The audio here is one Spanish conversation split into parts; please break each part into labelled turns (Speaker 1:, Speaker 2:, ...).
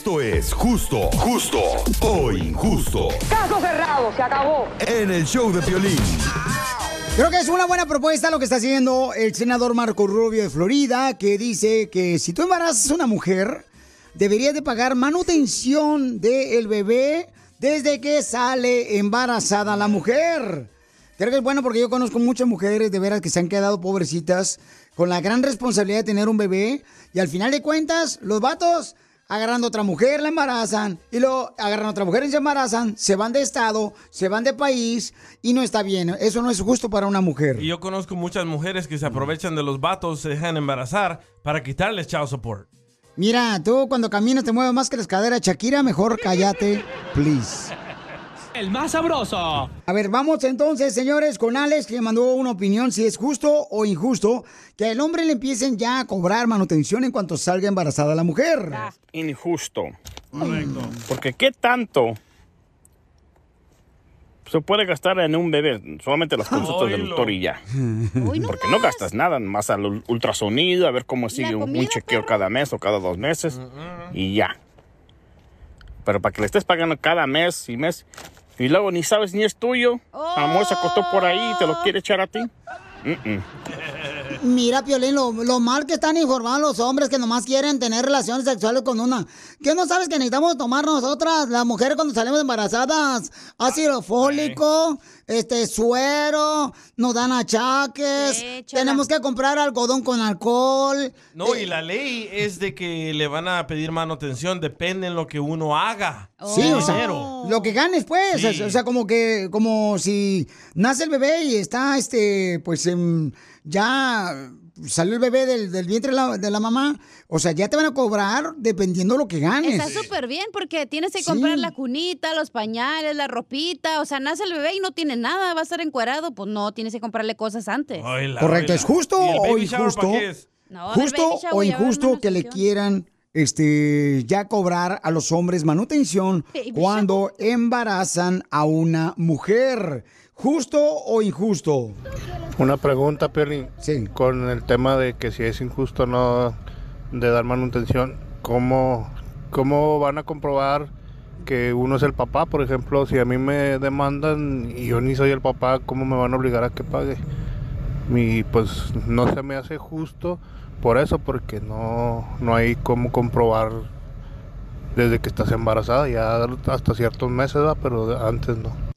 Speaker 1: Esto es justo, justo o injusto.
Speaker 2: Caso cerrado, se acabó.
Speaker 1: En el show de Piolín.
Speaker 3: Creo que es una buena propuesta lo que está haciendo el senador Marco Rubio de Florida, que dice que si tú embarazas a una mujer, deberías de pagar manutención del bebé desde que sale embarazada la mujer. Creo que es bueno porque yo conozco muchas mujeres de veras que se han quedado pobrecitas con la gran responsabilidad de tener un bebé y al final de cuentas los vatos agarran a otra mujer, la embarazan y luego agarran a otra mujer y se embarazan, se van de estado, se van de país y no está bien. Eso no es justo para una mujer.
Speaker 4: Y yo conozco muchas mujeres que se aprovechan de los vatos, se dejan embarazar para quitarles child support.
Speaker 3: Mira, tú cuando caminas te mueves más que las caderas, Shakira, mejor cállate, please.
Speaker 5: El más sabroso.
Speaker 3: A ver, vamos entonces, señores, con Alex, que mandó una opinión si es justo o injusto que al hombre le empiecen ya a cobrar manutención en cuanto salga embarazada la mujer.
Speaker 6: Injusto.
Speaker 4: Correcto.
Speaker 6: Porque ¿qué tanto se puede gastar en un bebé? Solamente las consultas del doctor y ya. Porque no gastas nada, más al ul- ultrasonido, a ver cómo sigue un, un chequeo cada mes o cada dos meses y ya. Pero para que le estés pagando cada mes y mes y luego ni sabes ni es tuyo, a lo mejor se acostó por ahí y te lo quiere echar a ti.
Speaker 3: Mira, Piolín, lo, lo mal que están informados los hombres que nomás quieren tener relaciones sexuales con una. ¿Qué no sabes que necesitamos tomar nosotras, las mujeres, cuando salimos embarazadas? Ácido fólico, este, suero, nos dan achaques, tenemos que comprar algodón con alcohol.
Speaker 4: No, y la ley es de que le van a pedir manutención, depende en lo que uno haga.
Speaker 3: Sí, o sea, lo que ganes, pues.
Speaker 4: Sí.
Speaker 3: O sea, como que, como si nace el bebé y está, este, pues, em, ya salió el bebé del, del vientre de la, de la mamá. O sea, ya te van a cobrar dependiendo lo que ganes.
Speaker 7: Está súper bien porque tienes que
Speaker 3: Sí.
Speaker 7: comprar la cunita, los pañales, la ropita. O sea, nace el bebé y no tiene nada, va a estar encuerado. Pues no, tienes que comprarle cosas antes.
Speaker 3: Correcto, ¿es justo
Speaker 4: ¿Y el
Speaker 3: o injusto?
Speaker 7: No,
Speaker 3: justo o injusto que le quieran este ya cobrar a los hombres manutención
Speaker 7: Baby
Speaker 3: cuando embarazan a una mujer. ¿Justo o injusto?
Speaker 8: Una pregunta, Piolín. Con el tema de que si es injusto no de dar manutención, ¿cómo, ¿cómo van a comprobar que uno es el papá? Por ejemplo, si a mí me demandan y yo ni soy el papá, ¿cómo me van a obligar a que pague? Y pues no se me hace justo por eso, porque no, no hay cómo comprobar desde que estás embarazada, ya hasta ciertos meses, ¿verdad? pero antes no.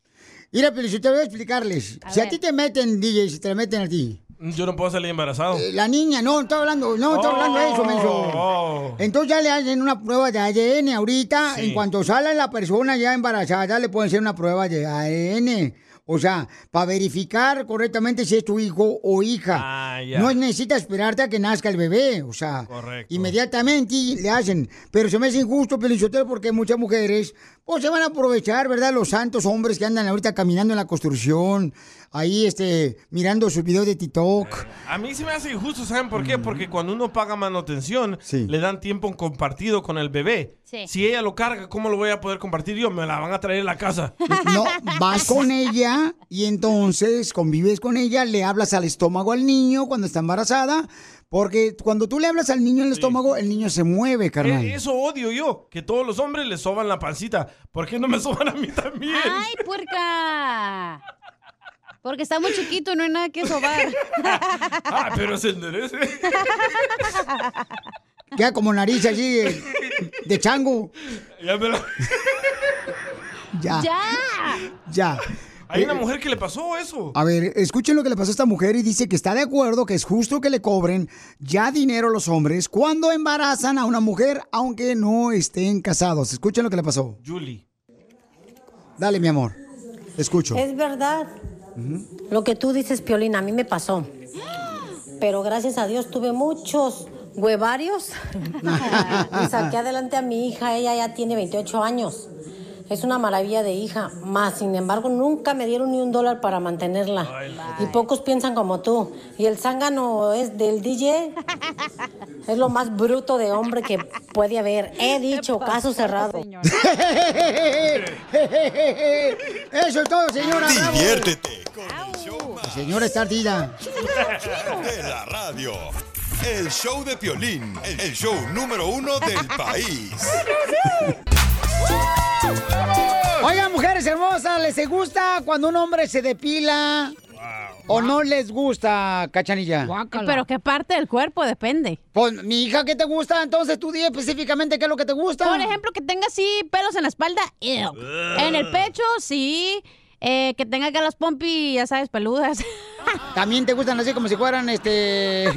Speaker 3: Mira, pero yo te voy a explicarles. si a ti te meten, DJ, si te meten a ti.
Speaker 4: Yo no puedo salir embarazado.
Speaker 3: La niña, no, estoy hablando, no, estoy hablando de eso, menso.
Speaker 4: Oh.
Speaker 3: Entonces ya le hacen una prueba de ADN ahorita.
Speaker 4: Sí.
Speaker 3: En cuanto sale la persona ya embarazada, le pueden hacer una prueba de ADN. O sea, para verificar correctamente si es tu hijo o hija.
Speaker 4: Ah, ya.
Speaker 3: No necesitas esperarte a que nazca el bebé. O sea,
Speaker 4: Correcto.
Speaker 3: inmediatamente le hacen. Pero se me hace injusto, Pelichotero, porque muchas mujeres pues se van a aprovechar, ¿verdad? Los santos hombres que andan ahorita caminando en la construcción, ahí este, mirando sus videos de TikTok.
Speaker 4: A mí se me hace injusto, ¿saben por qué? Porque cuando uno paga manutención, le dan tiempo compartido con el bebé.
Speaker 7: Sí.
Speaker 4: Si ella lo carga, ¿cómo lo voy a poder compartir yo? Me la van a traer a la casa.
Speaker 3: No, vas con ella y entonces convives con ella, le hablas al estómago al niño cuando está embarazada, porque cuando tú le hablas al niño en el estómago, el niño se mueve, carnal.
Speaker 4: Eh, Eso odio yo, que todos los hombres le soban la pancita. ¿Por qué no me soban a mí también?
Speaker 7: ¡Ay, puerca! Porque está muy chiquito no hay nada que sobar.
Speaker 4: Ah, pero se enderece.
Speaker 3: Queda como nariz así de, chango.
Speaker 4: Ya me lo-
Speaker 3: Ya.
Speaker 7: ¡Ya!
Speaker 3: Ya.
Speaker 4: Hay una
Speaker 3: Eh,
Speaker 4: mujer que le pasó eso.
Speaker 3: A ver, escuchen lo que le pasó a esta mujer y dice que está de acuerdo que es justo que le cobren ya dinero a los hombres cuando embarazan a una mujer aunque no estén casados. Escuchen lo que le pasó.
Speaker 4: Julie.
Speaker 3: Dale, mi amor. Escucho.
Speaker 9: Es verdad. Lo que tú dices, Piolín, a mí me pasó. Pero gracias a Dios tuve muchos huevarios y saqué adelante a mi hija. Ella ya tiene 28 años. Es una maravilla de hija. Más, sin embargo, nunca me dieron ni un dólar para mantenerla. Y pocos piensan como tú. Y el zángano es del DJ. Es lo más bruto de hombre que puede haber. He dicho, caso cerrado.
Speaker 3: Eso es todo, señora.
Speaker 1: Diviértete
Speaker 3: La señora está ardida.
Speaker 1: de la radio. El show de Piolín, el show número uno del país.
Speaker 3: Oigan, mujeres hermosas, ¿les gusta cuando un hombre se depila? ¿O no les gusta, cachanilla?
Speaker 7: Pero qué parte del cuerpo depende.
Speaker 3: Pues, mi hija, ¿qué te gusta? Entonces tú di específicamente qué es lo que te gusta.
Speaker 7: Por ejemplo, que tenga así pelos en la espalda, ew. En el pecho, sí. Eh, que tenga acá las pompis, ya sabes, peludas.
Speaker 3: También te gustan así como si fueran, este...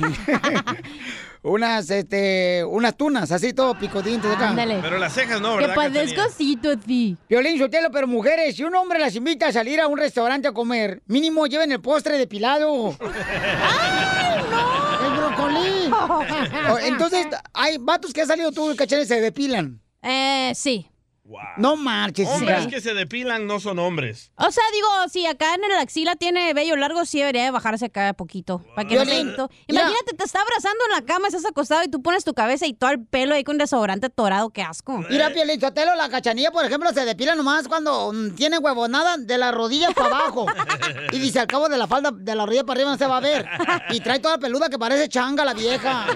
Speaker 3: unas, este... Unas tunas, así todo picodientes acá.
Speaker 7: Ándale.
Speaker 4: Pero las cejas no,
Speaker 7: que
Speaker 4: ¿verdad?
Speaker 7: padezco
Speaker 4: Cachanilla?
Speaker 7: así, sí.
Speaker 3: Violín Sotelo, pero mujeres, si un hombre las invita a salir a un restaurante a comer, mínimo lleven el postre depilado. ¡El brocolí! O, Entonces, hay vatos que han salido tú, cachanes, se depilan.
Speaker 7: Eh, sí.
Speaker 3: No marches,
Speaker 4: Hombres
Speaker 3: hija.
Speaker 4: que se depilan no son hombres.
Speaker 7: O sea, digo, si acá en el axila tiene vello largo, sí debería de bajarse acá poquito. Para que no se
Speaker 3: Violín,
Speaker 7: to-
Speaker 3: mira.
Speaker 7: Imagínate, te está abrazando en la cama, estás acostado y tú pones tu cabeza y todo el pelo ahí con desodorante torado, qué asco.
Speaker 3: Mira, Piolín Sotelo, la cachanilla, por ejemplo, se depila nomás cuando mm, tiene huevonada de la rodilla para abajo. Y dice, al cabo de la falda, de la rodilla para arriba no se va a ver. Y trae toda peluda que parece changa la vieja.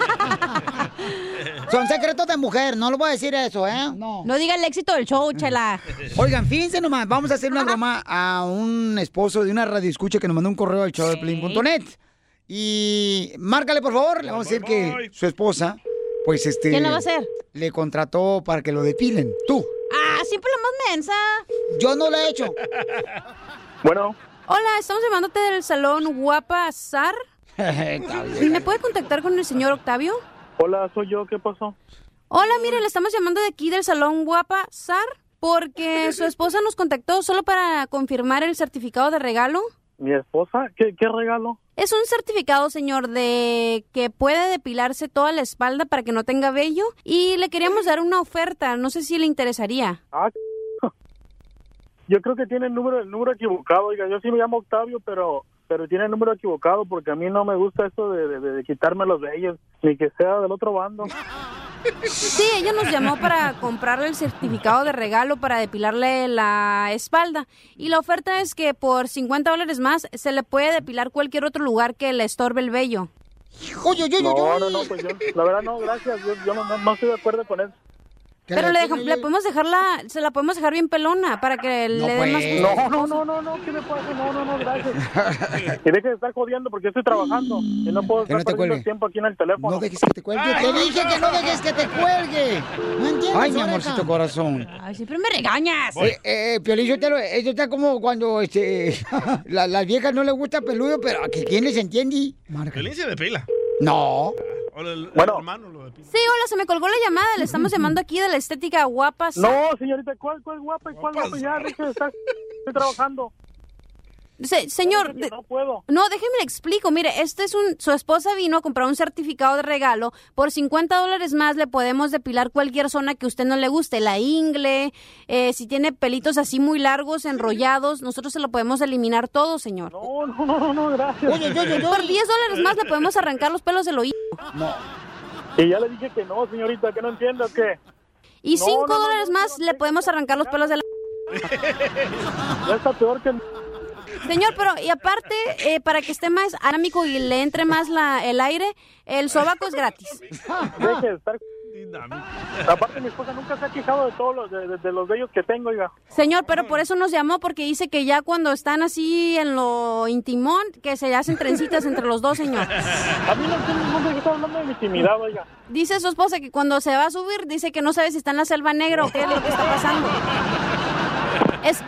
Speaker 3: Son secretos de mujer, no lo voy a decir eso, ¿eh? No.
Speaker 7: No diga el éxito del show, chela.
Speaker 3: Oigan, fíjense nomás, vamos a hacer una broma a un esposo de una radio escucha que nos mandó un correo al showdeplin.net. Y márcale, por favor, le vamos a decir que su esposa, pues este...
Speaker 7: ¿Quién la va a hacer?
Speaker 3: Le contrató para que lo depilen. Tú.
Speaker 7: Ah, siempre la más mensa.
Speaker 3: Yo no lo he hecho.
Speaker 8: Bueno,
Speaker 7: Hola, estamos llamándote del salón Guapa Zar. ¿Me puede contactar con el señor Octavio?
Speaker 8: Hola, soy yo, ¿qué pasó?
Speaker 7: Hola, mire, le estamos llamando de aquí del salón Guapa Zar porque su esposa nos contactó solo para confirmar el certificado de regalo.
Speaker 8: ¿Mi esposa? ¿Qué, qué regalo?
Speaker 7: Es un certificado, señor, de que puede depilarse toda la espalda para que no tenga vello y le queríamos dar una oferta, no sé si le interesaría.
Speaker 8: Ah, yo creo que tiene el número, el número equivocado. Oiga, yo sí me llamo Octavio, pero pero tiene el número equivocado porque a mí no me gusta eso de, de- de quitarme los vellos, ni que sea del otro bando.
Speaker 7: Sí, ella nos llamó para comprarle el certificado de regalo para depilarle la espalda. Y la oferta es que por 50 dólares más se le puede depilar cualquier otro lugar que le estorbe el vello.
Speaker 3: Oye, oye,
Speaker 8: No, no, no, pues yo, la verdad no, gracias, yo, yo no, no- no estoy de acuerdo con eso.
Speaker 7: Pero le, deja- le podemos dejarla, se la podemos dejar bien pelona para que
Speaker 3: No,
Speaker 7: le den más
Speaker 3: pues.
Speaker 7: gusto.
Speaker 8: No, no, no, no, no, ¿qué me pasa? No, no, no, gracias. Y deje de estar jodiendo porque estoy trabajando y no puedo
Speaker 3: Que
Speaker 8: estar
Speaker 3: no te
Speaker 8: perdiendo
Speaker 3: cuelgue.
Speaker 8: el tiempo aquí en el teléfono.
Speaker 3: No dejes que te cuelgue. Te dije que no dejes que te cuelgue. No entiendes,
Speaker 7: Ay, mi
Speaker 3: oreja?
Speaker 7: amorcito
Speaker 3: corazón.
Speaker 7: Ay, siempre me regañas.
Speaker 3: Eh, eh, Piolín, yo te lo- eso está como cuando este, la- las viejas no les gusta peludo, pero ¿a que quién les entiende?
Speaker 4: Pelín se depila.
Speaker 3: No.
Speaker 4: O el, el hermano lo.
Speaker 7: Sí, hola, se me colgó la llamada. Le estamos llamando aquí de la estética guapa.
Speaker 8: No, señorita, ¿cuál, cuál guapa y cuál guapa? Ya, de estar, estoy trabajando.
Speaker 7: Se- señor, de-
Speaker 8: No puedo.
Speaker 7: no, déjeme le explico. Mire, este es un, su esposa vino a comprar un certificado de regalo. Por 50 dólares más le podemos depilar cualquier zona que a usted no le guste. La ingle, eh, si tiene pelitos así muy largos, enrollados, nosotros se lo podemos eliminar todo, señor.
Speaker 8: No, no, no, no, gracias.
Speaker 3: Oye, oye, oye.
Speaker 7: Por 10 dólares más le podemos arrancar los pelos del oído.
Speaker 8: Y ya le dije que no, señorita, que no entiendo qué.
Speaker 7: Y
Speaker 8: No,
Speaker 7: 5
Speaker 8: no, no,
Speaker 7: dólares más le podemos arrancar los pelos de la...
Speaker 8: Ya está peor que...
Speaker 7: Señor, pero y aparte, eh, para que esté más arámico y le entre más la, el aire, el sobaco es gratis.
Speaker 8: Deje de estar
Speaker 10: Aparte, mi esposa nunca se ha quejado de todos los, de, de- de los bellos que tengo, oiga.
Speaker 7: Señor, pero por eso nos llamó, porque dice que ya cuando están así en lo intimón, que se hacen trencitas entre los dos, señor.
Speaker 10: A mí no que está hablando de mi intimidad, oiga.
Speaker 7: Dice su esposa que cuando se va a subir, dice que no sabe si está en la selva negra o qué es lo que está pasando. Es...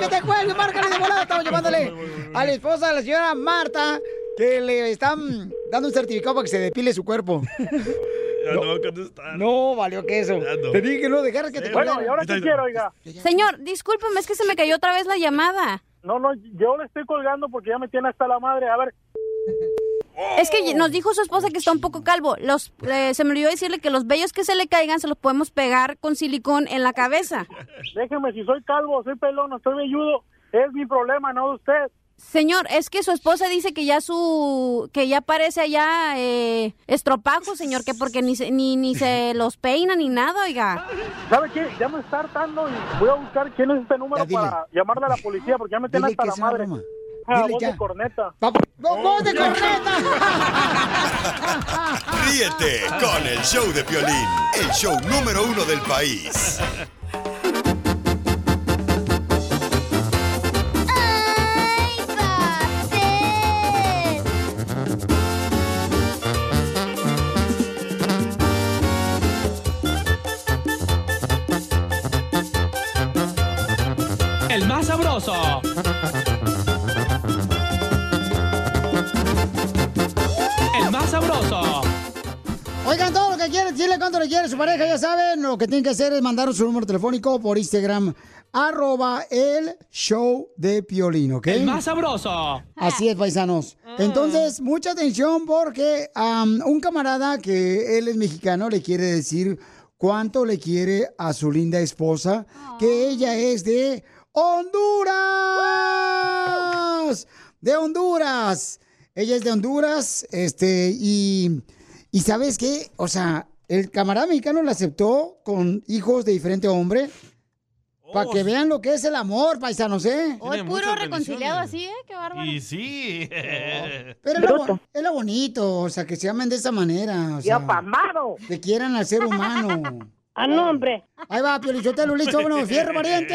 Speaker 3: ¡No que te cuelgue! ¡Márcale de volada! Estamos llamándole a la esposa de la señora Marta que le están dando un certificado para que se depile su cuerpo.
Speaker 4: Ya no va a contestar.
Speaker 3: No, valió que eso.
Speaker 4: no.
Speaker 3: Te dije que no dejaras que te
Speaker 10: Bueno. ¿y ahora qué quiero, oiga?
Speaker 7: Señor, discúlpeme, es que se me cayó otra vez la llamada.
Speaker 10: No, no, yo le estoy colgando porque ya me tiene hasta la madre. A ver,
Speaker 7: Es que nos dijo su esposa que está un poco calvo. Los, eh, se me olvidó decirle que los vellos que se le caigan se los podemos pegar con silicón en la cabeza.
Speaker 10: déjeme, si soy calvo, soy pelón, estoy velludo, es mi problema, no de usted.
Speaker 7: Señor, es que su esposa dice que ya su que ya parece allá eh, estropajo, señor, que porque ni se, ni ni se los peina ni nada, oiga.
Speaker 10: ¿Sabe qué? Ya me está hartando y voy a buscar quién es este número
Speaker 3: Ya,
Speaker 10: para llamarle a la policía porque ya me tiene hasta la madre.
Speaker 3: broma. Dile
Speaker 10: voz
Speaker 3: ya.
Speaker 10: de corneta.
Speaker 3: ¡Vo- ¡Voz de corneta!
Speaker 1: Ríete con el show de Piolín, el show número uno del país.
Speaker 5: El más sabroso. Sabroso.
Speaker 3: Oigan, todo lo que quieren, decirle cuánto le quiere a su pareja, ya saben, lo que tienen que hacer es mandar su número telefónico por Instagram, arroba el show de Piolín, ¿ok?
Speaker 5: El más sabroso.
Speaker 3: Así es, paisanos. Entonces, mucha atención porque un camarada que él es mexicano le quiere decir cuánto le quiere a su linda esposa, que ella es de Honduras. De Honduras. Ella es de Honduras, este, y, y ¿sabes qué? O sea, el camarada mexicano la aceptó con hijos de diferente hombre. Para que vean lo que es el amor, paisanos, ¿eh?
Speaker 7: Hoy puro reconciliado así, ¿eh? Qué bárbaro.
Speaker 4: Y sí.
Speaker 3: Pero es lo, es lo bonito, o sea, que se amen de esa manera. O sea,
Speaker 2: pamado.
Speaker 3: Que quieran al ser humano.
Speaker 2: Ah, no, hombre.
Speaker 3: Ahí va, Piolichotelo, listo, bueno, fierro, pariente.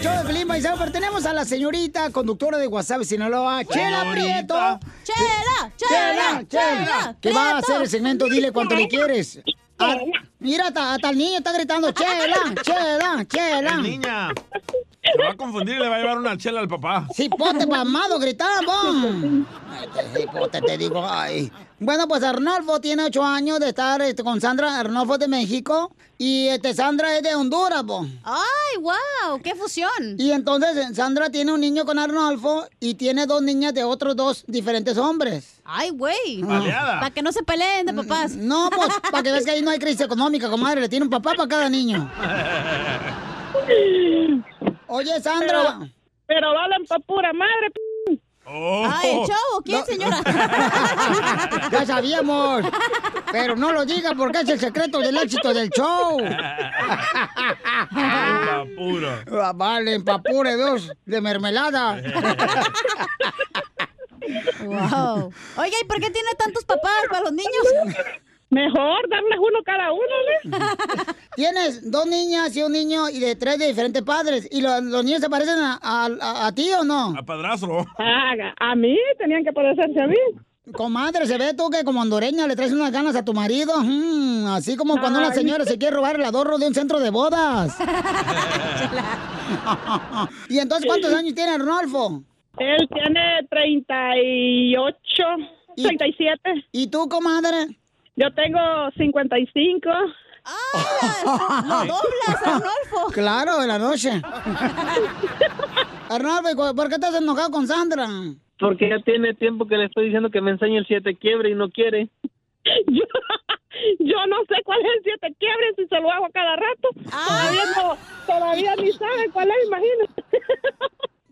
Speaker 3: el show de Felipe Paisano, pero tenemos a la señorita conductora de WhatsApp Sinaloa, Chela. Prieto.
Speaker 7: Chela,
Speaker 3: Chela,
Speaker 7: Chela,
Speaker 3: que va a hacer el segmento Dile cuánto le quieres. Ah, mira, hasta, hasta el niño está gritando, Chela, Chela, Chela.
Speaker 4: El niña. Se va a confundir y le va a llevar una chela al papá.
Speaker 3: Cipote mamado, gritamos. Este cipote, te digo, ay. Bueno, pues Arnolfo tiene ocho años de estar este, con Sandra. Arnolfo de México. Y este, Sandra es de Honduras, po.
Speaker 7: ¡Ay, wow! ¡Qué fusión!
Speaker 3: Y entonces eh, Sandra tiene un niño con Arnolfo y tiene dos niñas de otros dos diferentes hombres.
Speaker 7: ¡Ay, güey! Para que no se peleen de papás.
Speaker 3: No, pues, para que veas que ahí no hay crisis económica, comadre. Le tiene un papá para cada niño. Oye, Sandra.
Speaker 2: Pero, pero valen pa' pura madre.
Speaker 7: Ah, ¿el chavo? ¿Quién,
Speaker 3: No.
Speaker 7: señora?
Speaker 3: Ya sabíamos. Pero no lo diga porque es el secreto del éxito del show.
Speaker 4: pura.
Speaker 3: Ah, Vale, papure dos de mermelada.
Speaker 7: Wow. Oiga, ¿y por qué tiene tantos papás para los niños?
Speaker 2: Mejor darles uno cada uno, ¿no?
Speaker 3: Tienes dos niñas y un niño y de tres de diferentes padres. ¿Y lo- los niños se parecen a, a- a- a ti o no?
Speaker 4: A padrastro.
Speaker 2: A mí tenían que parecerse a mí.
Speaker 3: Comadre, se ve tú que como hondureña le traes unas ganas a tu marido. Mm, así como cuando una
Speaker 2: Ay.
Speaker 3: señora se quiere robar el adorno de un centro de bodas. ¿Y entonces cuántos años tiene Arnolfo?
Speaker 2: Él tiene 38, 37.
Speaker 3: ¿Y tú, comadre?
Speaker 2: Yo tengo 55.
Speaker 7: ¡Lo doblas, Arnolfo!
Speaker 3: Claro, en la noche. Arnolfo, ¿y cu- ¿por qué estás enojado con Sandra?
Speaker 11: Porque ya tiene tiempo que le estoy diciendo que me enseñe el siete quiebre y no quiere.
Speaker 2: Yo no sé cuál es el siete quiebres si se lo hago a cada rato. Todavía no, todavía ni sabe cuál es, imagínate.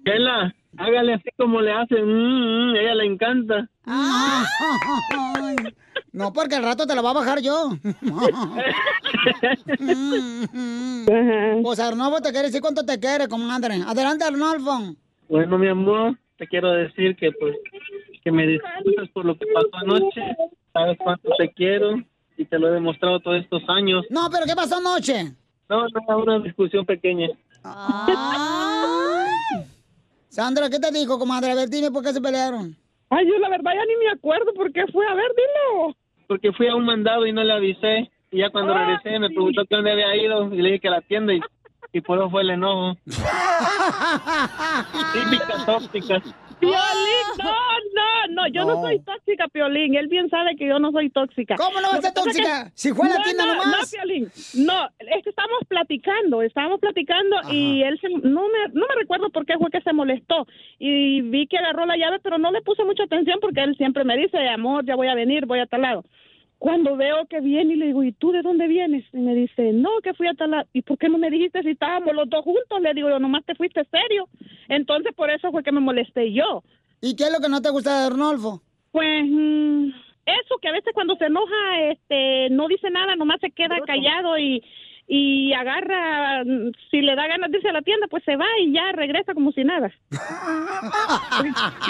Speaker 11: Chela, hágale así como le hace. Mm, mm, ella le encanta.
Speaker 3: No, porque al rato te la va a bajar yo. pues Arnolfo te quiere decir cuánto te quiere, comadre. Adelante, Arnolfo.
Speaker 11: Bueno, mi amor, te quiero decir que pues que me disculpes por lo que pasó anoche. Sabes cuánto te quiero y te lo he demostrado todos estos años.
Speaker 3: No, pero ¿qué pasó anoche?
Speaker 11: No, no, una discusión pequeña.
Speaker 3: Sandra, ¿qué te dijo, comadre? A ver, dime por qué se pelearon.
Speaker 2: Ay, yo la verdad ya ni me acuerdo por qué fue. A ver, dilo.
Speaker 11: Porque fui a un mandado y no le avisé. Y ya cuando
Speaker 2: Ah,
Speaker 11: regresé me preguntó que dónde había ido y le dije que a la tienda y, y por eso fue el enojo. Típicas tóxicas.
Speaker 2: Piolín, no, no, no, yo no.
Speaker 3: No.
Speaker 2: soy tóxica, Piolín. Él bien sabe que yo no soy tóxica.
Speaker 3: ¿Cómo no vas a ser tóxica?
Speaker 2: que-
Speaker 3: Si fue a la
Speaker 2: No,
Speaker 3: tienda
Speaker 2: no,
Speaker 3: nomás.
Speaker 2: No, Piolín, no, es que estábamos platicando, estábamos platicando y él se, no me, no me recuerdo por qué fue que se molestó y vi que agarró la llave, pero no le puse mucha atención porque él siempre me dice, amor, ya voy a venir, voy a tal lado. Cuando veo que viene y le digo, ¿y tú de dónde vienes? Y me dice, no, que fui a tal lado. ¿Y por qué no me dijiste si estábamos los dos juntos? Le digo, yo nomás te fuiste serio. Entonces por eso fue que me molesté yo.
Speaker 3: ¿Y qué es lo que no te gusta de Arnolfo?
Speaker 2: Pues mm, eso, que a veces cuando se enoja, este, no dice nada, nomás se queda callado y, y agarra, mm, si le da ganas de irse a la tienda, pues se va y ya regresa como si nada.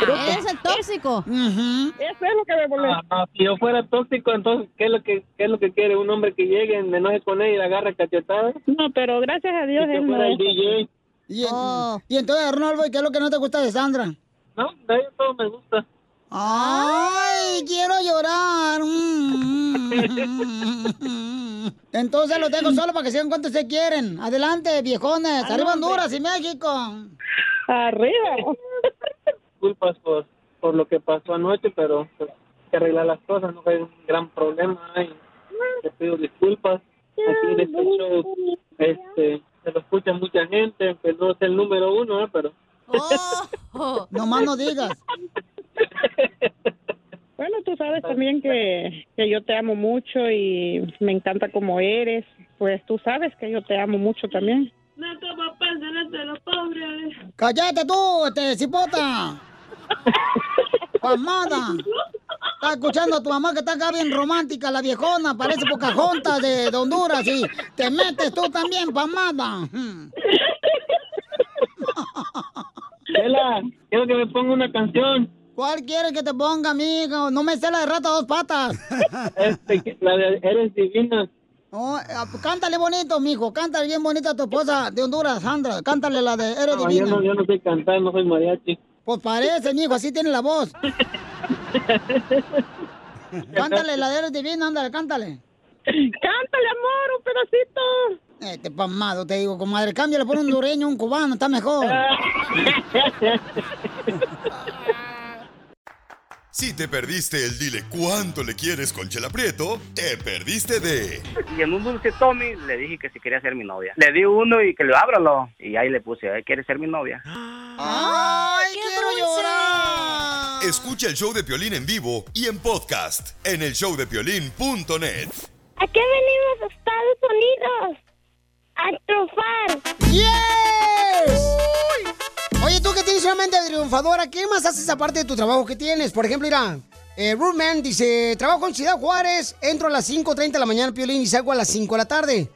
Speaker 7: Eres el tóxico.
Speaker 2: Eso es lo que me molesta.
Speaker 11: Ah, si yo fuera tóxico, entonces, ¿qué es lo que, qué es lo que quiere? ¿Un hombre que llegue, me enoje con él y le agarre cachetada?
Speaker 2: No, pero gracias a Dios no
Speaker 11: el
Speaker 2: es.
Speaker 11: DJ.
Speaker 3: Y, y entonces, Arnolfo, ¿y qué es lo que no te gusta de Sandra?
Speaker 11: No, de ahí todo me gusta.
Speaker 3: ¡Ay, quiero llorar! Mm. Entonces los dejo solo para que sigan cuánto se quieren. Adelante, viejones. Arriba Honduras y México.
Speaker 2: Arriba.
Speaker 11: Disculpas por, por lo que pasó anoche, pero pues, hay que arreglar las cosas, no hay un gran problema. Y te pido disculpas. Aquí en este show este, se lo escucha mucha gente, que no es el número uno, ¿eh? pero...
Speaker 3: No más no digas.
Speaker 2: Bueno, tú sabes también que, que yo te amo mucho y me encanta como eres. Pues tú sabes que yo te amo mucho también.
Speaker 12: No como pensiones de los pobres.
Speaker 3: ¡Cállate tú, este cipota! ¡Pamada! Está escuchando a tu mamá que está acá bien romántica, la viejona, parece Pocahontas de, de Honduras y te metes tú también, pamada.
Speaker 11: Chela, quiero que me ponga una canción.
Speaker 3: ¿Cuál quieres que te ponga, amigo? No me sé la de rata dos patas.
Speaker 11: Este, la de Eres Divina.
Speaker 3: Ah, cántale bonito, mijo. Cántale bien bonito a tu esposa de Honduras, Sandra. Cántale la de Eres
Speaker 11: No, yo
Speaker 3: Divina.
Speaker 11: no, yo no sé cantar, no soy mariachi.
Speaker 3: Pues parece, mijo, así tiene la voz. cántale la de Eres Divina, ándale, cántale.
Speaker 2: Cántale, amor, un pedacito.
Speaker 3: Este pamado, te digo, comadre. Cámbiale por un hondureño, un cubano, está mejor.
Speaker 1: Si te perdiste el dile cuánto le quieres con Chela Prieto, te perdiste de
Speaker 13: Y en un dulce Tommy le dije que si quería ser mi novia. Le di uno y que le ábralo. Y ahí le puse, "Eh, ¿quieres ser mi novia?
Speaker 3: ¡Ay, quiero llorar!
Speaker 1: Escucha el show de Piolín en vivo y en podcast en el showdepiolín.net.
Speaker 12: ¿A qué venimos a Estados Unidos? A triunfar.
Speaker 3: ¡Yes! Oye, tú que tienes una mente triunfadora, ¿qué más haces aparte de tu trabajo que tienes? Por ejemplo, mira, eh, Rootman dice, trabajo en Ciudad Juárez, entro a las 5.30 de la mañana, Piolín, y salgo a las 5 de la tarde.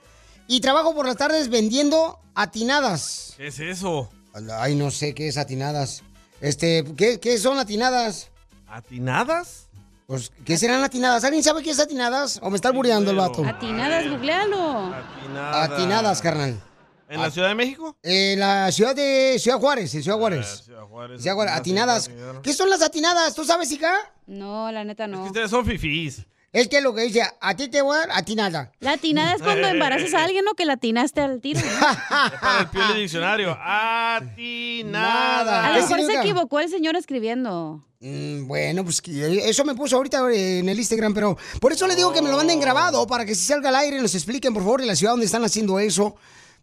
Speaker 3: Y trabajo por las tardes vendiendo atinadas.
Speaker 4: ¿Qué es eso?
Speaker 3: Ay, no sé qué es atinadas. Este, ¿qué, qué son atinadas?
Speaker 4: ¿Atinadas?
Speaker 3: Pues, ¿qué serán atinadas? ¿Alguien sabe qué es atinadas? ¿O me está albureando el vato?
Speaker 7: Atinadas, googlealo.
Speaker 3: Atinadas, carnal.
Speaker 4: ¿En la Ciudad de México?
Speaker 3: En la ciudad de Ciudad Juárez, en Ciudad Juárez.
Speaker 4: Ciudad Juárez.
Speaker 3: Ciudad Juárez,
Speaker 4: Atinadas.
Speaker 3: ¿Qué son las atinadas? ¿Tú sabes, hija?
Speaker 7: No, la neta no.
Speaker 4: Ustedes son fifís.
Speaker 3: Es que lo que dice, a ti te voy a dar atinada.
Speaker 7: La atinada es cuando embarazas a alguien o que la atinaste al tiro.
Speaker 4: Es para el Diccionario. Atinada.
Speaker 7: A lo
Speaker 3: ¿Qué
Speaker 7: mejor se equivocó el señor escribiendo.
Speaker 3: Mm, bueno, pues que eso me puso ahorita en el Instagram, pero por eso le digo que me lo manden grabado para que si salga al aire nos expliquen, por favor, en la ciudad donde están haciendo eso.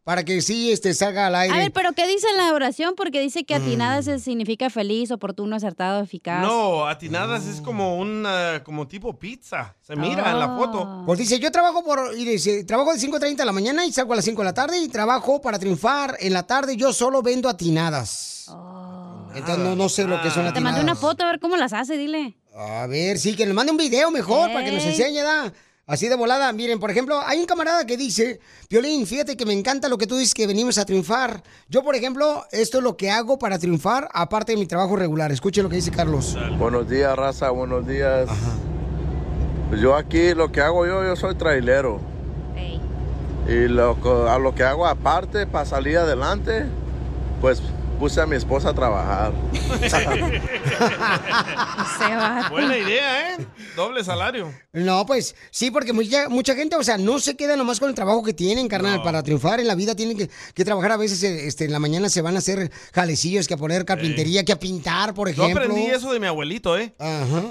Speaker 14: Para que sí este, salga al aire.
Speaker 7: A ver, pero ¿qué dice en la oración? Porque dice que atinada se significa feliz, oportuno, acertado, eficaz.
Speaker 4: No, atinadas es como una, como tipo pizza. Se mira en la foto.
Speaker 14: Pues dice, yo trabajo por, y dice, trabajo de 5.30 de la mañana y salgo a las 5 de la tarde y trabajo para triunfar. En la tarde yo solo vendo atinadas. Entonces no, no sé lo que son
Speaker 7: Te mandé
Speaker 14: atinadas.
Speaker 7: una foto a ver cómo las hace, dile.
Speaker 14: A ver, sí, que nos mande un video mejor para que nos enseñe, ¿da? Así de volada. Miren, por ejemplo, hay un camarada que dice, Violín, fíjate que me encanta lo que tú dices que venimos a triunfar. Yo, por ejemplo, esto es lo que hago para triunfar, aparte de mi trabajo regular. Escuche lo que dice Carlos.
Speaker 11: Buenos días, raza, buenos días. Pues yo aquí lo que hago yo, yo soy trailero. Y lo, a lo que hago aparte para salir adelante, pues puse a mi esposa a trabajar.
Speaker 4: Buena idea, ¿eh? Doble salario.
Speaker 14: No, pues sí, porque mucha, mucha gente, o sea, no se queda nomás con el trabajo que tienen, carnal. Para triunfar en la vida tienen que, que trabajar a veces, eh, este, en la mañana se van a hacer jalecillos, que a poner carpintería, que a pintar, por
Speaker 4: Yo
Speaker 14: ejemplo.
Speaker 4: aprendí eso de mi abuelito, ¿eh?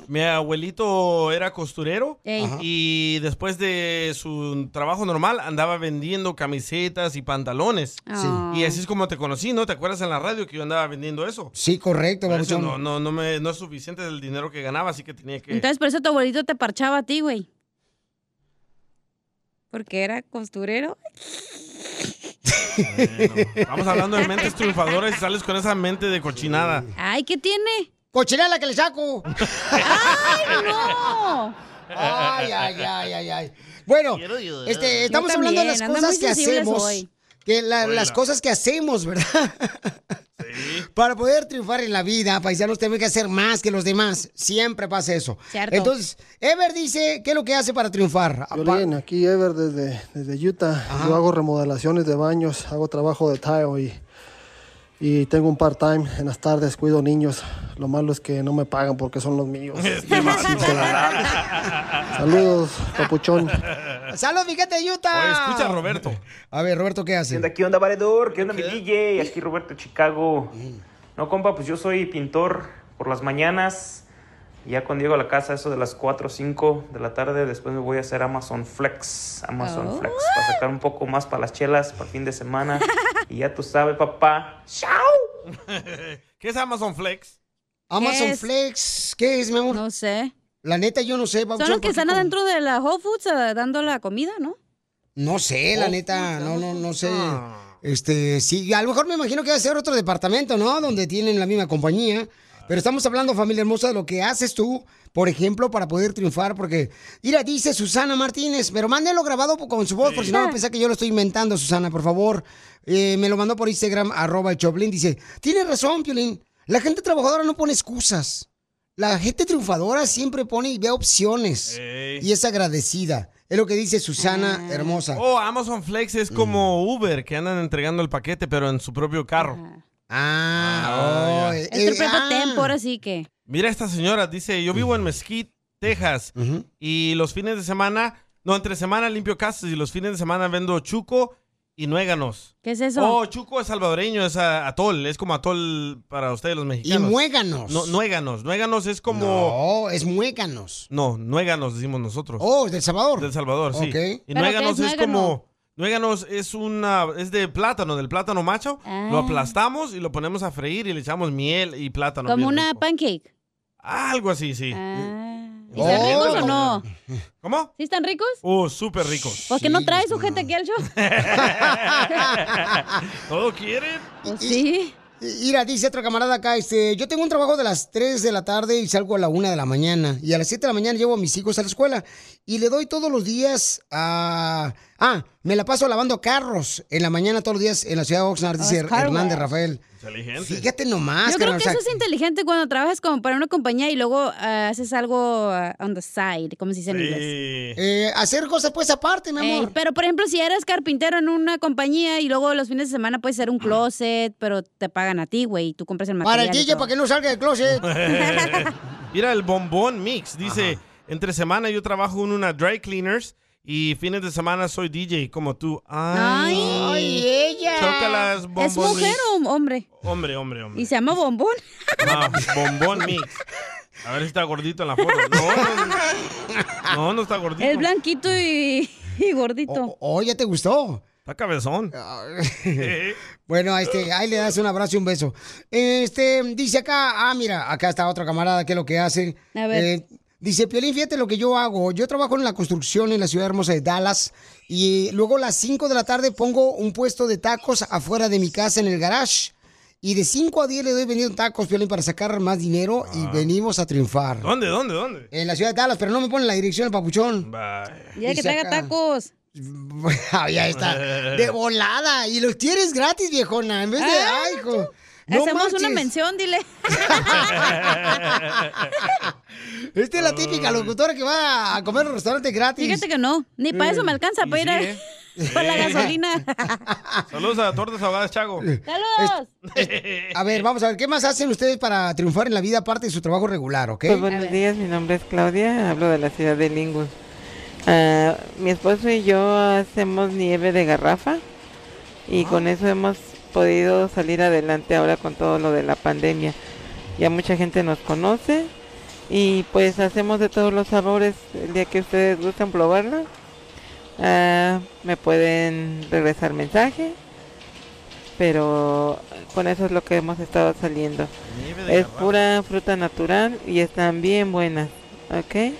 Speaker 4: Mi abuelito era costurero
Speaker 14: Ey. Ajá.
Speaker 4: y después de su trabajo normal andaba vendiendo camisetas y pantalones.
Speaker 14: Sí.
Speaker 4: Y así es como te conocí, ¿no? ¿Te acuerdas en la radio que yo andaba vendiendo eso?
Speaker 14: Sí, correcto,
Speaker 4: eso no, no, no, me, no es suficiente el dinero que ganaba, así que tenía que...
Speaker 7: Entonces, por eso tu abuelito te parchaba a ti, güey. Porque era costurero.
Speaker 4: Estamos hablando de mentes triunfadoras y sales con esa mente de cochinada.
Speaker 7: Ay, ¿qué tiene?
Speaker 14: ¡Cochinada que le saco!
Speaker 7: ¡Ay, no!
Speaker 14: Ay, ay, ay, ay, ay. Bueno, este, estamos hablando de las cosas que hacemos.
Speaker 7: hoy.
Speaker 14: Que la- las cosas que hacemos, ¿verdad? Para poder triunfar en la vida, paisanos, tenemos que hacer más que los demás. Siempre pasa eso.
Speaker 15: Cierto.
Speaker 14: Entonces, Ever dice, ¿qué es lo que hace para triunfar?
Speaker 15: Violín, aquí Ever desde, desde Utah. Yo hago remodelaciones de baños, hago trabajo de tile y, y tengo un part-time en las tardes, cuido niños. Lo malo es que no me pagan porque son los míos. Saludos, papuchón.
Speaker 14: ¡Salud, fíjate, Utah!
Speaker 4: Oye, escucha a Roberto.
Speaker 14: A ver, Roberto, ¿qué hace?
Speaker 16: ¿Qué onda, qué onda, valedor? ¿Qué onda, mi DJ? Aquí Roberto Chicago. No, compa, pues yo soy pintor por las mañanas. Ya cuando llego a la casa, eso de las 4 o 5 de la tarde, después me voy a hacer Amazon Flex. Amazon
Speaker 4: Oh.
Speaker 16: Flex, para sacar un poco más para las chelas, para el fin de semana. y ya tú sabes, papá.
Speaker 4: ¿Qué es Amazon Flex?
Speaker 14: Amazon
Speaker 7: es?
Speaker 14: Flex, ¿qué es, mi amor?
Speaker 7: No sé.
Speaker 14: La neta, yo no sé.
Speaker 7: Son los que están adentro de la Whole Foods eh, dando la comida, ¿no?
Speaker 14: No sé, la
Speaker 7: Oh,
Speaker 14: neta, no, no, no sé.
Speaker 4: Ah.
Speaker 14: Este, sí, a lo mejor me imagino que va a ser otro departamento, ¿no? Donde tienen la misma compañía. Pero estamos hablando, familia hermosa, de lo que haces tú, por ejemplo, para poder triunfar. Porque, mira, dice Susana Martínez, pero mándenlo grabado con su voz, por si no van a pensar que yo lo estoy inventando, Susana, por favor. Eh, me lo mandó por Instagram, arroba el Choplin. Dice, tienes razón, Piolín. La gente trabajadora no pone excusas. La gente triunfadora siempre pone y ve opciones. Y es agradecida. Es lo que dice Susana, hermosa.
Speaker 4: Oh, Amazon Flex es como Uber, que andan entregando el paquete, pero en su propio carro.
Speaker 14: Ah, oh,
Speaker 4: ya.
Speaker 14: eh,
Speaker 7: Es tu propio
Speaker 14: ah.
Speaker 7: tempo, ahora sí que.
Speaker 4: Mira esta señora, dice, yo vivo en Mesquite, Texas, y los fines de semana, no, entre semana limpio casas y los fines de semana vendo chuco y nuéganos.
Speaker 7: ¿Qué es eso?
Speaker 4: Oh, chuco es salvadoreño, es ah, atol, es como atol para ustedes los mexicanos.
Speaker 14: Y muéganos.
Speaker 4: No, nuéganos, nuéganos es como...
Speaker 14: No, es muéganos.
Speaker 4: No, nuéganos decimos nosotros.
Speaker 14: Oh, del Salvador.
Speaker 4: Del Salvador, sí.
Speaker 14: Ok.
Speaker 4: Y
Speaker 14: ¿Pero
Speaker 4: nuéganos
Speaker 14: es
Speaker 4: es,
Speaker 14: nuégano?
Speaker 4: como... Nuéganos es una... es de plátano, del plátano macho.
Speaker 7: Ah.
Speaker 4: Lo aplastamos y lo ponemos a freír y le echamos miel y plátano.
Speaker 7: Como una
Speaker 4: rico.
Speaker 7: pancake.
Speaker 4: Algo así, sí.
Speaker 7: ¿Y están ricos o no?
Speaker 4: ¿Cómo?
Speaker 7: ¿Sí están ricos?
Speaker 4: Oh, súper ricos.
Speaker 7: ¿Por qué no traes su gente aquí al show?
Speaker 4: ¿Todo quieren?
Speaker 7: Pues sí.
Speaker 14: Mira, dice otro camarada acá, este, yo tengo un trabajo de las 3 de la tarde y salgo a la 1 de la mañana. Y a las 7 de la mañana llevo a mis hijos a la escuela. Y le doy todos los días a... Ah, me la paso lavando carros en la mañana todos los días en la ciudad de Oxnard, dice
Speaker 7: car
Speaker 14: Hernández. Rafael.
Speaker 4: Inteligente.
Speaker 14: Fíjate nomás,
Speaker 7: Yo creo que
Speaker 14: o sea,
Speaker 7: eso es inteligente cuando trabajas como para una compañía y luego ah, haces algo ah, on the side, como se dice en inglés.
Speaker 14: eh, hacer cosas pues aparte, mi amor.
Speaker 7: Eh, pero por ejemplo, si eres carpintero en una compañía y luego los fines de semana puedes hacer un closet, pero te pagan a ti, güey, y tú compras el material.
Speaker 14: Para el DJ, para que no salga del closet.
Speaker 4: Mira, el bombón mix. Dice, entre semana yo trabajo en una dry cleaners y fines de semana soy DJ como tú. Ay,
Speaker 7: Ay,
Speaker 14: ella.
Speaker 4: Chócalas, bombón
Speaker 7: ¿Es mujer
Speaker 4: mix.
Speaker 7: o hombre?
Speaker 4: Hombre, hombre, hombre.
Speaker 7: Y se llama bombón.
Speaker 4: Ah, bombón mix. A ver si está gordito en la foto. No, no, no, no está gordito.
Speaker 7: Es blanquito y, y gordito.
Speaker 14: Oh, ya te gustó.
Speaker 4: Está cabezón.
Speaker 3: Bueno, este, ahí le das un abrazo y un beso. Este, dice acá, ah, mira, acá está otra camarada, ¿qué es lo que hace?
Speaker 7: A ver.
Speaker 3: Eh, dice, Piolín, fíjate lo que yo hago. Yo trabajo en la construcción en la ciudad hermosa de Dallas y luego a las 5 de la tarde pongo un puesto de tacos afuera de mi casa en el garage. Y de 5 a 10 le doy vendiendo tacos, Piolín, para sacar más dinero y venimos a triunfar.
Speaker 4: ¿Dónde, dónde, dónde?
Speaker 3: En la ciudad de Dallas, pero no me ponen la dirección el papuchón.
Speaker 7: Ya que
Speaker 3: Dice
Speaker 7: traiga tacos.
Speaker 3: Ah, ya está. De volada. Y los quieres gratis, viejona. En vez de.
Speaker 7: Ah,
Speaker 3: ay, hijo. No
Speaker 7: Hacemos una mención, dile.
Speaker 3: Esta es la típica locutora que va a comer a un restaurante gratis.
Speaker 7: Fíjate que no, ni para eso me alcanza para ir a- para la gasolina.
Speaker 4: Saludos a Tortas Ahogadas Chago.
Speaker 7: ¡Saludos!
Speaker 3: A ver, vamos a ver, ¿qué más hacen ustedes para triunfar en la vida aparte de su trabajo regular, ok?
Speaker 17: Pues buenos días, mi nombre es Claudia, hablo de la ciudad de Lingus. Ah, mi esposo y yo hacemos nieve de garrafa y con eso hemos podido salir adelante ahora con todo lo de la pandemia. Ya mucha gente nos conoce y pues hacemos de todos los sabores. El día que ustedes gustan probarla, ah, me pueden regresar mensaje, pero con eso es lo que hemos estado saliendo. Es pura fruta natural y están bien buenas, ¿ok?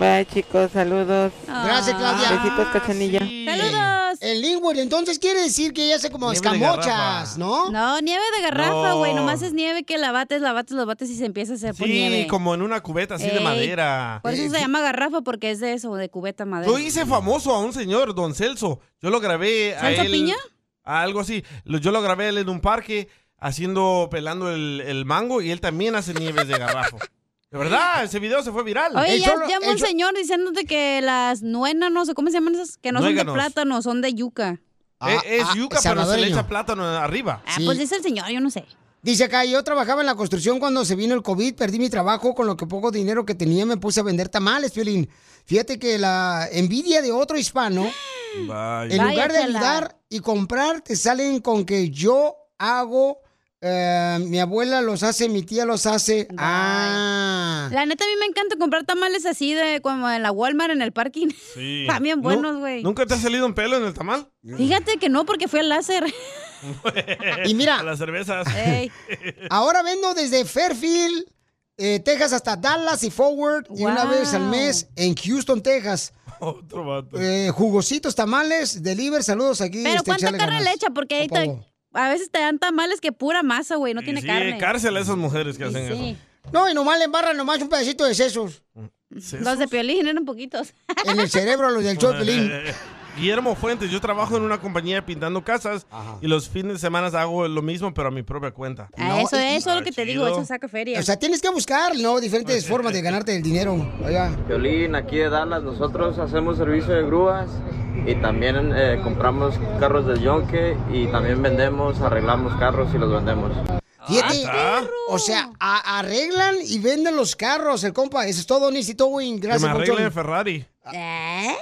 Speaker 17: Bye chicos, saludos.
Speaker 3: Gracias, Claudia.
Speaker 17: Besitos, cachanilla.
Speaker 7: ¡Saludos!
Speaker 3: El Lingwood, entonces quiere decir que ella hace como
Speaker 4: Nieve
Speaker 3: escamochas. ¿no?
Speaker 7: No, nieve de garrafa, güey.
Speaker 4: No.
Speaker 7: Nomás es nieve que la bates, la bates, la bates y se empieza a hacer por
Speaker 4: Sí,
Speaker 7: nieve.
Speaker 4: como en una cubeta así de madera.
Speaker 7: Por eso se llama garrafa, porque es de eso, de cubeta madera.
Speaker 4: Yo hice famoso a un señor, don Celso. Yo lo grabé a
Speaker 7: ¿Celso
Speaker 4: él.
Speaker 7: Piña?
Speaker 4: a algo así. Yo lo grabé a él en un parque haciendo, pelando el, el mango y él también hace nieves de garrafo. De verdad, ese video se fue viral.
Speaker 7: Oye, ya
Speaker 3: solo-
Speaker 7: llama un señor diciéndote que las nuenas, no sé cómo se llaman esas, que no
Speaker 4: Nuéganos.
Speaker 7: son de plátano, son de yuca.
Speaker 4: Eh, es
Speaker 3: ah,
Speaker 4: yuca, pero se le echa plátano arriba.
Speaker 7: Ah,
Speaker 3: Sí.
Speaker 7: pues dice el señor, yo no sé.
Speaker 3: Dice acá, yo trabajaba en la construcción cuando se vino el COVID, perdí mi trabajo, con lo que poco dinero que tenía me puse a vender tamales, Piolín. Fíjate que la envidia de otro hispano,
Speaker 4: Vaya.
Speaker 3: en lugar de ayudar y comprar, te salen con que yo hago, eh, mi abuela los hace, mi tía los hace. Ah.
Speaker 7: La neta, a mí me encanta comprar tamales así de como en la Walmart, en el parking.
Speaker 4: Sí. Nu-
Speaker 7: buenos, güey.
Speaker 4: ¿Nunca te ha salido un pelo en el tamal?
Speaker 7: Fíjate que no, porque fui al láser.
Speaker 3: Y mira,
Speaker 4: A las cervezas.
Speaker 7: Ey.
Speaker 3: Ahora vendo desde Fairfield, eh, Texas hasta Dallas y Forward y una vez al mes en Houston, Texas.
Speaker 4: Otro vato.
Speaker 3: Eh, jugositos, tamales, deliver, saludos aquí.
Speaker 7: Pero
Speaker 3: este,
Speaker 7: ¿cuánta carne
Speaker 3: ganas.
Speaker 7: le echa? Porque ahí. A veces te dan tamales que pura masa, güey, no
Speaker 4: Y
Speaker 7: tiene
Speaker 4: sí,
Speaker 7: carne.
Speaker 4: cárcel a esas mujeres que hacen
Speaker 7: Sí.
Speaker 3: No, y nomás le embarran nomás un pedacito de sesos
Speaker 4: eso.
Speaker 7: Los de piolín eran poquitos.
Speaker 3: en el cerebro, los del show de Pelín.
Speaker 4: Guillermo Fuentes, yo trabajo en una compañía pintando casas y los fines de semana hago lo mismo, pero a mi propia cuenta.
Speaker 7: Ah,
Speaker 3: No,
Speaker 7: eso,
Speaker 3: y-
Speaker 7: eso es lo que te digo, eso saca feria.
Speaker 3: O sea, tienes que buscar, ¿no? Diferentes formas de ganarte el dinero. Oiga.
Speaker 18: Violín, aquí de Dallas, nosotros hacemos servicio de grúas y también eh, compramos carros de yonque y también vendemos, arreglamos carros y los vendemos.
Speaker 3: Fíjate,
Speaker 4: Ah,
Speaker 3: o sea, a- arreglan y venden los carros, el compa. Eso es todo, Nicito Win.
Speaker 4: que
Speaker 3: Gracias,
Speaker 4: me arregle
Speaker 3: Ponchón.
Speaker 4: de Ferrari.
Speaker 7: ¿Eh?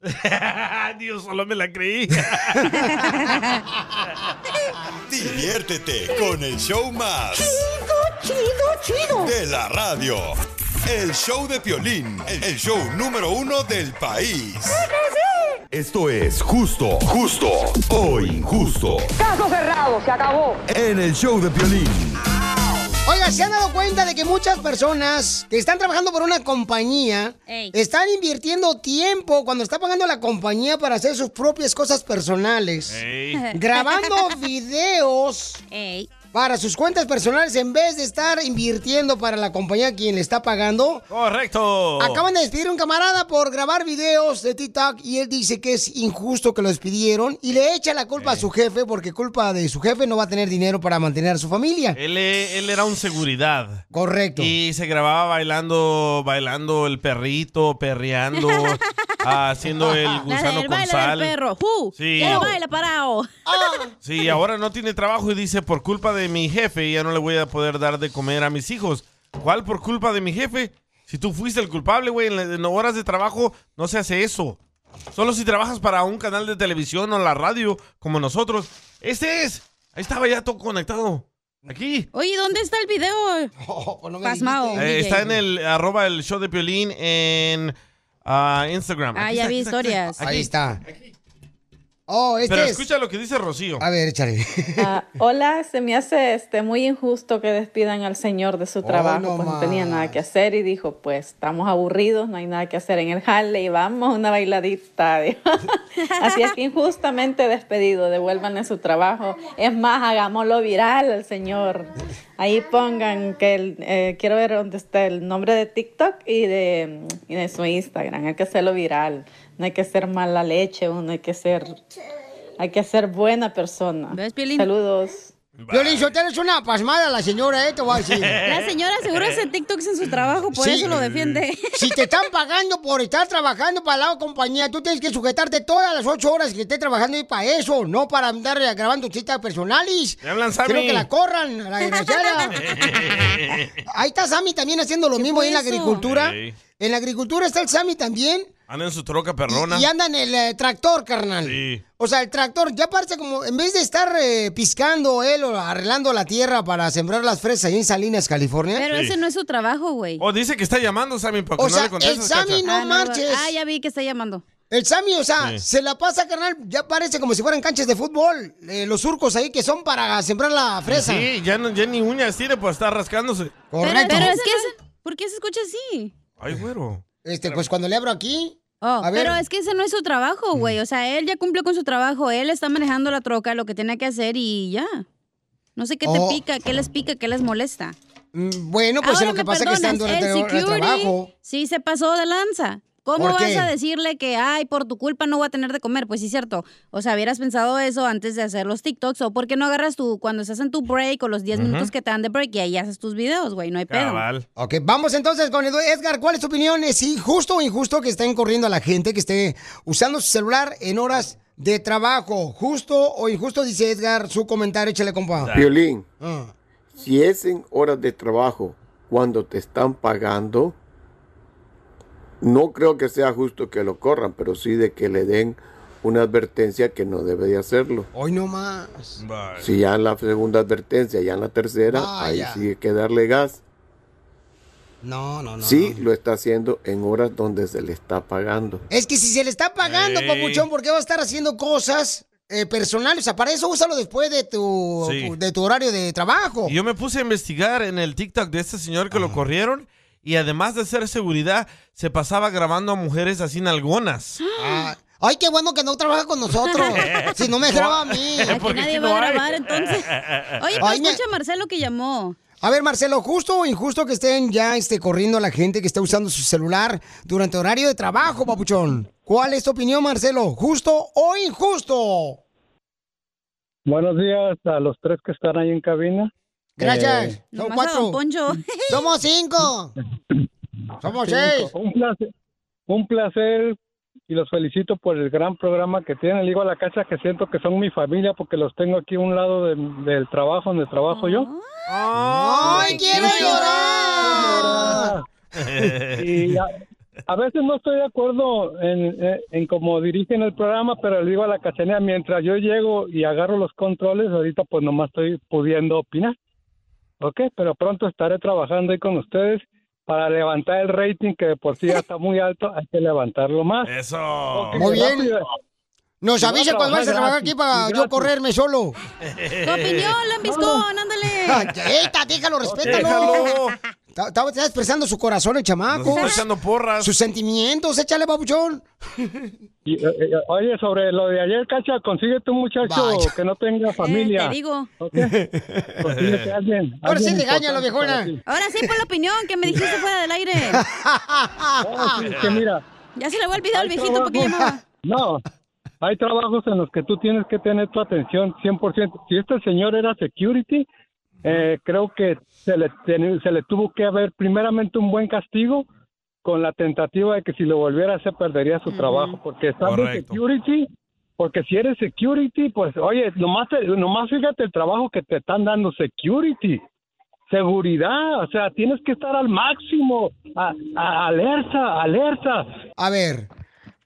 Speaker 4: Dios, solo me la creí.
Speaker 1: Diviértete con el show más.
Speaker 3: Chido, chido, chido.
Speaker 1: De la radio. El show de Piolín, el show número uno del país. Esto es justo, justo o injusto.
Speaker 19: Caso cerrado, se acabó.
Speaker 1: En el show de Piolín.
Speaker 3: Oiga, ¿se han dado cuenta de que muchas personas que están trabajando por una compañía
Speaker 7: Ey.
Speaker 3: están invirtiendo tiempo cuando está pagando la compañía para hacer sus propias cosas personales?
Speaker 4: Ey.
Speaker 3: Grabando videos
Speaker 7: Ey.
Speaker 3: Para sus cuentas personales en vez de estar invirtiendo para la compañía quien le está pagando.
Speaker 4: Correcto.
Speaker 3: Acaban de despedir a un camarada por grabar videos de TikTok y él dice que es injusto que lo despidieron y le echa la culpa a su jefe porque culpa de su jefe no va a tener dinero para mantener a su familia.
Speaker 4: Él, e- él era un seguridad.
Speaker 3: Correcto.
Speaker 4: Y se grababa bailando, bailando el perrito, perreando, haciendo el gusano con sal.
Speaker 7: del perro. ¡Uh!
Speaker 4: Sí.
Speaker 7: Ya no baila parado.
Speaker 4: Sí, ahora no tiene trabajo y dice, por culpa de mi jefe ya no le voy a poder dar de comer a mis hijos. ¿Cuál por culpa de mi jefe? Si tú fuiste el culpable, güey, en, horas de trabajo no se hace eso. Solo si trabajas para un canal de televisión o la radio, como nosotros. Este es. Ahí estaba ya todo conectado. Aquí.
Speaker 7: Oye, ¿dónde está el video? Pasmao.
Speaker 4: Eh, está en el arroba el show de Piolín en ah, Instagram.
Speaker 7: Ah,
Speaker 4: Aquí
Speaker 7: ya
Speaker 4: está,
Speaker 7: vi
Speaker 4: aquí está, aquí
Speaker 7: historias.
Speaker 4: Aquí.
Speaker 3: Ahí está.
Speaker 14: Oh, este
Speaker 4: Pero
Speaker 14: es-
Speaker 4: escucha lo que dice Rocío.
Speaker 14: A ver, échale.
Speaker 20: Ah, hola, se me hace este muy injusto que despidan al señor de su trabajo,
Speaker 14: no
Speaker 20: pues no tenía nada que hacer y dijo, pues estamos aburridos, no hay nada que hacer en el jale y vamos a una bailadita. Así es que injustamente despedido, devuélvanle su trabajo. Es más, hagámoslo viral al señor. Ahí pongan que el, eh, quiero ver dónde está el nombre de TikTok y de, y de su Instagram. Hay que hacerlo viral. No hay que ser mala leche, uno hay que ser, hay que ser buena persona. Saludos.
Speaker 14: Violín Sotelo es una pasmada la señora, ¿eh? Te voy a decir.
Speaker 7: La señora seguro hace TikToks en su trabajo, por
Speaker 14: Sí.
Speaker 7: eso lo defiende.
Speaker 14: Si te están pagando por estar trabajando para la compañía, tú tienes que sujetarte todas las ocho horas que estés trabajando y para eso, no para andar grabando citas personales.
Speaker 4: Me hablan, Sammy.
Speaker 14: Quiero que la corran, a la desgraciada. Ahí está Sammy también haciendo lo mismo ahí en la agricultura.
Speaker 4: Sí.
Speaker 14: En la agricultura está el Sammy también.
Speaker 4: Anda en su troca perrona.
Speaker 14: Y anda en el eh, tractor, carnal.
Speaker 4: Sí.
Speaker 14: O sea, el tractor ya parece como, en vez de estar eh, piscando él o arreglando la tierra para sembrar las fresas ahí en Salinas, California.
Speaker 7: Pero ese no es su trabajo, güey.
Speaker 4: O dice que está llamando, Sammy, para que
Speaker 14: O
Speaker 4: no
Speaker 14: sea,
Speaker 4: le contestes,
Speaker 14: el Sammy
Speaker 4: Cacha.
Speaker 14: no
Speaker 7: Ah,
Speaker 14: marches.
Speaker 7: Ah, ya vi que está llamando.
Speaker 14: El Sammy, o sea,
Speaker 4: Sí.
Speaker 14: se la pasa, carnal, ya parece como si fueran canchas de fútbol. eh, los surcos ahí que son para sembrar la fresa.
Speaker 4: Sí, ya, no- ya ni uñas tiene por estar rascándose.
Speaker 14: Correcto.
Speaker 7: Pero es que, es- ¿por qué se escucha así?
Speaker 4: Ay, güero.
Speaker 14: Este, pues cuando le abro aquí.
Speaker 7: Oh,
Speaker 14: A ver.
Speaker 7: pero es que ese no es su trabajo, güey. O sea, él ya cumplió con su trabajo. Él está manejando la troca, lo que tiene que hacer y ya. No sé qué te
Speaker 14: Oh.
Speaker 7: pica, qué les pica, qué les molesta.
Speaker 14: Mm, Bueno, pues
Speaker 7: Ahora
Speaker 14: lo que
Speaker 7: me
Speaker 14: pasa es que están durante
Speaker 7: el security
Speaker 14: trabajo.
Speaker 7: Sí, se pasó de lanza. ¿Cómo
Speaker 14: ¿Por
Speaker 7: vas
Speaker 14: qué?
Speaker 7: a decirle que, ay, por tu culpa no voy a tener de comer? Pues sí, cierto. O sea, hubieras pensado eso antes de hacer los TikToks. ¿O por qué no agarras tu, cuando estás en tu break o los 10
Speaker 14: Ujú.
Speaker 7: minutos que te dan de break y ahí haces tus videos, güey? No hay pedo.
Speaker 14: Ok, vamos entonces con Edu- Edgar. ¿Cuál es tu opinión? ¿Es injusto o injusto que estén corriendo a la gente que esté usando su celular en horas de trabajo? ¿Justo o injusto? Dice Edgar, su comentario, échale compa.
Speaker 21: Violín,
Speaker 14: Ah.
Speaker 21: si es en horas de trabajo cuando te están pagando, no creo que sea justo que lo corran, pero sí de que le den una advertencia que no debe de hacerlo.
Speaker 14: Hoy no más.
Speaker 21: Si ya en la segunda advertencia, ya en la tercera,
Speaker 14: Vaya.
Speaker 21: ahí sí hay que darle gas.
Speaker 14: No, no, no.
Speaker 21: sí, lo está haciendo en horas donde se le está pagando.
Speaker 14: Es que si se le está pagando, papuchón, ¿por qué va a estar haciendo cosas eh, personales? O sea, para eso úsalo después de tu,
Speaker 4: Sí.
Speaker 14: de tu horario de trabajo.
Speaker 4: Y yo me puse a investigar en el TikTok de este señor que lo corrieron y además de ser seguridad, se pasaba grabando a mujeres así nalgonas.
Speaker 14: Ah, Ay, qué bueno que no trabaja con nosotros. si no me graba a mí.
Speaker 7: Aquí nadie va a grabar, entonces. Oye, pero
Speaker 14: Ay, me-
Speaker 7: escucha a Marcelo que llamó.
Speaker 14: A ver, Marcelo, ¿justo o injusto que estén ya este, corriendo a la gente que está usando su celular durante horario de trabajo, papuchón? ¿Cuál es tu opinión, Marcelo? ¿Justo o injusto?
Speaker 22: Buenos días a los tres que están ahí en cabina.
Speaker 14: Gracias.
Speaker 22: Eh,
Speaker 7: a
Speaker 14: cuatro.
Speaker 7: Poncho.
Speaker 14: Somos cinco. Somos
Speaker 22: cinco.
Speaker 14: seis.
Speaker 22: Un placer, un placer y los felicito por el gran programa que tienen. Le digo a la casa que siento que son mi familia porque los tengo aquí a un lado de- del trabajo donde trabajo yo.
Speaker 14: ¡Ay, quiero llorar!
Speaker 22: y a, a veces no estoy de acuerdo en, en, en cómo dirigen el programa, pero le digo a la cachanea, mientras yo llego y agarro los controles, ahorita pues nomás estoy pudiendo opinar. Ok, pero pronto estaré trabajando ahí con ustedes para levantar el rating que de por sí ya está muy alto, hay que levantarlo más.
Speaker 4: Eso.
Speaker 14: Muy bien. Nos avisa cuando vayas a trabajar aquí para yo correrme solo.
Speaker 7: Tu opinión, lambiscón, ándale.
Speaker 14: Eita, déjalo, respétalo. Está expresando su corazón el chamaco.
Speaker 4: Echando porras.
Speaker 14: Sus sentimientos, échale, babuchón.
Speaker 22: Y, eh, eh, oye, sobre lo de ayer, Cacha, consíguete un muchacho
Speaker 14: Vaya.
Speaker 22: que no tenga familia.
Speaker 7: Eh, te digo.
Speaker 22: ¿ok? Consíguete a alguien.
Speaker 14: Ahora sí
Speaker 22: alguien
Speaker 14: regáñalo,
Speaker 22: importante para
Speaker 14: viejona.
Speaker 7: Ahora sí, por la opinión que me dijiste fuera del aire.
Speaker 22: Sí, que mira,
Speaker 7: Ya se le voy a olvidar al viejito porque llamaba.
Speaker 22: No, hay trabajos en los que tú tienes que tener tu atención 100%. Si este señor era security, eh, creo que se le, se le tuvo que haber primeramente un buen castigo con la tentativa de que si lo volviera a hacer perdería su trabajo, porque estando en
Speaker 4: Correcto.
Speaker 22: security, porque si eres security, pues oye, nomás, te- nomás fíjate el trabajo que te están dando security. Seguridad, o sea, tienes que estar al máximo, a- a- alerta, alerta.
Speaker 14: A ver.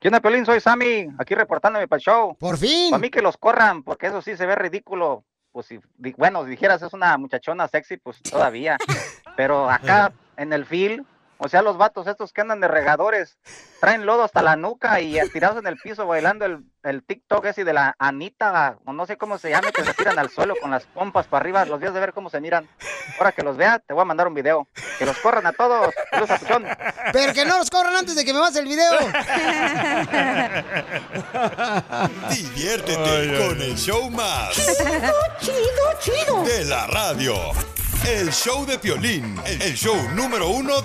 Speaker 13: ¿Qué onda, Pelín? Soy Sammy, aquí reportándome para el show.
Speaker 14: Por fin.
Speaker 13: Para mí que los corran, porque eso sí se ve ridículo. Pues si, bueno, dijeras es una muchachona sexy, pues todavía. Pero acá en el field,
Speaker 23: O sea, los vatos estos que andan de regadores, traen lodo hasta la nuca y tirados en el piso bailando el, el TikTok ese de la Anita, o no sé cómo se llama, que se tiran al suelo con las pompas para arriba. Los días de ver cómo se miran. Ahora que los vea, te voy a mandar un video. Que los corran a todos. Puchón.
Speaker 3: Pero que no los corran antes de que me pase el video.
Speaker 1: Diviértete con el show más.
Speaker 3: Chido, chido,
Speaker 1: De la radio. El show de Piolín. El show número uno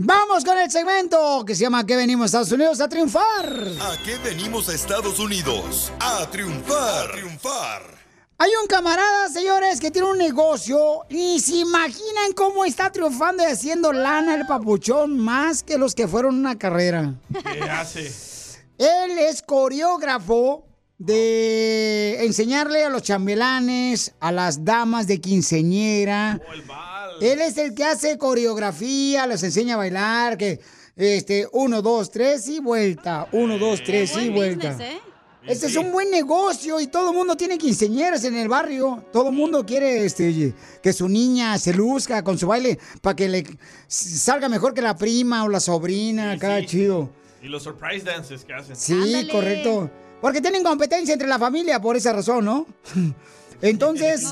Speaker 3: Vamos con el segmento que se llama ¿Qué venimos a Estados Unidos a triunfar?
Speaker 1: ¿A qué venimos a Estados Unidos? A triunfar. A triunfar.
Speaker 3: Hay un camarada, señores, que tiene un negocio y se imaginan cómo está triunfando y haciendo lana el papuchón más que los que fueron a una carrera.
Speaker 4: ¿Qué hace?
Speaker 3: Él es coreógrafo de enseñarle a los chambelanes, a las damas de quinceñera. Él es el que hace coreografía, les enseña a bailar, que este, uno, dos, tres y vuelta. Uno, dos, tres y vuelta. Este es un buen negocio y todo el mundo tiene quinceñeras en el barrio. Todo el mundo quiere este, que su niña se luzca con su baile para que le salga mejor que la prima o la sobrina. Acá, chido.
Speaker 4: Y los surprise dances que hacen.
Speaker 3: Sí, correcto. Porque tienen competencia entre la familia por esa razón, ¿no? Entonces,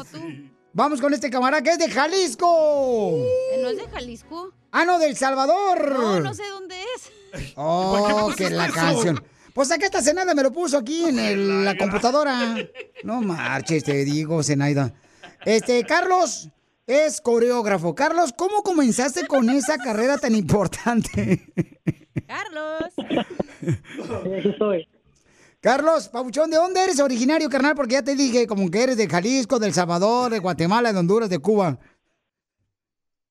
Speaker 3: vamos con este camarada que es de Jalisco.
Speaker 7: Eh, ¿No es de Jalisco?
Speaker 3: Ah, no, del Salvador.
Speaker 7: No, no sé dónde es.
Speaker 3: Oh, que la canción. Pues acá esta Zenaida me lo puso aquí en el- la computadora. No marches, te digo, Zenaida. Este, Carlos es coreógrafo. Carlos, ¿cómo comenzaste con esa carrera tan importante?
Speaker 7: Carlos.
Speaker 22: Aquí estoy.
Speaker 3: Carlos, Pabuchón, ¿de dónde eres originario, carnal? Porque ya te dije, como que eres de Jalisco, del Salvador, de Guatemala, de Honduras, de Cuba.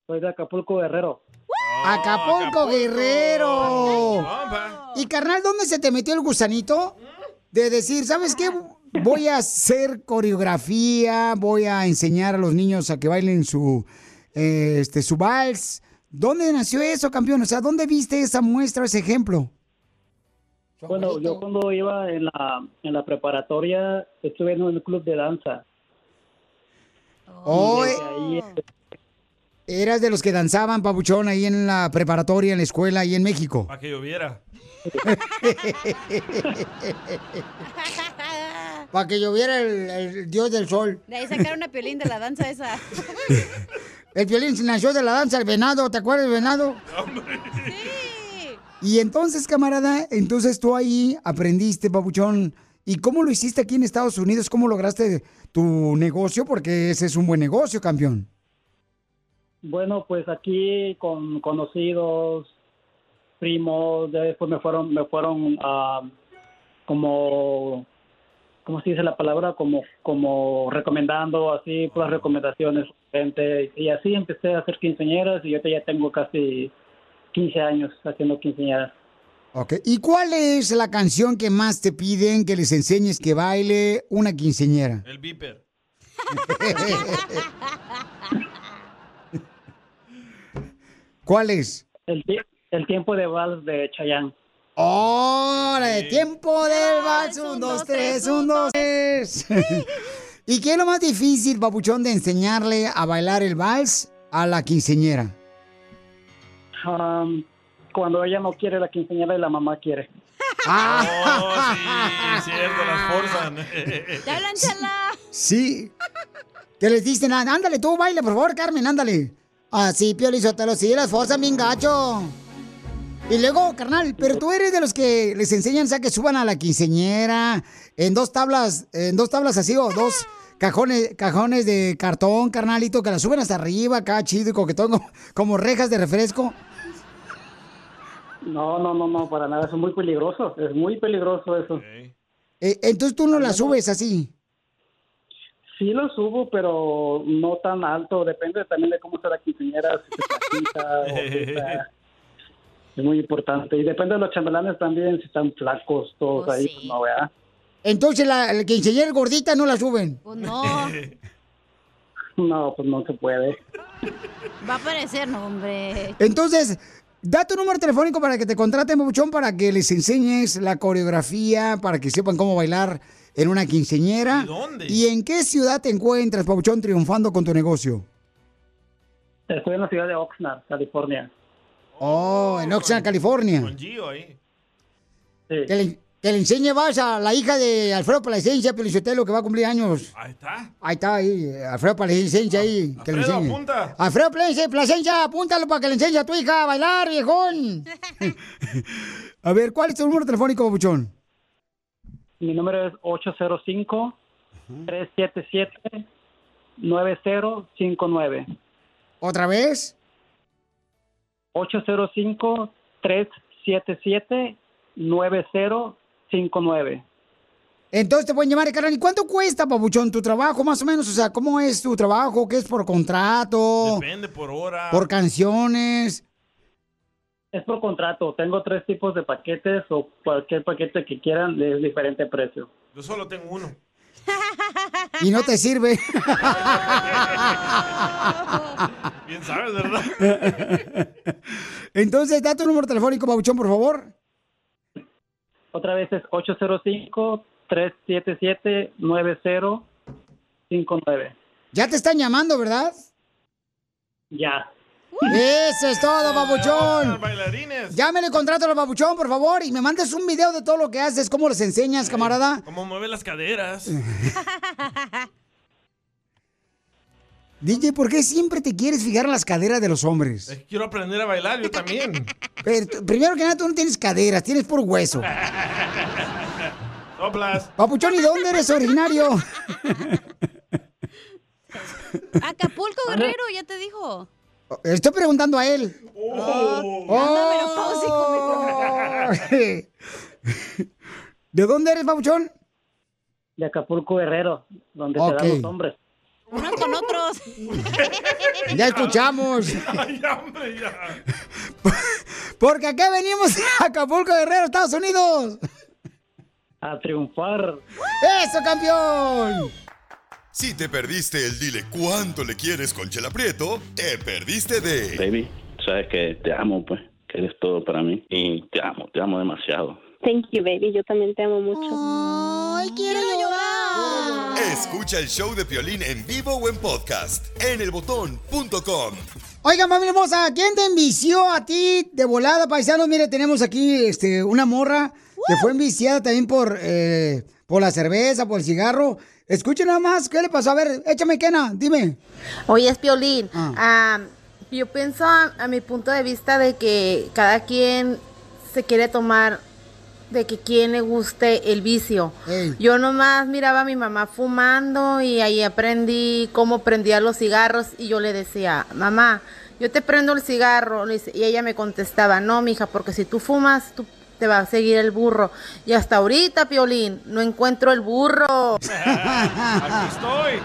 Speaker 22: Soy de Acapulco, Guerrero.
Speaker 3: Acapulco, Guerrero. Y carnal, ¿dónde se te metió el gusanito? De decir, ¿sabes qué? Voy a hacer coreografía, voy a enseñar a los niños a que bailen su, eh, este, su vals. ¿Dónde nació eso, campeón? O sea, ¿dónde viste esa muestra, ese ejemplo?
Speaker 22: Bueno, yo cuando iba en la, en la preparatoria estuve en un club de danza.
Speaker 3: Oh, eh,
Speaker 22: ahí, este,
Speaker 3: eras de los que danzaban, Pabuchón, ahí en la preparatoria, en la escuela, ahí en México.
Speaker 4: Para que lloviera.
Speaker 3: Para que lloviera el, el dios del sol.
Speaker 7: De ahí sacaron a Piolín de la danza esa.
Speaker 3: El violín nació de la danza del venado, ¿te acuerdas del venado? Y entonces, camarada, entonces tú ahí aprendiste, papuchón. ¿Y cómo lo hiciste aquí en Estados Unidos? ¿Cómo lograste tu negocio? Porque ese es un buen negocio, campeón.
Speaker 22: bueno, pues aquí con conocidos, primos, después me fueron, me fueron a como, ¿cómo se dice la palabra? Como, como recomendando, así, puras recomendaciones, gente, y así empecé a hacer quinceañeras y yo ya tengo casi 15 años haciendo quinceañeras.
Speaker 3: Ok. ¿Y cuál es la canción que más te piden que les enseñes que baile una quinceñera?
Speaker 4: El viper.
Speaker 3: ¿Cuál es?
Speaker 22: El, el tiempo de vals de Chayanne.
Speaker 3: ¡Hora de tiempo del vals! Un, dos, tres, un, dos, tres. ¿Y qué es lo más difícil, papuchón, de enseñarle a bailar el vals a la quinceñera?
Speaker 22: Um, cuando ella no quiere la quinceañera y la mamá quiere.
Speaker 4: Oh, sí, cierto, las forzan.
Speaker 3: Sí. Que les dicen, "Ah, ándale tú, baile, por favor, Carmen, ándale. Así, Pio Lizotelo, sí, las forzan bien gacho. Y luego, carnal, pero tú eres de los que les enseñan, o sea, que suban a la quinceñera en dos tablas, en dos tablas así, o dos cajones, cajones de cartón, carnalito, que la suben hasta arriba, acá chido y coquetón, como, como rejas de refresco.
Speaker 22: No, no, no, no, para nada. Eso es muy peligroso. Es muy peligroso eso.
Speaker 3: Eh, entonces tú no la subes así.
Speaker 22: Sí lo subo, pero no tan alto. Depende también de cómo sea la quinceañera, si se platita o si está- Es muy importante. Y depende de los chambelanes también, si están flacos todos ahí, pues no, ¿verdad?
Speaker 3: Entonces la, la quinceañera gordita no la suben.
Speaker 7: Pues no.
Speaker 22: No, pues no se puede.
Speaker 7: Va a aparecer, no, hombre.
Speaker 3: Entonces, da tu número telefónico para que te contraten, Papuchón, para que les enseñes la coreografía, para que sepan cómo bailar en una quinceñera.
Speaker 22: ¿Y dónde?
Speaker 3: ¿Y en qué ciudad te encuentras, Papuchón, triunfando con tu negocio?
Speaker 22: Estoy en la ciudad de Oxnard, California.
Speaker 3: Oh, en Oxnard, California.
Speaker 4: Gio ahí.
Speaker 3: Le, que le enseñe vas a la hija de Alfredo Plasencia, Pelichotelo, que va a cumplir años.
Speaker 4: Ahí está.
Speaker 3: Ahí está, ahí, Alfredo Plasencia ahí. que le
Speaker 4: Alfredo,
Speaker 3: enseñe.
Speaker 4: apunta.
Speaker 3: Alfredo Plasencia, apúntalo para que le enseñe a tu hija a bailar, viejón. a ver, ¿cuál es tu número telefónico, Papuchón?
Speaker 22: Mi número es 805-377-9059.
Speaker 3: ¿Otra vez?
Speaker 22: 805-377-9059.
Speaker 3: Entonces te pueden llamar, carnal. ¿Y cuánto cuesta, Papuchón, tu trabajo, más o menos? O sea, ¿cómo es tu trabajo? ¿Qué es por contrato?
Speaker 4: Depende por hora.
Speaker 3: ¿Por canciones?
Speaker 22: Es por contrato. Tengo tres tipos de paquetes o cualquier paquete que quieran de diferente precio.
Speaker 4: Yo solo tengo uno.
Speaker 3: Y no te sirve.
Speaker 4: Bien sabes, ¿verdad?
Speaker 22: Entonces,
Speaker 3: da tu número telefónico, Papuchón, por favor.
Speaker 22: Otra vez es 805-377-9059.
Speaker 3: Ya te están llamando, ¿verdad?
Speaker 22: Ya.
Speaker 3: Eso es todo,
Speaker 4: bailarines.
Speaker 3: Llámele contrato al Papuchón, por favor, y me mandes un video de todo lo que haces, cómo les enseñas, camarada.
Speaker 4: Cómo mueve las caderas.
Speaker 3: DJ, ¿por qué siempre te quieres fijar en las caderas de los hombres?
Speaker 4: Es que quiero aprender a bailar, yo también.
Speaker 3: Pero, primero que nada, tú no tienes caderas, tienes por hueso.
Speaker 4: Soplas.
Speaker 3: Papuchón, ¿y de dónde eres originario?
Speaker 7: Acapulco, Guerrero, ya te dijo.
Speaker 3: Estoy preguntando a él.
Speaker 7: Oh,
Speaker 3: Oh. ¿De dónde eres, Papuchón?
Speaker 22: De Acapulco Guerrero, donde
Speaker 3: Ok.
Speaker 22: se dan los hombres.
Speaker 7: Unos con otros.
Speaker 3: Ya escuchamos.
Speaker 4: Ay, hombre, ya.
Speaker 3: Porque acá venimos a Acapulco Guerrero, Estados Unidos.
Speaker 22: A triunfar.
Speaker 3: ¡Eso, campeón!
Speaker 1: Si te perdiste el dile cuánto le quieres con Chela Prieto, te perdiste de
Speaker 24: Baby, sabes que te amo, pues, que eres todo para mí. Y te amo, te amo demasiado.
Speaker 25: Thank you, baby. Yo también te amo mucho.
Speaker 3: ¡Ay, quiero llorar!
Speaker 1: Escucha el show de Piolín en vivo o en podcast en elbotón.com.
Speaker 3: Oigan, mami hermosa, ¿quién te envició a ti de volada, paisanos? Mire, tenemos aquí este, una morra que fue enviciada también por, eh, por la cerveza, por el cigarro. Escuchen nada más, ¿qué le pasó? A ver, échame quena, dime.
Speaker 26: Oye, es Piolín. Ah, yo pienso a, a mi punto de vista de que cada quien se quiere tomar de que quien le guste el vicio. Yo nomás miraba a mi mamá fumando y ahí aprendí cómo prendía los cigarros y yo le decía, mamá, yo te prendo el cigarro. Y ella me contestaba, no, mija, porque si tú fumas, tú te va a seguir el burro. Y hasta ahorita, Piolín, no encuentro el burro.
Speaker 4: Aquí estoy.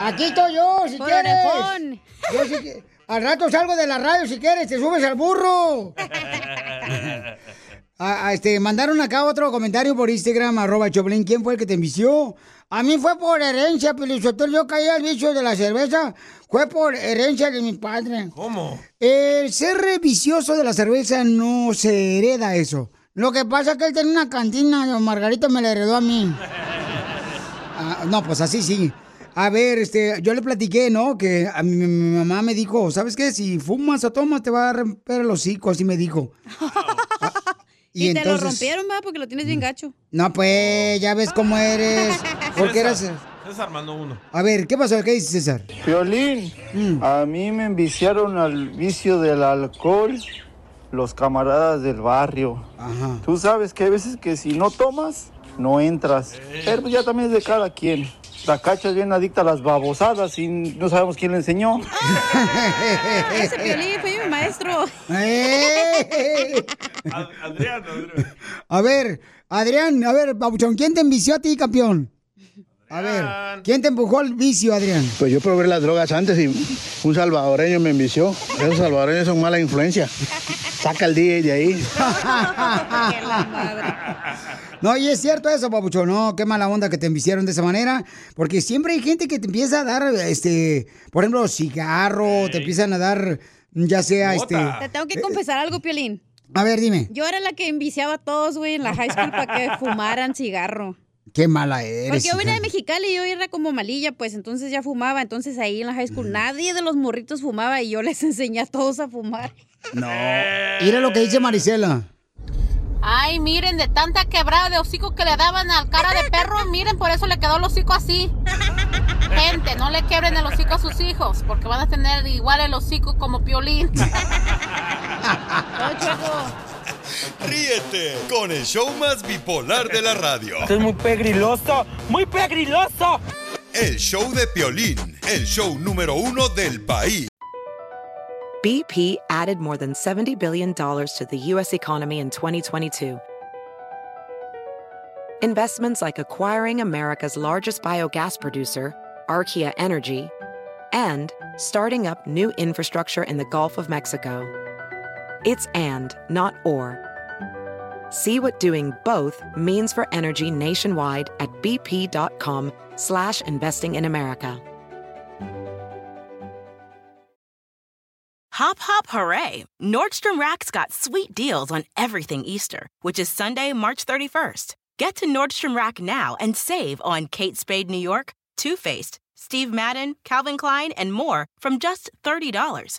Speaker 3: Aquí estoy yo, si
Speaker 26: Por
Speaker 3: quieres.
Speaker 26: orejón.
Speaker 3: Yo que- Al rato salgo de la radio si quieres, te subes al burro. a- a, este, mandaron acá otro comentario por Instagram, arroba Choplin. ¿Quién fue el que te envició? A mí fue por herencia, Pelizotel. Yo caí al vicio de la cerveza. Fue por herencia de mi padre.
Speaker 4: ¿Cómo?
Speaker 3: El ser vicioso de la cerveza no se hereda eso. Lo que pasa es que él tenía una cantina, don Margarita me la heredó a mí. Ah, no, pues así sí. A ver, este, yo le platiqué, ¿no? Que a mi, mi mamá me dijo, ¿sabes qué? Si fumas o tomas te va a romper el hocico, así me dijo. Ah,
Speaker 7: Y, te lo rompieron, va, porque lo tienes bien gacho.
Speaker 3: No, pues, ya ves cómo eres. Porque eras...
Speaker 4: César, César mandó uno.
Speaker 3: A ver, ¿qué pasó? ¿Qué dice César?
Speaker 27: Violín, a mí me enviciaron al vicio del alcohol los camaradas del barrio. Tú sabes que hay veces que si no tomas, no entras. Pero pues ya también es de cada quien. La cacha es bien adicta a las babosadas y no sabemos quién le enseñó.
Speaker 7: Ese violín fue mi maestro.
Speaker 4: Adrián, Adrián.
Speaker 3: A ver, Adrián, a ver, Pabuchón, ¿quién te envició a ti, campeón? A ver, ¿quién te empujó al vicio, Adrián?
Speaker 28: Pues yo probé las drogas antes y un salvadoreño me envició. Esos salvadoreños son mala influencia. Saca el DJ de ahí.
Speaker 3: No, y es cierto eso, papuchón, no, qué mala onda que te enviciaron de esa manera, porque siempre hay gente que te empieza a dar, este, por ejemplo, cigarro, te empiezan a dar, ya sea, este...
Speaker 7: Te tengo que confesar algo, Piolín.
Speaker 3: A ver, dime,
Speaker 7: Yo era la que enviciaba a todos, güey, en la high school para que fumaran cigarro.
Speaker 3: Qué mala eres.
Speaker 7: Porque yo venía de. Mexicali y yo era como malilla, pues entonces ya fumaba. Entonces ahí en la high school nadie de los morritos fumaba y yo les enseñé a todos a fumar.
Speaker 3: No, mira lo que dice Marisela.
Speaker 29: Ay, miren, de tanta quebrada de hocico que le daban al cara de perro, miren, por eso le quedó el hocico así. Gente, no le quebren el hocico a sus hijos, porque van a tener igual el hocico como piolín.
Speaker 1: Ríete con el show más bipolar de la radio.
Speaker 30: Esto es muy pegriloso, muy pegriloso.
Speaker 1: El show de Piolín, el show número uno del país.
Speaker 31: BP added more than $70 billion to the U.S. economy in 2022. Investments like acquiring America's largest biogas producer, Archaea Energy, and starting up new infrastructure in the Gulf of Mexico. It's and, not or. See what doing both means for energy nationwide at bp.com slash investing in America.
Speaker 32: Hop, hop, hooray! Nordstrom Rack's got sweet deals on everything Easter, which is Sunday, March 31st. Get to Nordstrom Rack now and save on Kate Spade New York, Too Faced, Steve Madden, Calvin Klein, and more from just $30.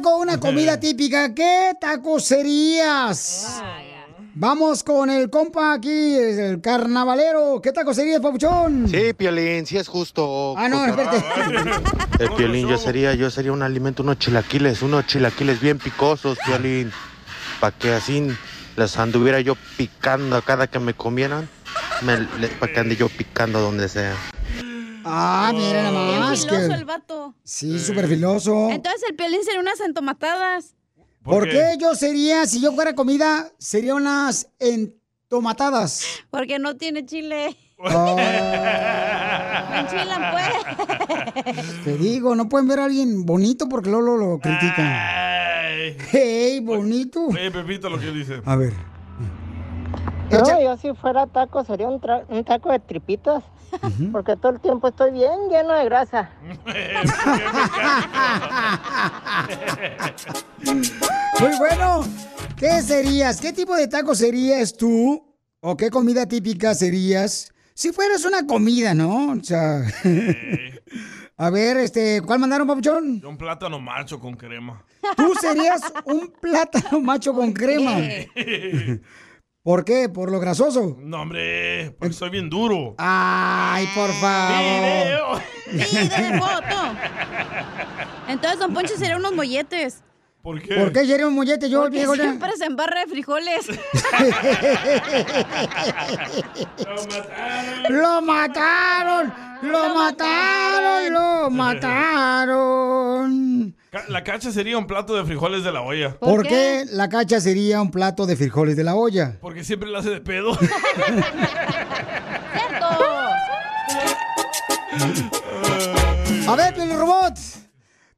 Speaker 3: Taco, una comida típica, ¿qué taco serías? Vamos con el compa aquí, el carnavalero. ¿Qué taco serías, papuchón?
Speaker 33: Sí, Piolín, sí es justo.
Speaker 3: Ah, no, espérate.
Speaker 33: El Piolín, yo sería, yo sería un alimento, unos chilaquiles, unos chilaquiles bien picosos, Piolín. Para que así les anduviera yo picando a cada que me comieran. Para que ande yo picando donde sea.
Speaker 3: Ah, mira nada
Speaker 7: Bien
Speaker 3: más.
Speaker 7: filoso
Speaker 3: que-
Speaker 7: el vato.
Speaker 3: Sí, súper filoso.
Speaker 7: Entonces el Piolín sería unas entomatadas.
Speaker 3: ¿Por qué yo sería, si yo fuera comida, sería unas entomatadas?
Speaker 7: Porque no tiene chile.
Speaker 3: Oh,
Speaker 7: Me enchilan, pues.
Speaker 3: te digo, no pueden ver a alguien bonito porque luego lo, lo critican. Hey, bonito.
Speaker 4: Oye, Pepito, lo que dice.
Speaker 3: A ver.
Speaker 34: No, yo si fuera taco sería un, tra- un taco de tripitas, porque todo el tiempo estoy bien lleno de grasa.
Speaker 3: Muy bueno. ¿Qué serías? ¿Qué tipo de taco serías tú? ¿O qué comida típica serías? Si fueras una comida, ¿no? O sea. A ver, este, ¿cuál mandaron, papuchón?
Speaker 4: Un plátano macho con crema.
Speaker 3: Tú serías un plátano macho con crema. ¿Por qué? ¿Por lo grasoso?
Speaker 4: No, hombre, porque soy bien duro.
Speaker 3: Ay, por favor.
Speaker 7: Video de foto. Entonces Don Poncho sería unos molletes.
Speaker 4: ¿Por qué?
Speaker 3: ¿Por qué sería un mollete yo,
Speaker 7: Porque
Speaker 3: viejo?
Speaker 7: siempre se embarra de frijoles.
Speaker 3: ¡Lo mataron! ¡Lo mataron! ¡Lo mataron!
Speaker 4: Ca- La cacha sería un plato de frijoles de la olla.
Speaker 3: ¿Por qué la cacha sería un plato de frijoles de la olla?
Speaker 4: Porque siempre la hace de pedo.
Speaker 3: A ver, Piel Robot.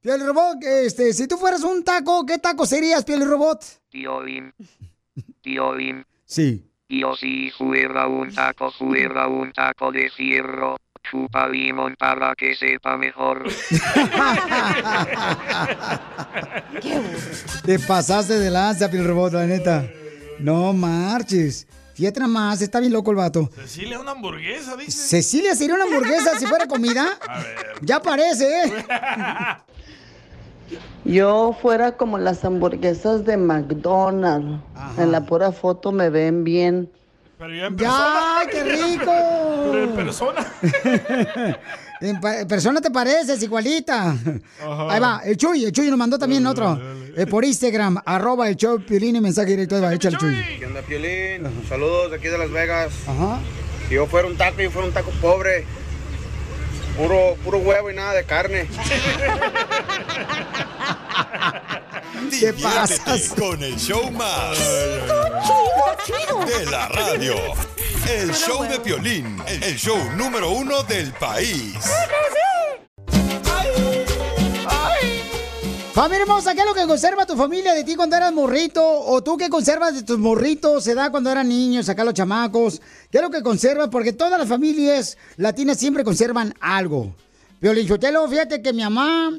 Speaker 3: Piel Robot, este, si tú fueras un taco, ¿qué taco serías, Piel Robot?
Speaker 35: Piolín. Piolín.
Speaker 3: Sí.
Speaker 35: Yo si fuera un taco, fuera un taco de fierro. Chupa limón para que sepa mejor.
Speaker 3: Te pasaste de lanza, Piel Robot, la neta. No marches. Fíjate nada más, está bien loco el vato.
Speaker 4: Cecilia, una hamburguesa, dice.
Speaker 3: ¿Cecilia sería una hamburguesa si fuera comida? Ya parece, ¿eh?
Speaker 36: Yo fuera como las hamburguesas de McDonald's. En la pura foto me ven bien.
Speaker 4: Pero ya en
Speaker 3: ¡Ya, qué rico!
Speaker 4: Pero en persona.
Speaker 3: En persona te pareces, igualita. Ahí va, el Chuy, el Chuy nos mandó también otro. eh, por Instagram, arroba el show Piolín y mensaje directo. Ahí va, echa el Chuy.
Speaker 37: ¿Qué onda, Piolín? Saludos de aquí de Las Vegas.
Speaker 3: Ajá.
Speaker 37: Si yo fuera un taco, yo fuera un taco pobre. Puro, puro huevo y nada de carne.
Speaker 1: Diviértete con el show más. De la radio. El show de Piolín. El show número uno del país.
Speaker 3: Familia hermosa, ¿qué es lo que conserva tu familia de ti cuando eras morrito? ¿O tú qué conservas de tus morritos? ¿Se da cuando eran niños, acá los chamacos? ¿Qué es lo que conservas? Porque todas las familias latinas siempre conservan algo. Violín fíjate que mi mamá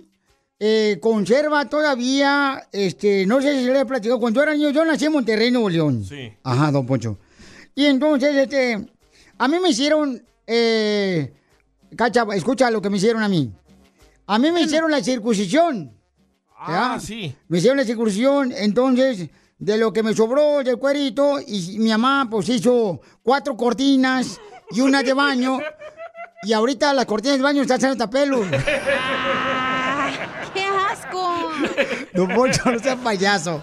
Speaker 3: eh, conserva todavía, este, no sé si le he platicado, cuando yo era niño, yo nací en Monterrey, Nuevo León.
Speaker 4: Sí.
Speaker 3: Ajá, don Poncho. Y entonces, este, a mí me hicieron, eh, cacha, escucha lo que me hicieron a mí. A mí me hicieron la circuncisión.
Speaker 4: Ah,
Speaker 3: ¿ya?
Speaker 4: sí.
Speaker 3: Me hicieron la circuncisión, entonces, de lo que me sobró del cuerito, y mi mamá, pues, hizo cuatro cortinas y una de baño. Y ahorita las cortinas de baño están haciendo pelo. Don Poncho, no sea payaso.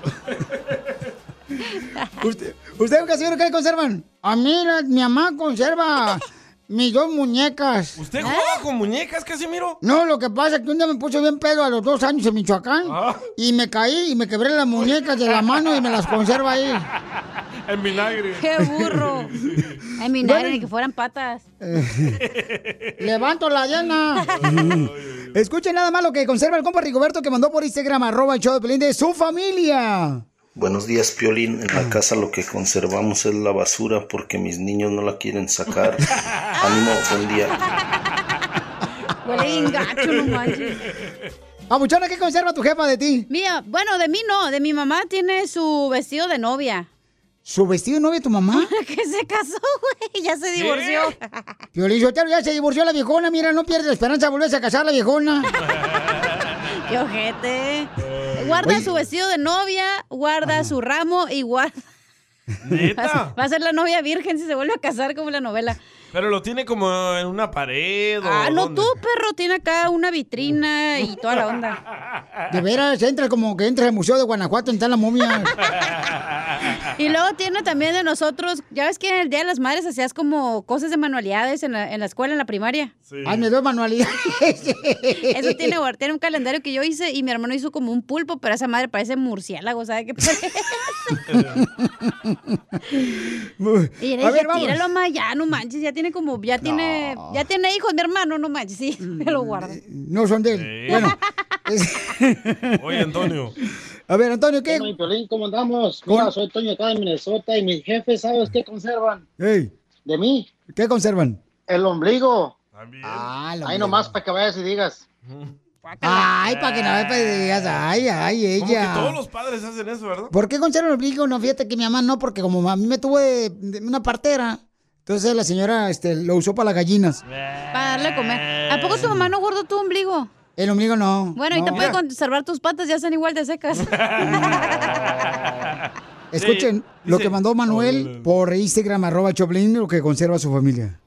Speaker 3: ¿Usted, ¿Usted Casimiro, qué conservan? A mí, la- mi mamá conserva mis dos muñecas.
Speaker 4: ¿Usted jugaba con muñecas, Casimiro?
Speaker 3: No, lo que pasa es que un día me puse bien pedo a los dos años en Michoacán y me caí y me quebré las muñecas de la mano y me las conserva ahí.
Speaker 4: En vinagre.
Speaker 7: ¡Qué burro! En vinagre, ni que fueran patas.
Speaker 3: Levanto la llana. Escuchen nada más lo que conserva el compa Rigoberto que mandó por Instagram, arroba el show de Pelín de su familia.
Speaker 38: Buenos días, Piolín. En la casa lo que conservamos es la basura porque mis niños no la quieren sacar. Ánimo, buen día.
Speaker 7: Huele bien gacho, no manches.
Speaker 3: Papuchona, ¿qué conserva tu jefa de ti?
Speaker 7: Mía, bueno, de mí no, de mi mamá tiene su vestido de novia.
Speaker 3: ¿Su vestido de novia de tu mamá?
Speaker 7: que se casó, güey, ya se divorció.
Speaker 3: Piolín Sotelo, ya se divorció la viejona, mira, no pierde la esperanza de volverse a casar la viejona.
Speaker 7: ¡Qué ojete! Guarda
Speaker 3: Oye.
Speaker 7: su vestido de novia, guarda su ramo y guarda...
Speaker 4: ¿Neta?
Speaker 7: Va a ser la novia virgen si se vuelve a casar como la novela.
Speaker 4: Pero lo tiene como en una pared o
Speaker 7: Ah, no,
Speaker 4: ¿dónde?
Speaker 7: tú, perro, tiene acá una vitrina y toda la onda.
Speaker 3: De veras, entra como que entra al Museo de Guanajuato, está la momia.
Speaker 7: Y luego tiene también de nosotros, ya ves que en el Día de las Madres hacías como cosas de manualidades en la, en la escuela, en la primaria.
Speaker 3: Hazme dos manualidades.
Speaker 7: Eso tiene, tiene un calendario que yo hice y mi hermano hizo como un pulpo, pero esa madre parece murciélago, ¿sabe qué parece? Y le
Speaker 3: A
Speaker 7: dije, tíralo más, ya, no manches, ya tiene como, ya tiene, ya tiene hijos mi hermano, no manches, sí, me lo guardo.
Speaker 3: No son de él. Bueno.
Speaker 4: Oye, Antonio.
Speaker 3: A ver, Antonio, ¿qué?
Speaker 39: Hola, Piolín, ¿cómo andamos? Mira, soy Toño acá de Minnesota y mis jefes, ¿sabes qué conservan? De mí,
Speaker 3: ¿Qué conservan?
Speaker 39: el ombligo.
Speaker 3: Ah, el
Speaker 39: Ahí nomás para que vayas y digas.
Speaker 3: Ay, para que no me digas, ay, ay,
Speaker 4: Como que
Speaker 3: ella.
Speaker 4: todos los padres hacen eso, ¿verdad?
Speaker 3: ¿Por qué conservan el ombligo? No, fíjate que mi mamá no, porque como a mí me de una partera, entonces la señora este, lo usó para las gallinas.
Speaker 7: Para darle a comer. ¿A poco tu mamá no guardó tu ombligo?
Speaker 3: El ombligo no.
Speaker 7: Bueno, y te puede conservar tus patas, ya están igual de secas.
Speaker 3: Escuchen
Speaker 7: Sí,
Speaker 3: lo que mandó Manuel por Instagram, arroba Choplin, lo que conserva su familia.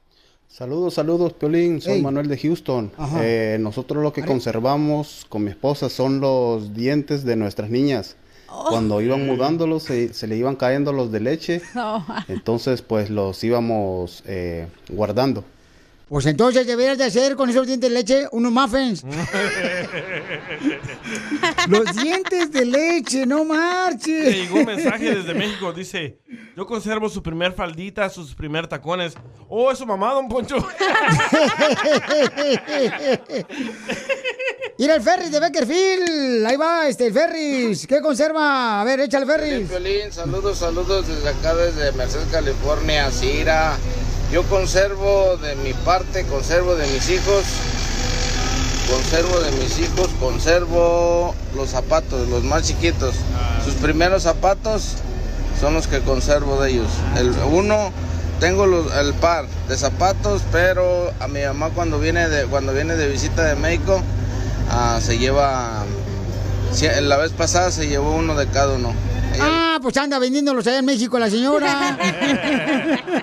Speaker 40: Saludos, saludos, Piolín. Soy
Speaker 3: Ey.
Speaker 40: Manuel de Houston.
Speaker 3: Ajá.
Speaker 40: Eh, nosotros lo que
Speaker 3: Are-
Speaker 40: conservamos con mi esposa son los dientes de nuestras niñas.
Speaker 3: Oh.
Speaker 40: Cuando iban mudándolos, se, se le iban cayendo los de leche. Entonces, pues los íbamos eh, guardando.
Speaker 3: Pues entonces deberías de hacer con esos dientes de leche unos muffins. Los dientes de leche, no marches.
Speaker 4: llegó un mensaje desde México, dice, yo conservo su primer faldita, sus primer tacones. Oh, es su mamá, don Poncho.
Speaker 3: Mira el Ferris de Beckerfield. Ahí va, este, el Ferris. ¿Qué conserva? A ver, echa el Ferris.
Speaker 41: Saludos, saludos desde acá, desde Merced, California. Cira, yo conservo de mi parte, conservo de mis hijos, conservo de mis hijos, conservo los zapatos, los más chiquitos. Sus primeros zapatos son los que conservo de ellos. El uno, tengo los- el par de zapatos, pero a mi mamá cuando viene de, cuando viene de visita de México, ah, se lleva, la vez pasada se llevó uno de cada uno.
Speaker 3: Pues anda vendiéndolos allá en México la señora.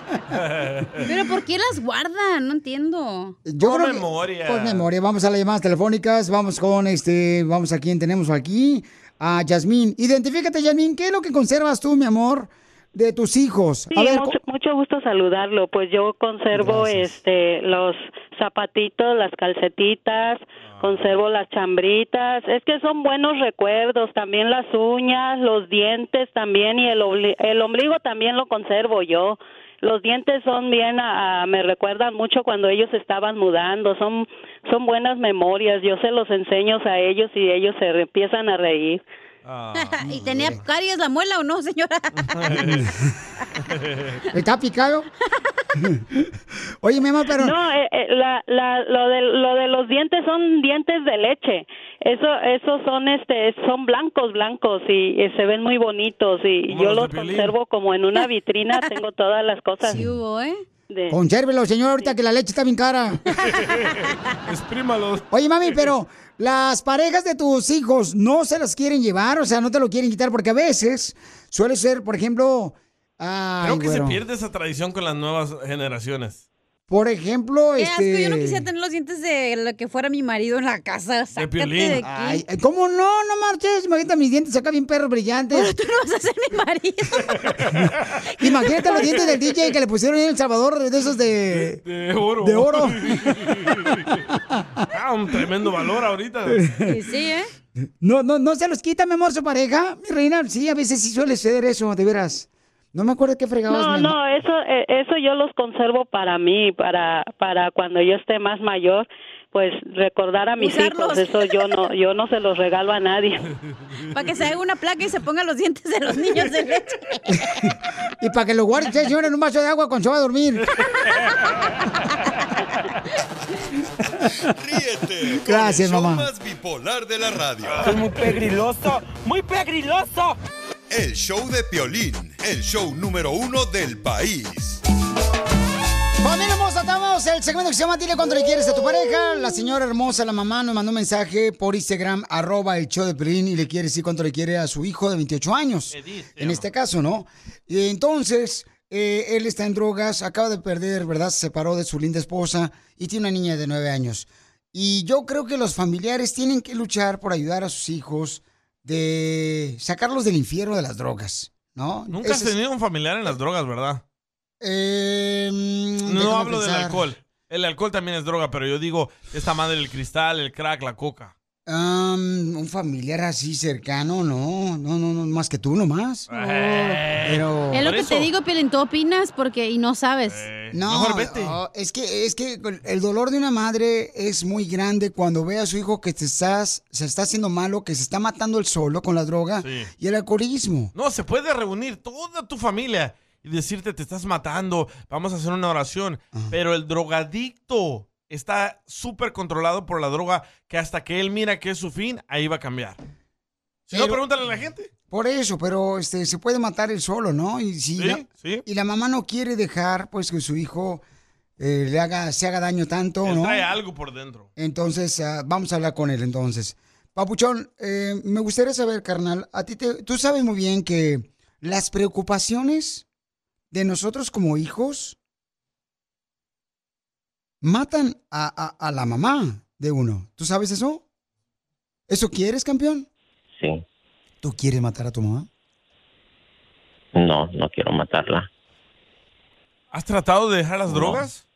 Speaker 7: Pero ¿por qué las guardan? No entiendo.
Speaker 3: Yo
Speaker 4: Por
Speaker 3: creo que-
Speaker 4: memoria.
Speaker 3: Por memoria. Vamos a las llamadas telefónicas. Vamos con este. Vamos a quién tenemos aquí. A Yasmín. Identifícate, Yasmín. ¿Qué es lo que conservas tú, mi amor, de tus hijos?
Speaker 42: Sí,
Speaker 3: a ver,
Speaker 42: mucho, mucho gusto saludarlo. Pues yo conservo este los zapatitos, las calcetitas, conservo las chambritas. Es que son buenos recuerdos. También las uñas, los dientes también y el, el ombligo también lo conservo yo. Los dientes son bien, me recuerdan mucho cuando ellos estaban mudando. Son son buenas memorias. Yo se los enseño a ellos y ellos se empiezan a reír.
Speaker 7: ¿Y tenía caries la muela o no, señora?
Speaker 3: ¿Está picado? Oye, mi amor, pero.
Speaker 42: No, eh, eh, la, la, lo, de, lo de los dientes son dientes de leche. Eso, esos son, este, son blancos, blancos y, eh, se ven muy bonitos y
Speaker 3: Como
Speaker 42: yo
Speaker 3: los
Speaker 42: conservo como en una vitrina. Tengo todas las cosas.
Speaker 7: Sí hubo, ¿eh?
Speaker 42: De-
Speaker 3: Consérvelo, señor, ahorita que la leche está bien cara.
Speaker 4: Exprímalos.
Speaker 3: Oye, mami, pero las parejas de tus hijos no se las quieren llevar, o sea, no te lo quieren quitar, porque a veces suele ser, por ejemplo. ay,
Speaker 4: Creo que se pierde esa tradición con las nuevas generaciones.
Speaker 3: Por ejemplo,
Speaker 7: Qué asco,
Speaker 3: este.
Speaker 7: yo no quisiera tener los dientes de lo que fuera mi marido en la casa. Sácate de aquí.
Speaker 3: Ay, ¿Cómo no? No marches. Imagínate mis dientes acá bien perros brillantes.
Speaker 7: Pero tú no vas a ser mi marido.
Speaker 3: Imagínate los dientes del DJ que le pusieron en El Salvador de esos de.
Speaker 4: De oro.
Speaker 3: De oro.
Speaker 4: ah, un tremendo valor ahorita.
Speaker 7: Sí, sí, ¿eh?
Speaker 3: No, no, no se los quita, mi amor, su pareja. Mi reina, sí, a veces sí suele ser eso, de veras. No me acuerdo qué fregados.
Speaker 42: No, no, eso, eh, eso yo los conservo para mí, para, para cuando yo esté más mayor, pues recordar a mis
Speaker 7: Usarlos.
Speaker 42: hijos. Eso yo no, yo no se los regalo a nadie.
Speaker 7: Para que se haga una placa y se pongan los dientes de los niños de leche.
Speaker 3: Y para que lo guarde usted, señor, en un vaso de agua cuando se va a dormir.
Speaker 1: Ríete con
Speaker 3: Gracias,
Speaker 1: el show
Speaker 3: mamá.
Speaker 1: más bipolar de la radio.
Speaker 30: Es muy pegriloso, muy pegriloso.
Speaker 1: El show de Piolín, el show número uno del país.
Speaker 3: Familia hermosa, estamos el segmento que se llama Dile cuánto le quieres a tu pareja. La señora hermosa, la mamá, nos mandó un mensaje por Instagram, arroba el show de Pelín, y le quiere decir cuánto le quiere a su hijo de 28 años. En este caso, ¿no? Y entonces, eh, él está en drogas, acaba de perder, ¿verdad? Se separó de su linda esposa y tiene una niña de 9 años. Y yo creo que los familiares tienen que luchar por ayudar a sus hijos de sacarlos del infierno de las drogas, ¿no?
Speaker 4: Nunca has
Speaker 3: es-
Speaker 4: tenido un familiar en las drogas, ¿verdad?
Speaker 3: Eh,
Speaker 4: No hablo del alcohol. El alcohol también es droga, pero yo digo esta madre el cristal, el crack, la coca.
Speaker 3: Am, un familiar así cercano, no, no, no, no, más que tú nomás. Pero.
Speaker 7: Es lo que te digo, Piolín, tú opinas porque y no sabes.
Speaker 3: No, no, es que es que el dolor de una madre es muy grande cuando ve a su hijo que te estás, se está haciendo malo, que se está matando el solo con la droga
Speaker 4: Sí.
Speaker 3: y el alcoholismo.
Speaker 4: No, se puede reunir toda tu familia y decirte te estás matando, vamos a hacer una oración. Pero el drogadicto está súper controlado por la droga que hasta que él mira que es su fin, ahí va a cambiar. Si no, pregúntale a la gente.
Speaker 3: Por eso, pero este se puede matar el solo, ¿no? Y si
Speaker 4: Sí,
Speaker 3: la,
Speaker 4: sí.
Speaker 3: y la mamá no quiere dejar pues que su hijo eh, le haga se haga daño tanto,
Speaker 4: Él
Speaker 3: ¿no?
Speaker 4: trae algo por dentro.
Speaker 3: Entonces, ah, vamos a hablar con él entonces. Papuchón, eh, me gustaría saber, carnal, a ti te, tú sabes muy bien que las preocupaciones de nosotros como hijos matan a, a- a la mamá de uno. ¿Tú sabes eso? ¿Eso quieres, campeón?
Speaker 43: Sí.
Speaker 3: ¿Tú quieres matar a tu mamá?
Speaker 43: No, no quiero matarla.
Speaker 4: ¿Has tratado de dejar las drogas?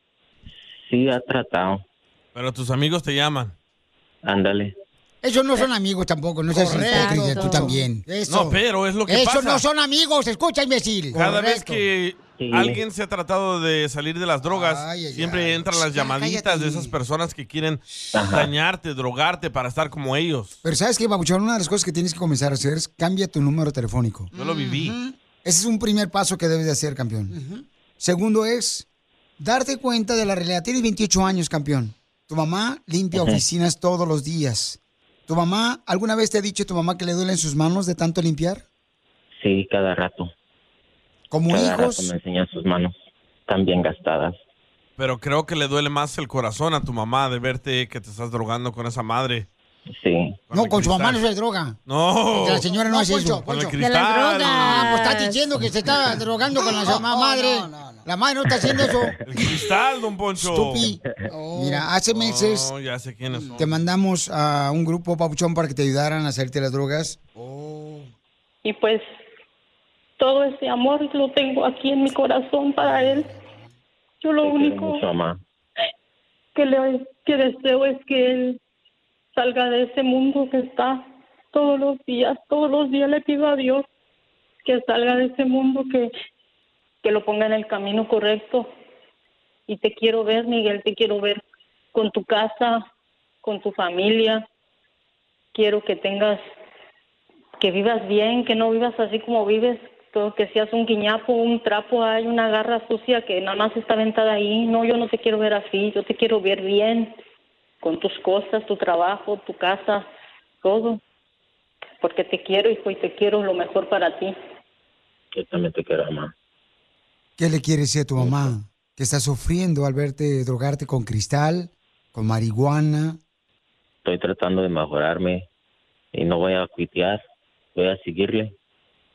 Speaker 43: Sí, ha tratado.
Speaker 4: Pero tus amigos te llaman.
Speaker 43: Ándale.
Speaker 3: Ellos no son amigos tampoco, no seas hipócrita, tú también.
Speaker 4: No, pero es lo que pasa.
Speaker 3: no son amigos, escucha, imbécil.
Speaker 4: Cada vez que
Speaker 43: Sí.
Speaker 4: alguien se ha tratado de salir de las drogas,
Speaker 3: Ay, ay,
Speaker 4: siempre
Speaker 3: ay.
Speaker 4: entran las llamaditas
Speaker 3: cállate.
Speaker 4: de esas personas que quieren
Speaker 43: Ajá.
Speaker 4: dañarte, drogarte para estar como ellos.
Speaker 3: Pero ¿sabes qué, Babuchón? Una de las cosas que tienes que comenzar a hacer es cambia tu número telefónico.
Speaker 4: Yo lo viví.
Speaker 3: Ese es un primer paso que debes de hacer, campeón. Segundo es darte cuenta de la realidad. Tienes 28 años, campeón. Tu mamá limpia oficinas todos los días. ¿Tu mamá alguna vez te ha dicho tu mamá que le duelen sus manos de tanto limpiar?
Speaker 43: Sí, cada rato.
Speaker 3: Como
Speaker 43: cada
Speaker 3: hijos,
Speaker 43: rato me enseña sus manos. También gastadas.
Speaker 4: Pero creo que le duele más el corazón a tu mamá de verte que te estás drogando con esa madre.
Speaker 43: Sí.
Speaker 3: no, con su mamá no se droga.
Speaker 4: No.
Speaker 3: La señora no, hace
Speaker 4: Poncho,
Speaker 3: eso.
Speaker 4: Con el
Speaker 3: Poncho.
Speaker 4: cristal.
Speaker 3: Ah, pues está diciendo que se está drogando con la mamá madre. La madre no está haciendo eso.
Speaker 4: El cristal, don Poncho.
Speaker 3: Stupi. Mira, hace meses
Speaker 4: Oh, ya sé quiénes son.
Speaker 3: te mandamos a un grupo, Papuchón, para que te ayudaran a hacerte las drogas.
Speaker 44: Y pues todo ese amor lo tengo aquí en mi corazón para él. Yo lo
Speaker 43: Te
Speaker 44: único
Speaker 43: mucho,
Speaker 44: que le que deseo es que él salga de ese mundo que está todos los días, todos los días le pido a Dios que salga de ese mundo que que lo ponga en el camino correcto. Y te quiero ver, Miguel, te quiero ver con tu casa, con tu familia. Quiero que tengas que vivas bien, que no vivas así como vives, todo que seas un guiñapo, un trapo, hay una garra sucia que nada más está aventada ahí. No, yo no te quiero ver así, yo te quiero ver bien, con tus cosas, tu trabajo, tu casa, todo. Porque te quiero, hijo, y te quiero lo mejor para ti.
Speaker 43: Yo también te quiero, mamá.
Speaker 3: ¿Qué le quieres decir a tu mamá? Que está sufriendo al verte drogarte con cristal, con marihuana.
Speaker 43: Estoy tratando de mejorarme y no voy a cuitear. Voy a seguirle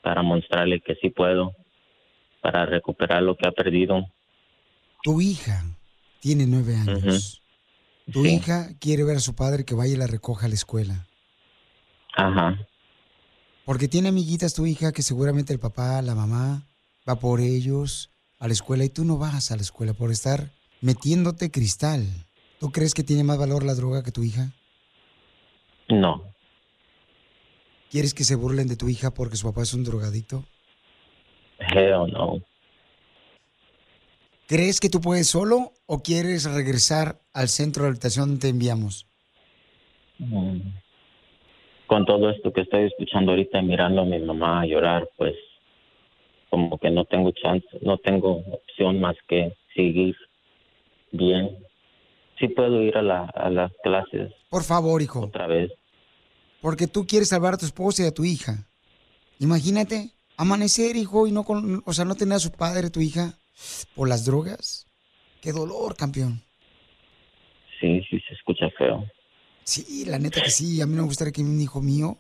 Speaker 43: para mostrarle que sí puedo, para recuperar lo que ha perdido.
Speaker 3: Tu hija tiene nueve años. Tu
Speaker 43: Sí.
Speaker 3: hija quiere ver a su padre que vaya y la recoja a la escuela.
Speaker 43: Ajá.
Speaker 3: Porque tiene amiguitas tu hija que seguramente el papá, la mamá, va por ellos a la escuela y tú no vas a la escuela por estar metiéndote cristal. ¿Tú crees que tiene más valor la droga que tu hija?
Speaker 43: No,
Speaker 3: ¿Quieres que se burlen de tu hija porque su papá es un drogadito?
Speaker 43: hell no.
Speaker 3: ¿Crees que tú puedes solo o quieres regresar al centro de habitación donde te enviamos?
Speaker 43: Mm. Con todo esto que estoy escuchando ahorita y mirando a mi mamá llorar, pues como que no tengo chance, no tengo opción más que seguir bien. Sí puedo ir a, la, a las clases
Speaker 3: Por favor, hijo,
Speaker 43: otra vez.
Speaker 3: Porque tú quieres salvar a tu esposa y a tu hija. Imagínate, amanecer, hijo, y no con, o sea, no tener a su padre, tu hija, por las drogas. Qué dolor, campeón.
Speaker 43: Sí, sí se escucha feo.
Speaker 3: Sí, la neta que sí. A mí no me gustaría que un hijo mío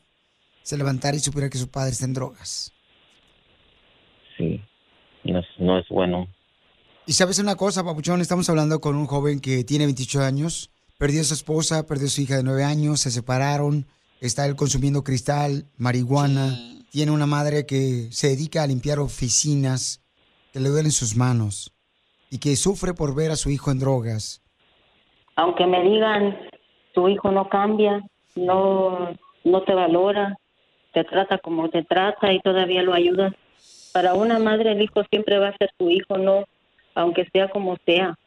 Speaker 3: se levantara y supiera que su padre está en drogas.
Speaker 43: Sí, no es, no es bueno.
Speaker 3: Y sabes una cosa, papuchón, estamos hablando con un joven que tiene 28 años, perdió a su esposa, perdió a su hija de 9 años, se separaron, está él consumiendo cristal, marihuana, tiene una madre que se dedica a limpiar oficinas, que le duelen sus manos y que sufre por ver a su hijo en drogas.
Speaker 44: Aunque me digan, tu hijo no cambia, no, no te valora, te trata como te trata y todavía lo ayudas. Para una madre el hijo siempre va a ser su hijo, no, aunque sea como sea.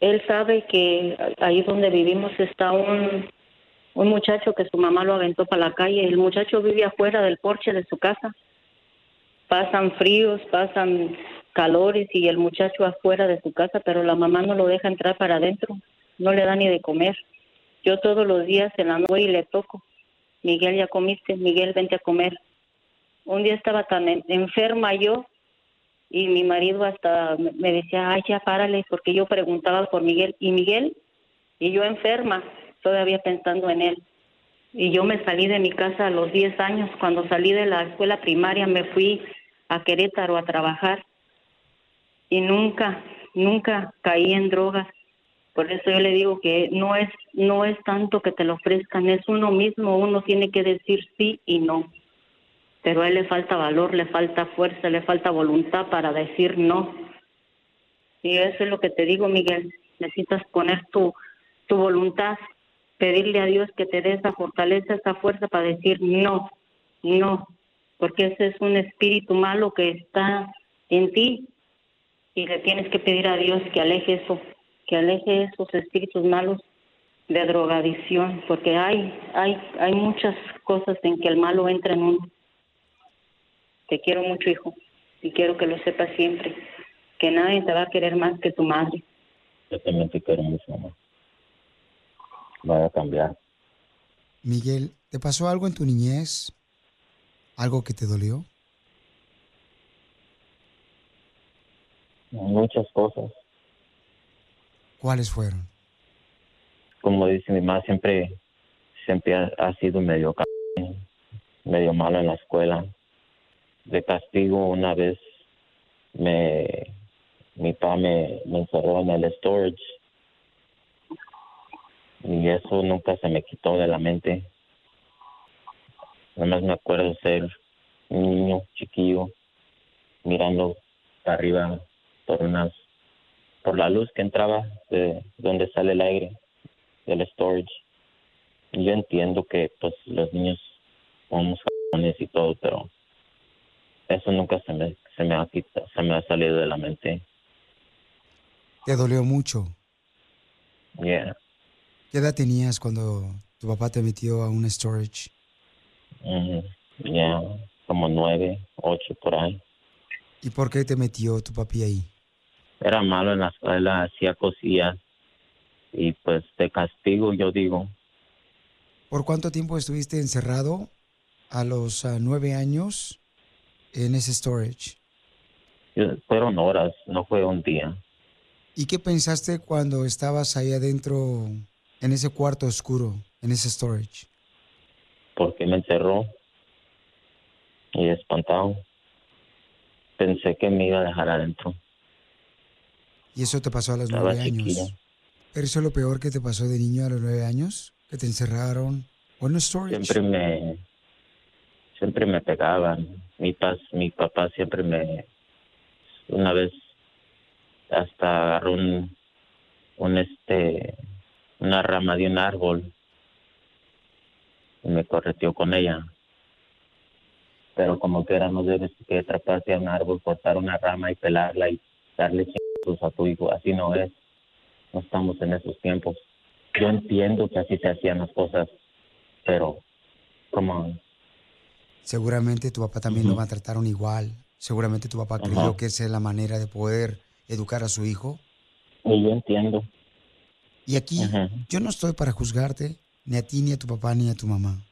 Speaker 44: Él sabe que ahí donde vivimos está un, un muchacho que su mamá lo aventó para la calle. El muchacho vive afuera del porche de su casa. Pasan fríos, pasan calores y el muchacho afuera de su casa, pero la mamá no lo deja entrar para adentro, no le da ni de comer. Yo todos los días en la noche le toco. Miguel, ya comiste, Miguel, vente a comer. Un día estaba tan en- enferma yo y mi marido hasta me decía, ay, ya párale, porque yo preguntaba por Miguel. ¿Y Miguel? Y yo enferma, todavía pensando en él. Y yo me salí de mi casa a los 10 años. Cuando salí de la escuela primaria me fui a Querétaro a trabajar. Y nunca, nunca caí en drogas. Por eso yo le digo que no es no es tanto que te lo ofrezcan, es uno mismo, uno tiene que decir sí y no. Pero a él le falta valor, le falta fuerza, le falta voluntad para decir no. Y eso es lo que te digo, Miguel. Necesitas poner tu, tu voluntad, pedirle a Dios que te dé esa fortaleza, esa fuerza para decir no, no, porque ese es un espíritu malo que está en ti y le tienes que pedir a Dios que aleje eso, que aleje esos espíritus malos de drogadicción, porque hay, hay, hay muchas cosas en que el malo entra en uno. Te quiero mucho, hijo, y quiero que lo sepas siempre, que nadie te va a querer más que tu madre.
Speaker 43: Yo también te quiero mucho, mamá. Voy a cambiar.
Speaker 3: Miguel, ¿te pasó algo en tu niñez? ¿Algo que te dolió?
Speaker 43: Muchas cosas.
Speaker 3: ¿Cuáles fueron?
Speaker 43: Como dice mi mamá, siempre, siempre ha, ha sido medio c- medio malo en la escuela. De castigo una vez me mi papá me, me encerró en el storage y eso nunca se me quitó de la mente. Nada más me acuerdo ser un niño chiquillo mirando para arriba por unas por la luz que entraba de donde sale el aire del storage. Y yo entiendo que pues los niños somos cabrones y todo, pero eso nunca se me se me ha quitado, se me ha salido de la mente.
Speaker 3: ¿Te dolió mucho?
Speaker 43: Yeah.
Speaker 3: ¿Qué edad tenías cuando tu papá te metió a un storage?
Speaker 43: Ujú. Ya, como nueve, ocho por ahí.
Speaker 3: ¿Y por qué te metió tu papi ahí?
Speaker 43: Era malo en la escuela, hacía cosillas y pues de castigo yo digo,
Speaker 3: ¿Por cuánto tiempo estuviste encerrado a los ah, nueve años en ese storage?
Speaker 43: fueron horas, no fue un día.
Speaker 3: ¿Y qué pensaste cuando estabas ahí adentro en ese cuarto oscuro, en ese storage?
Speaker 43: porque me encerró y espantado. Pensé que me iba a dejar adentro.
Speaker 3: Y eso te pasó a los nueve años. ¿Pero eso es lo peor que te pasó de niño a los nueve años? ¿Que te encerraron? ¿O en storage?
Speaker 43: Siempre me siempre me pegaban. Mi pas, mi papá siempre me una vez hasta agarró un un este una rama de un árbol y me correteó con ella. Pero como que era no debes que atraparse a un árbol, cortar una rama y pelarla y darle chingos a tu hijo. Así no es. No estamos en esos tiempos. Yo entiendo que así se hacían las cosas, pero como
Speaker 3: Seguramente tu papá también lo maltrataron igual. Seguramente tu papá creyó
Speaker 43: Ajá.
Speaker 3: que esa es la manera de poder educar a su hijo.
Speaker 43: y yo entiendo.
Speaker 3: Y aquí yo no estoy para juzgarte, ni a ti, ni a tu papá, ni a tu mamá.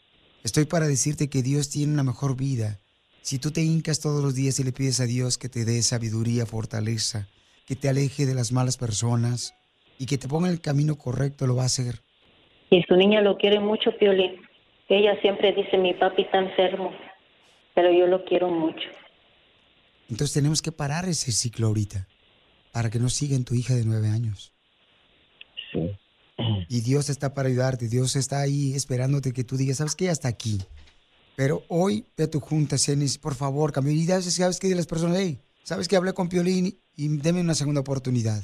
Speaker 3: Estoy para decirte que Dios tiene una mejor vida. Si tú te hincas todos los días y le pides a Dios que te dé sabiduría, fortaleza, que te aleje de las malas personas y que te ponga en el camino correcto, lo va a hacer.
Speaker 44: Y su niña lo quiere mucho, Piolín. Ella siempre dice, mi papi está enfermo, pero yo lo quiero mucho.
Speaker 3: Entonces tenemos que parar ese ciclo ahorita para que no siga en tu hija de nueve años.
Speaker 43: Sí.
Speaker 3: Y Dios está para ayudarte, Dios está ahí esperándote que tú digas, ¿sabes qué? Hasta aquí. Pero hoy ve a tu junta, Cenis, por favor, cambia. Y sabes, sabes que de las personas, hey, sabes que hablé con Piolín y deme una segunda oportunidad.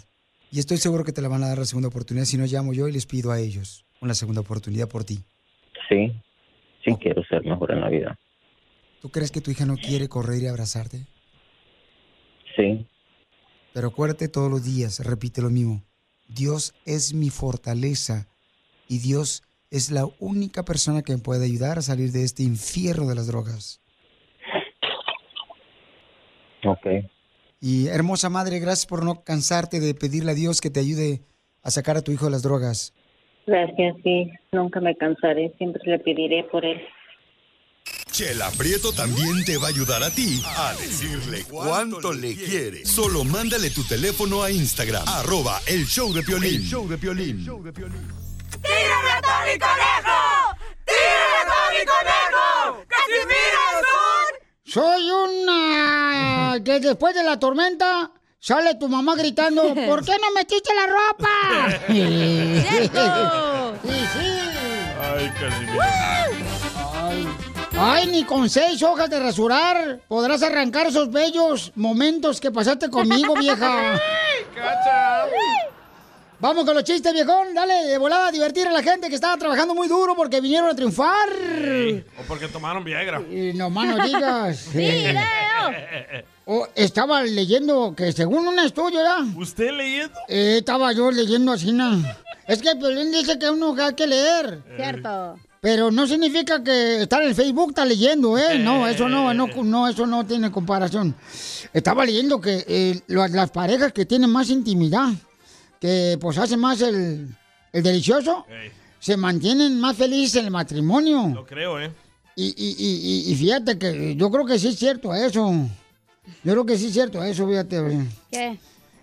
Speaker 3: Y estoy seguro que te la van a dar la segunda oportunidad. Si no, llamo yo y les pido a ellos una segunda oportunidad por ti.
Speaker 43: Sí, sí quiero ser mejor en la vida.
Speaker 3: ¿Tú crees que tu hija no quiere correr y abrazarte?
Speaker 43: Sí,
Speaker 3: Pero acuérdate todos los días, repite lo mismo. Dios es mi fortaleza y Dios es la única persona que me puede ayudar a salir de este infierno de las drogas.
Speaker 43: ok.
Speaker 3: Y hermosa madre, gracias por no cansarte de pedirle a Dios que te ayude a sacar a tu hijo de las drogas.
Speaker 44: Gracias, sí. Nunca me cansaré, siempre le pediré por él.
Speaker 1: Chela Prieto también te va a ayudar a ti a decirle cuánto le quiere. Solo mándale tu teléfono a Instagram, arroba el show de Piolín.
Speaker 45: El show
Speaker 1: de Piolín.
Speaker 45: ¡Tírame a Tony Conejo! ¡Tírame a Tony Conejo! ¡Casimiro es un...
Speaker 3: Soy una... que después de la tormenta, sale tu mamá gritando, ¿por qué no metiste la ropa?
Speaker 7: ¡Cierto!
Speaker 3: Sí, sí.
Speaker 4: Ay, Casimiro.
Speaker 3: Ay, ni con seis hojas de rasurar podrás arrancar esos bellos momentos que pasaste conmigo, vieja. Vamos con los chistes, viejón. Dale, de volada a divertir a la gente que estaba trabajando muy duro porque vinieron a triunfar.
Speaker 4: O porque tomaron Viagra.
Speaker 3: Y nomás no digas.
Speaker 4: ¡Video!
Speaker 3: Oh, estaba leyendo que según un estudio, ¿ya?
Speaker 4: ¿Usted leyendo?
Speaker 3: Eh, estaba yo leyendo así, ¿no? Es que Piolín dice que uno hay que leer.
Speaker 7: Cierto.
Speaker 3: Pero no significa que estar en el Facebook está leyendo, ¿eh? No, eso no, no, no, eso no tiene comparación. Estaba leyendo que eh, las parejas que tienen más intimidad, que pues hacen más el, el delicioso, se mantienen más felices en el matrimonio.
Speaker 4: Lo creo, ¿eh?
Speaker 3: Y, y, y, y- y fíjate que yo creo que sí es cierto eso. Yo creo que sí es cierto eso, fíjate.
Speaker 7: ¿Qué?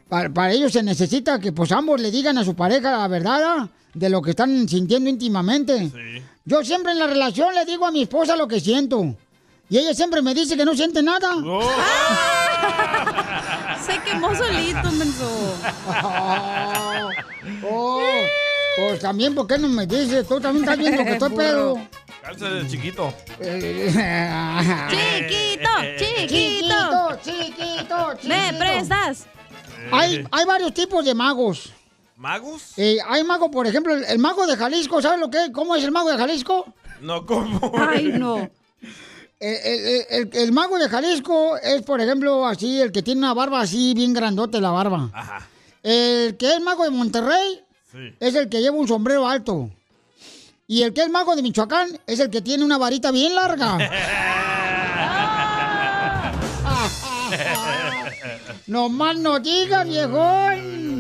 Speaker 3: Para, para ello se necesita que pues ambos le digan a su pareja la verdad ¿ah? de lo que están sintiendo íntimamente. Yo siempre en la relación le digo a mi esposa lo que siento. Y ella siempre me dice que no siente nada.
Speaker 7: Se quemó solito, menso.
Speaker 3: Oh, pues también, ¿por qué no me dices? Tú también estás viendo que estoy pedo.
Speaker 4: Calza de chiquito.
Speaker 7: Chiquito, chiquito.
Speaker 3: Chiquito, chiquito,
Speaker 7: ¿Me prestas?
Speaker 3: Hay, hay varios tipos de magos.
Speaker 4: ¿Magos?
Speaker 3: Eh, hay mago, por ejemplo, el, el mago de Jalisco, ¿sabes lo que es? ¿Cómo es el mago de Jalisco?
Speaker 4: No, ¿cómo?
Speaker 7: Ay, no.
Speaker 3: El, el- el- el mago de Jalisco es, por ejemplo, así, el que tiene una barba así, bien grandote la barba.
Speaker 4: Ajá.
Speaker 3: El que es mago de Monterrey
Speaker 4: Sí.
Speaker 3: es el que lleva un sombrero alto. Y el que es mago de Michoacán es el que tiene una varita bien larga. no más no digas, viejón.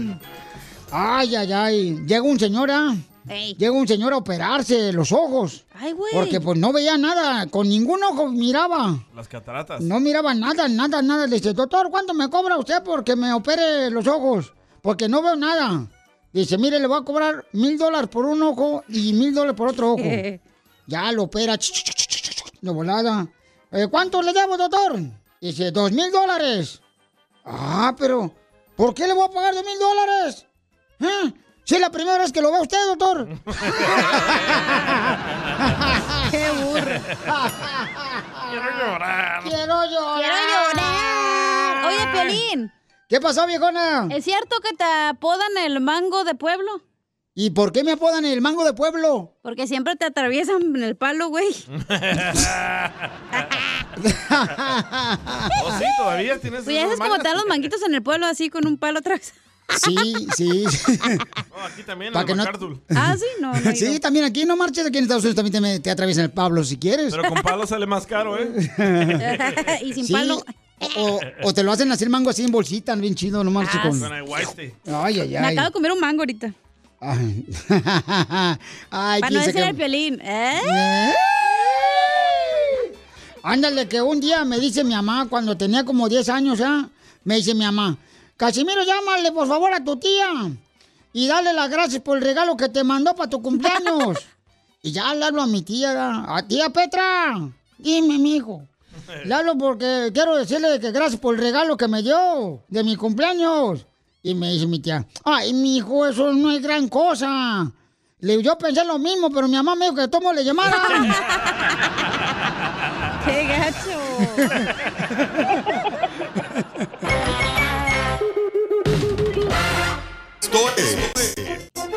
Speaker 3: Ay, ay, ay. Llega un señor, ¿ah? Llega un señor a operarse los ojos.
Speaker 7: Ay, güey.
Speaker 3: Porque pues no veía nada, con ningún ojo miraba.
Speaker 4: Las cataratas.
Speaker 3: No miraba nada, nada, nada. Le dice, doctor, ¿cuánto me cobra usted porque me opere los ojos? Porque no veo nada. Dice, mire, le voy a cobrar mil dólares por un ojo y mil dólares por otro ojo. ya lo opera. ch, ch, ch, ch, ch, ch, De volada. "Eh, ¿Cuánto le debo, doctor? Dice, dos mil dólares. Ah, pero, ¿por qué le voy a pagar dos mil dólares? ¿Eh? Si es la primera vez que lo ve usted, doctor.
Speaker 7: ¡Qué burro!
Speaker 4: Quiero llorar.
Speaker 3: Quiero llorar.
Speaker 7: ¡Quiero llorar! Oye, Piolín.
Speaker 3: ¿Qué pasó, viejona?
Speaker 7: ¿Es cierto que te apodan el mango de pueblo?
Speaker 3: ¿Y por qué me apodan el mango de pueblo?
Speaker 7: Porque siempre te atraviesan en el palo, güey.
Speaker 4: ¿Oh, sí? ¿Todavía tienes
Speaker 7: Pues ya cómo
Speaker 4: mangas?
Speaker 7: te dan los manguitos en el pueblo así con un palo atrás.
Speaker 3: Sí, sí.
Speaker 4: No, aquí también, en
Speaker 3: que no-.
Speaker 7: Ah, sí, no, no
Speaker 3: sí,
Speaker 7: ido.
Speaker 3: también aquí no marches, aquí en Estados Unidos también te, te atraviesan el Pablo si quieres.
Speaker 4: Pero con palo sale más caro, ¿eh?
Speaker 7: y sin
Speaker 3: Sí,
Speaker 7: palo.
Speaker 3: O, te lo hacen el mango así en bolsita, bien chido, no marches
Speaker 7: Ah,
Speaker 3: con... Ay, ay,
Speaker 7: Me acabo de comer un mango ahorita.
Speaker 3: Ay, Ay,
Speaker 7: Para no decir el piolín. ¿Eh?
Speaker 3: Ándale, que un día me dice mi mamá, cuando tenía como 10 años, ¿ah? Me dice mi mamá, Casimiro, llámale por favor a tu tía y dale las gracias por el regalo que te mandó para tu cumpleaños. y ya le hablo a mi tía, a tía Petra, dime, mijo. Le hablo porque quiero decirle que gracias por el regalo que me dio de mi cumpleaños. Y me dice mi tía, ay, mi hijo, eso no es gran cosa. Le, yo pensé lo mismo, pero mi mamá me dijo que tomo le llamara.
Speaker 7: ¡Qué gacho!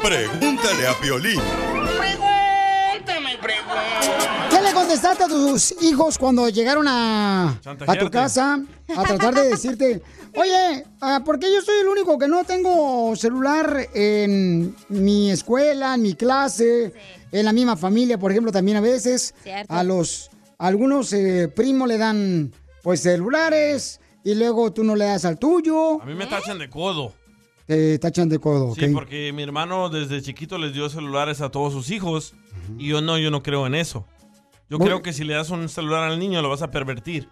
Speaker 1: Pregúntale a Piolín.
Speaker 3: ¿Qué le contestaste a tus hijos cuando llegaron a, a tu casa a tratar de decirte, oye, ah, ¿por qué yo soy el único que no tengo celular en mi escuela, en mi clase, en la misma familia, por ejemplo, también a veces?
Speaker 7: Cierto.
Speaker 3: A los algunos eh, primos le dan pues celulares y luego tú no le das al tuyo,
Speaker 4: A mí me tachan de codo.
Speaker 3: Te tachan de codo, ¿ok?
Speaker 4: Sí, porque mi hermano desde chiquito les dio celulares a todos sus hijos y yo no, yo no creo en eso. Yo creo que si le das un celular al niño lo vas a pervertir.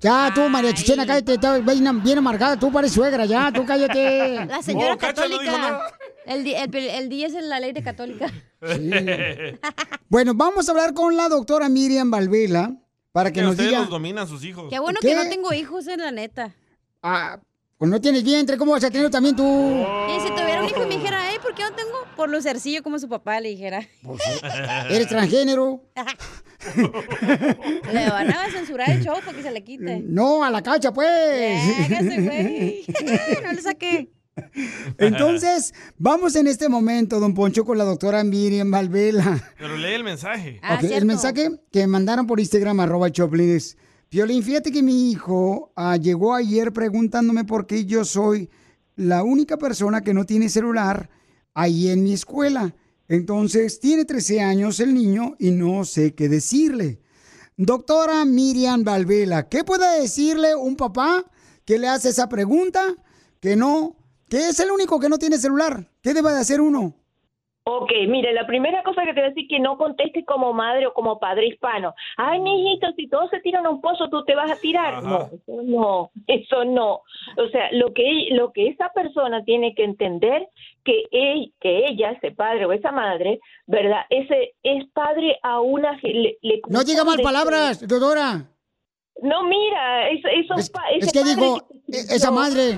Speaker 3: Ya, tú, María Chichena, cállate, bien, bien amargada, tú pareces suegra, ya, tú cállate.
Speaker 7: La señora
Speaker 4: Oh, dijo
Speaker 7: católica. el, el, el día es la ley de católica.
Speaker 3: Bueno, vamos a hablar con la doctora Miriam Valvela para que
Speaker 4: Que
Speaker 3: nos
Speaker 4: ustedes
Speaker 3: diga.
Speaker 4: los dominan sus hijos.
Speaker 7: Qué bueno
Speaker 3: ¿Qué?
Speaker 7: que no tengo hijos, en la neta.
Speaker 3: Ah, Pues no tienes vientre, ¿cómo vas a tener también tú?
Speaker 7: Y si tuviera un hijo y me dijera, ay, ¿por qué no tengo? Por lucercillo como su papá le dijera.
Speaker 3: Eres transgénero.
Speaker 7: Le van a censurar el show para que se le quite.
Speaker 3: No, a la cacha, pues.
Speaker 7: Güey. No le saqué.
Speaker 3: Entonces, vamos en este momento, don Poncho, con la doctora Miriam Valvela.
Speaker 4: Pero lee el mensaje.
Speaker 7: Ah,
Speaker 3: el mensaje que me mandaron por Instagram, arroba Choplin, es, Piolín, fíjate que mi hijo ah, llegó ayer preguntándome por qué yo soy la única persona que no tiene celular ahí en mi escuela. Entonces, tiene 13 años el niño y no sé qué decirle. Doctora Miriam Valvela, ¿qué puede decirle un papá que le hace esa pregunta? Que no, que es el único que no tiene celular. ¿Qué debe de hacer uno?
Speaker 46: Ok, mire, la primera cosa que te voy a decir que no contestes como madre o como padre hispano. Ay, mijito, si todos se tiran a un pozo, tú te vas a tirar. No, eso no, eso no. O sea, lo que lo que esa persona tiene que entender que él, que ella, ese padre o esa madre, ¿verdad? Ese es padre a una le- le
Speaker 3: No diga mal palabras, doctora.
Speaker 46: No, mira, eso, eso
Speaker 3: Es, es que digo,
Speaker 46: que-
Speaker 3: e- esa
Speaker 46: no.
Speaker 3: madre.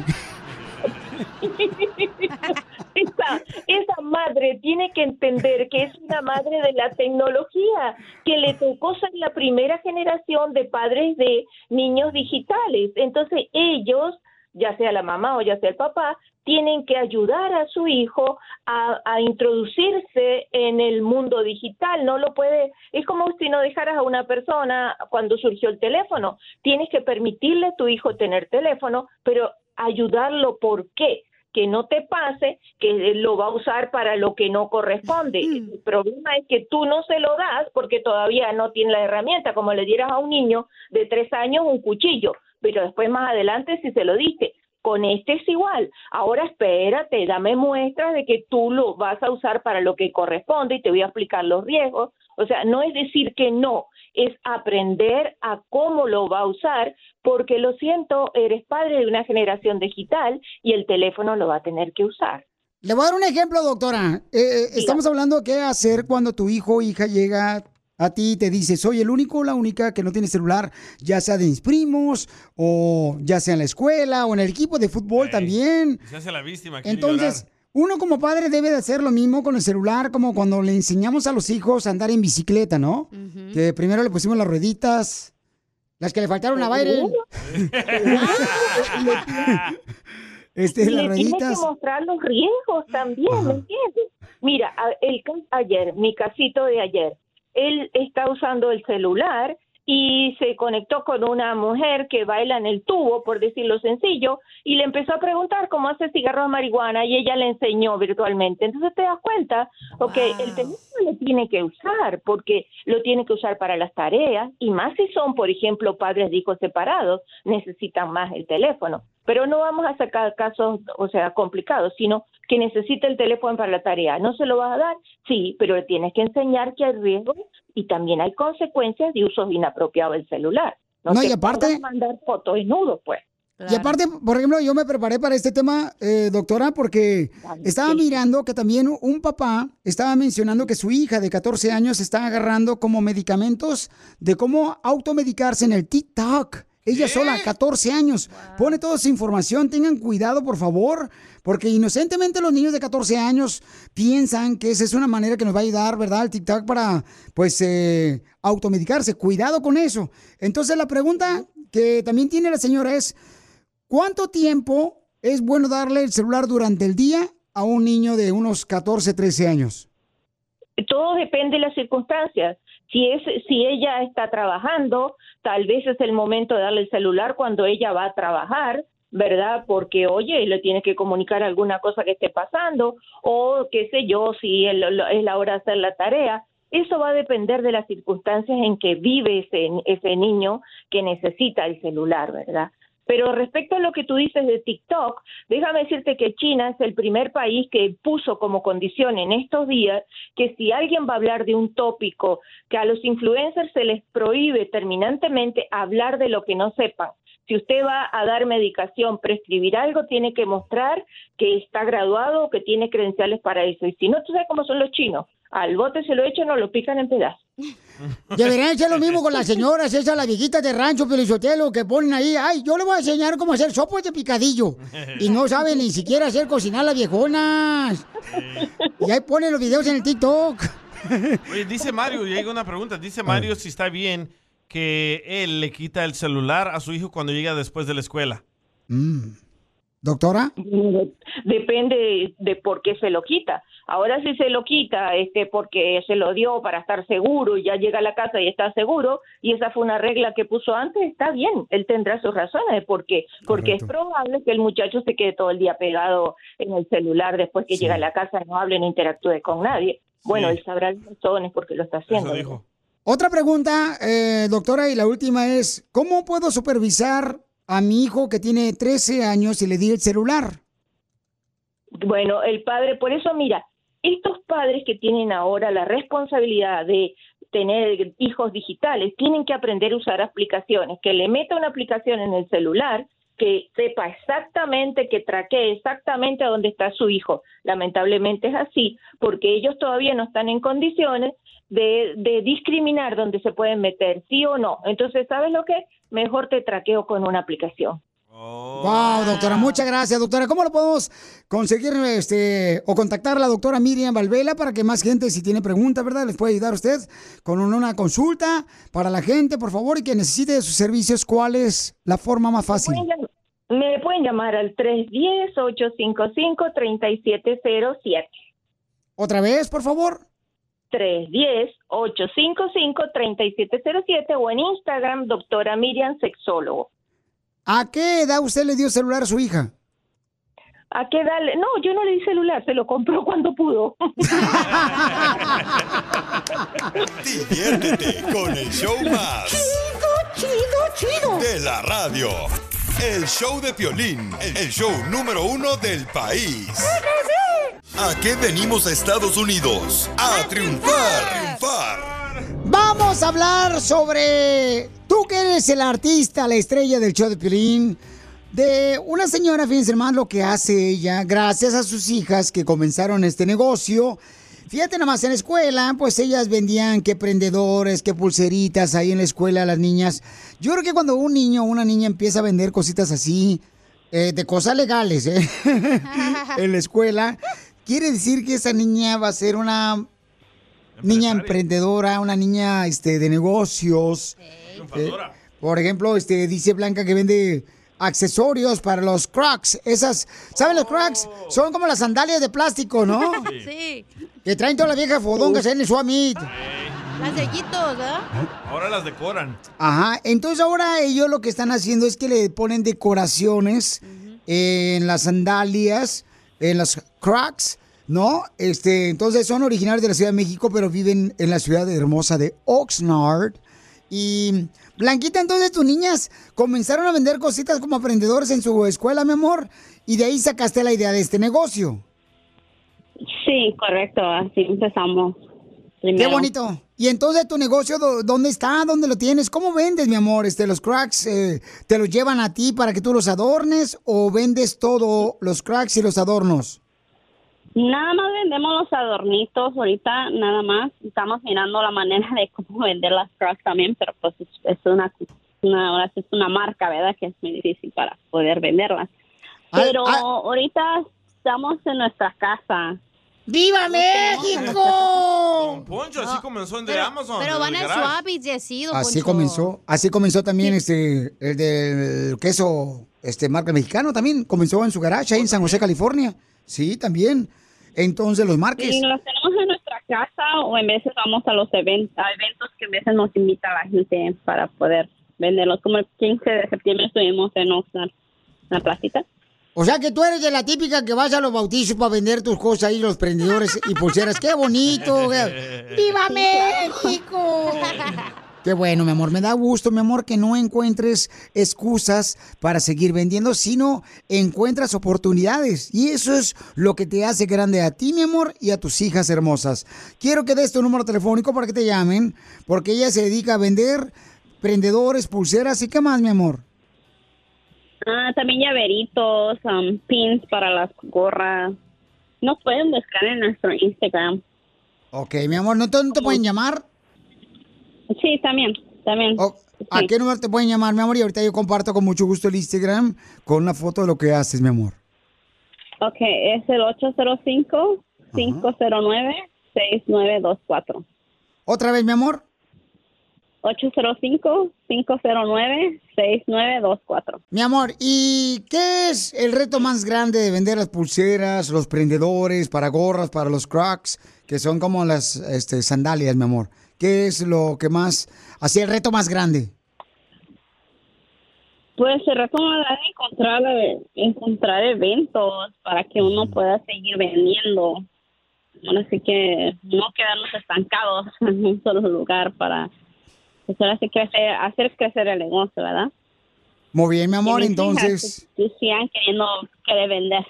Speaker 46: esa, esa madre tiene que entender que es una madre de la tecnología, que le tocó ser la primera generación de padres de niños digitales. Entonces ellos, ya sea la mamá o ya sea el papá, tienen que ayudar a su hijo a, a introducirse en el mundo digital. No lo puede, es como si no dejaras a una persona cuando surgió el teléfono. Tienes que permitirle a tu hijo tener teléfono, pero ayudarlo. ¿Por qué? que no te pase que lo va a usar para lo que no corresponde. El problema es que tú no se lo das porque todavía no tiene la herramienta, como le dieras a un niño de tres años un cuchillo, pero después más adelante si se lo diste. Con este es igual. Ahora espérate, dame muestras de que tú lo vas a usar para lo que corresponde y te voy a explicar los riesgos. O sea, no es decir que no, es aprender a cómo lo va a usar, porque lo siento, eres padre de una generación digital y el teléfono lo va a tener que usar.
Speaker 3: Le voy a dar un ejemplo, doctora. Eh, eh, estamos hablando de qué hacer cuando tu hijo o hija llega a ti y te dice, soy el único o la única que no tiene celular, ya sea de mis primos, o ya sea en la escuela, o en el equipo de fútbol también.
Speaker 4: Se hace la víctima.
Speaker 3: Entonces, uno como padre debe de hacer lo mismo con el celular, como cuando le enseñamos a los hijos a andar en bicicleta, ¿no? Que primero le pusimos las rueditas, las que le faltaron a Byron. este, las
Speaker 46: le tienes
Speaker 3: rueditas.
Speaker 46: que mostrar los riesgos también, ¿me entiendes? Mira, el ayer, mi casito de ayer, él está usando el celular y se conectó con una mujer que baila en el tubo, por decirlo sencillo, y le empezó a preguntar cómo hace cigarros de marihuana y ella le enseñó virtualmente. Entonces te das cuenta, ok, el teléfono lo tiene que usar porque lo tiene que usar para las tareas y más si son, por ejemplo, padres de hijos separados, necesitan más el teléfono. Pero no vamos a sacar casos, o sea, complicados, sino que necesita el teléfono para la tarea. ¿No se lo vas a dar? Sí, pero le tienes que enseñar que hay riesgos y también hay consecuencias de uso inapropiado del celular. No,
Speaker 3: No,
Speaker 46: te
Speaker 3: y aparte-
Speaker 46: mandar fotos desnudos, pues.
Speaker 3: Y aparte, por ejemplo, yo me preparé para este tema, eh, doctora, porque estaba mirando que también un papá estaba mencionando que su hija de 14 años está agarrando como medicamentos de cómo automedicarse en el TikTok. Ella sola, 14 años, pone toda esa información. Tengan cuidado, por favor, porque inocentemente los niños de 14 años piensan que esa es una manera que nos va a ayudar, ¿verdad? El TikTok para, pues, eh, automedicarse. Cuidado con eso. Entonces, la pregunta que también tiene la señora es, ¿cuánto tiempo es bueno darle el celular durante el día a un niño de unos 14, 13 años?
Speaker 46: todo depende de las circunstancias. Si es si ella está trabajando, tal vez es el momento de darle el celular cuando ella va a trabajar, ¿verdad? Porque oye, le tiene que comunicar alguna cosa que esté pasando o qué sé yo, si es la hora de hacer la tarea. Eso va a depender de las circunstancias en que vive ese, ese niño que necesita el celular, ¿verdad? Pero respecto a lo que tú dices de TikTok, déjame decirte que China es el primer país que puso como condición en estos días que si alguien va a hablar de un tópico que a los influencers se les prohíbe terminantemente hablar de lo que no sepan. Si usted va a dar medicación, prescribir algo, tiene que mostrar que está graduado o que tiene credenciales para eso. Y si no, tú sabes cómo son los chinos. Al bote se lo echan o lo pican en pedazos.
Speaker 3: Deberían hacer lo mismo con las señoras, esas las viejitas de rancho, Pelizotelo, que ponen ahí, ay, yo le voy a enseñar cómo hacer sopos de picadillo. Y no saben ni siquiera hacer cocinar las viejonas. Y ahí ponen los videos en el TikTok.
Speaker 4: Oye, dice Mario, llega una pregunta. Dice Mario si está bien que él le quita el celular a su hijo cuando llega después de la escuela.
Speaker 3: Mm. ¿Doctora?
Speaker 46: Depende de por qué se lo quita. Ahora si se lo quita este porque se lo dio para estar seguro y ya llega a la casa y está seguro y esa fue una regla que puso antes, está bien, él tendrá sus razones de por qué, porque es probable que el muchacho se quede todo el día pegado en el celular después que llega a la casa, no hable, no interactúe con nadie. Bueno, él sabrá las razones porque lo está haciendo.
Speaker 3: Otra pregunta, eh, doctora, y la última es, ¿cómo puedo supervisar a mi hijo que tiene 13 años y le di el celular?
Speaker 46: Bueno, el padre, por eso mira, estos padres que tienen ahora la responsabilidad de tener hijos digitales tienen que aprender a usar aplicaciones, que le meta una aplicación en el celular que sepa exactamente, que traquee exactamente a dónde está su hijo. Lamentablemente es así, porque ellos todavía no están en condiciones de, de discriminar dónde se pueden meter, sí o no. Entonces, ¿sabes lo que? Mejor te traqueo con una aplicación.
Speaker 3: Wow, doctora, muchas gracias, doctora. ¿Cómo lo podemos conseguir este o contactar a la doctora Miriam Valvela para que más gente, si tiene preguntas, ¿verdad? Les puede ayudar a usted con una consulta para la gente, por favor, y que necesite de sus servicios. ¿Cuál es la forma más fácil?
Speaker 46: Me pueden llamar al 310-855-3707.
Speaker 3: ¿Otra vez, por favor?
Speaker 46: 310-855-3707 o en Instagram, doctora Miriam Sexólogo.
Speaker 3: ¿A qué edad usted le dio celular a su hija?
Speaker 46: ¿A qué edad? le- No, yo no le di celular, se lo compró cuando pudo.
Speaker 1: Diviértete con el show más.
Speaker 45: Chido, chido, chido.
Speaker 1: De la radio. El show de Piolín, el show número uno del país. ¿A qué venimos a Estados Unidos? A triunfar.
Speaker 3: Vamos a hablar sobre tú que eres el artista, la estrella del show de Piolín, de una señora, fíjense más lo que hace ella, gracias a sus hijas que comenzaron este negocio. Fíjate nomás, en la escuela, pues ellas vendían qué prendedores, qué pulseritas ahí en la escuela a las niñas. Yo creo que cuando un niño o una niña empieza a vender cositas así, eh, de cosas legales, ¿eh? en la escuela, quiere decir que esa niña va a ser una niña emprendedora, una niña este, de negocios. Eh, por ejemplo, este, dice Blanca que vende accesorios para los crocs. Esas, ¿saben los crocs? Son como las sandalias de plástico, ¿no?
Speaker 7: Sí.
Speaker 3: Que traen todas las viejas fodongas en el Swami.
Speaker 7: Las sellitos, ¿verdad?
Speaker 4: Ahora las decoran.
Speaker 3: Ajá, entonces ahora ellos lo que están haciendo es que le ponen decoraciones en las sandalias, en las crocs, ¿no? Este, entonces son originarios de la Ciudad de México, pero viven en la ciudad hermosa de Oxnard. Y Blanquita, entonces tus niñas comenzaron a vender cositas como aprendedores en su escuela, mi amor, y de ahí sacaste la idea de este negocio.
Speaker 47: Sí, correcto, así empezamos.
Speaker 3: Qué bonito. Y entonces tu negocio, ¿dó- ¿dónde está? ¿Dónde lo tienes? ¿Cómo vendes, mi amor? Este, los cracks, eh, ¿te los llevan a ti para que tú los adornes o vendes todo, los cracks y los adornos?
Speaker 47: Nada más vendemos los adornitos ahorita, nada más. Estamos mirando la manera de cómo vender las crocs también, pero pues es, es una, una, ahora es una marca, ¿verdad? Que es muy difícil para poder venderlas. Pero ahorita estamos en nuestra casa.
Speaker 3: ¡Viva
Speaker 4: Don Poncho, así comenzó en de Amazon.
Speaker 7: Pero van al swap y así, don
Speaker 3: Así
Speaker 7: Poncho.
Speaker 3: comenzó, así comenzó también este, el del queso, este, marca mexicano también, comenzó en su garage ahí en San José, California. Sí, también. Entonces los marques.
Speaker 47: Sí, los tenemos en nuestra casa o en veces vamos a los eventos, a eventos que a veces nos invita la gente para poder venderlos. Como el 15 de septiembre estuvimos en Oxnard, en la placita.
Speaker 3: O sea que tú eres de la típica que vas a los bautizos para vender tus cosas ahí, los prendedores y pulseras. ¡Qué bonito! ¡Viva México! Qué bueno, mi amor. Me da gusto, mi amor, que no encuentres excusas para seguir vendiendo, sino encuentras oportunidades. Y eso es lo que te hace grande a ti, mi amor, y a tus hijas hermosas. Quiero que des tu número telefónico para que te llamen, porque ella se dedica a vender prendedores, pulseras y qué más, mi amor.
Speaker 47: Ah, también llaveritos, um, pins para las gorras. Nos pueden buscar en nuestro Instagram.
Speaker 3: Ok, mi amor, ¿no te, no te pueden llamar?
Speaker 47: Sí, también, también.
Speaker 3: ¿A qué número te pueden llamar, mi amor? Y ahorita yo comparto con mucho gusto el Instagram con una foto de lo que haces, mi amor.
Speaker 47: Ok, es el 805-509-6924.
Speaker 3: ¿Otra vez, mi amor?
Speaker 47: 805-509-6924.
Speaker 3: Mi amor, ¿y qué es el reto más grande de vender las pulseras, los prendedores, para gorras, para los crocs, que son como las este, sandalias, mi amor? ¿Qué es lo que más, así el reto más grande?
Speaker 47: Pues se retoma de encontrar, eh, encontrar eventos para que uno pueda seguir vendiendo. Así que no quedarnos estancados en un solo lugar para pues, ahora sí crecer, hacer crecer el negocio, ¿verdad?
Speaker 3: Muy bien, mi amor, entonces...
Speaker 47: pues, sigan queriendo querer vender.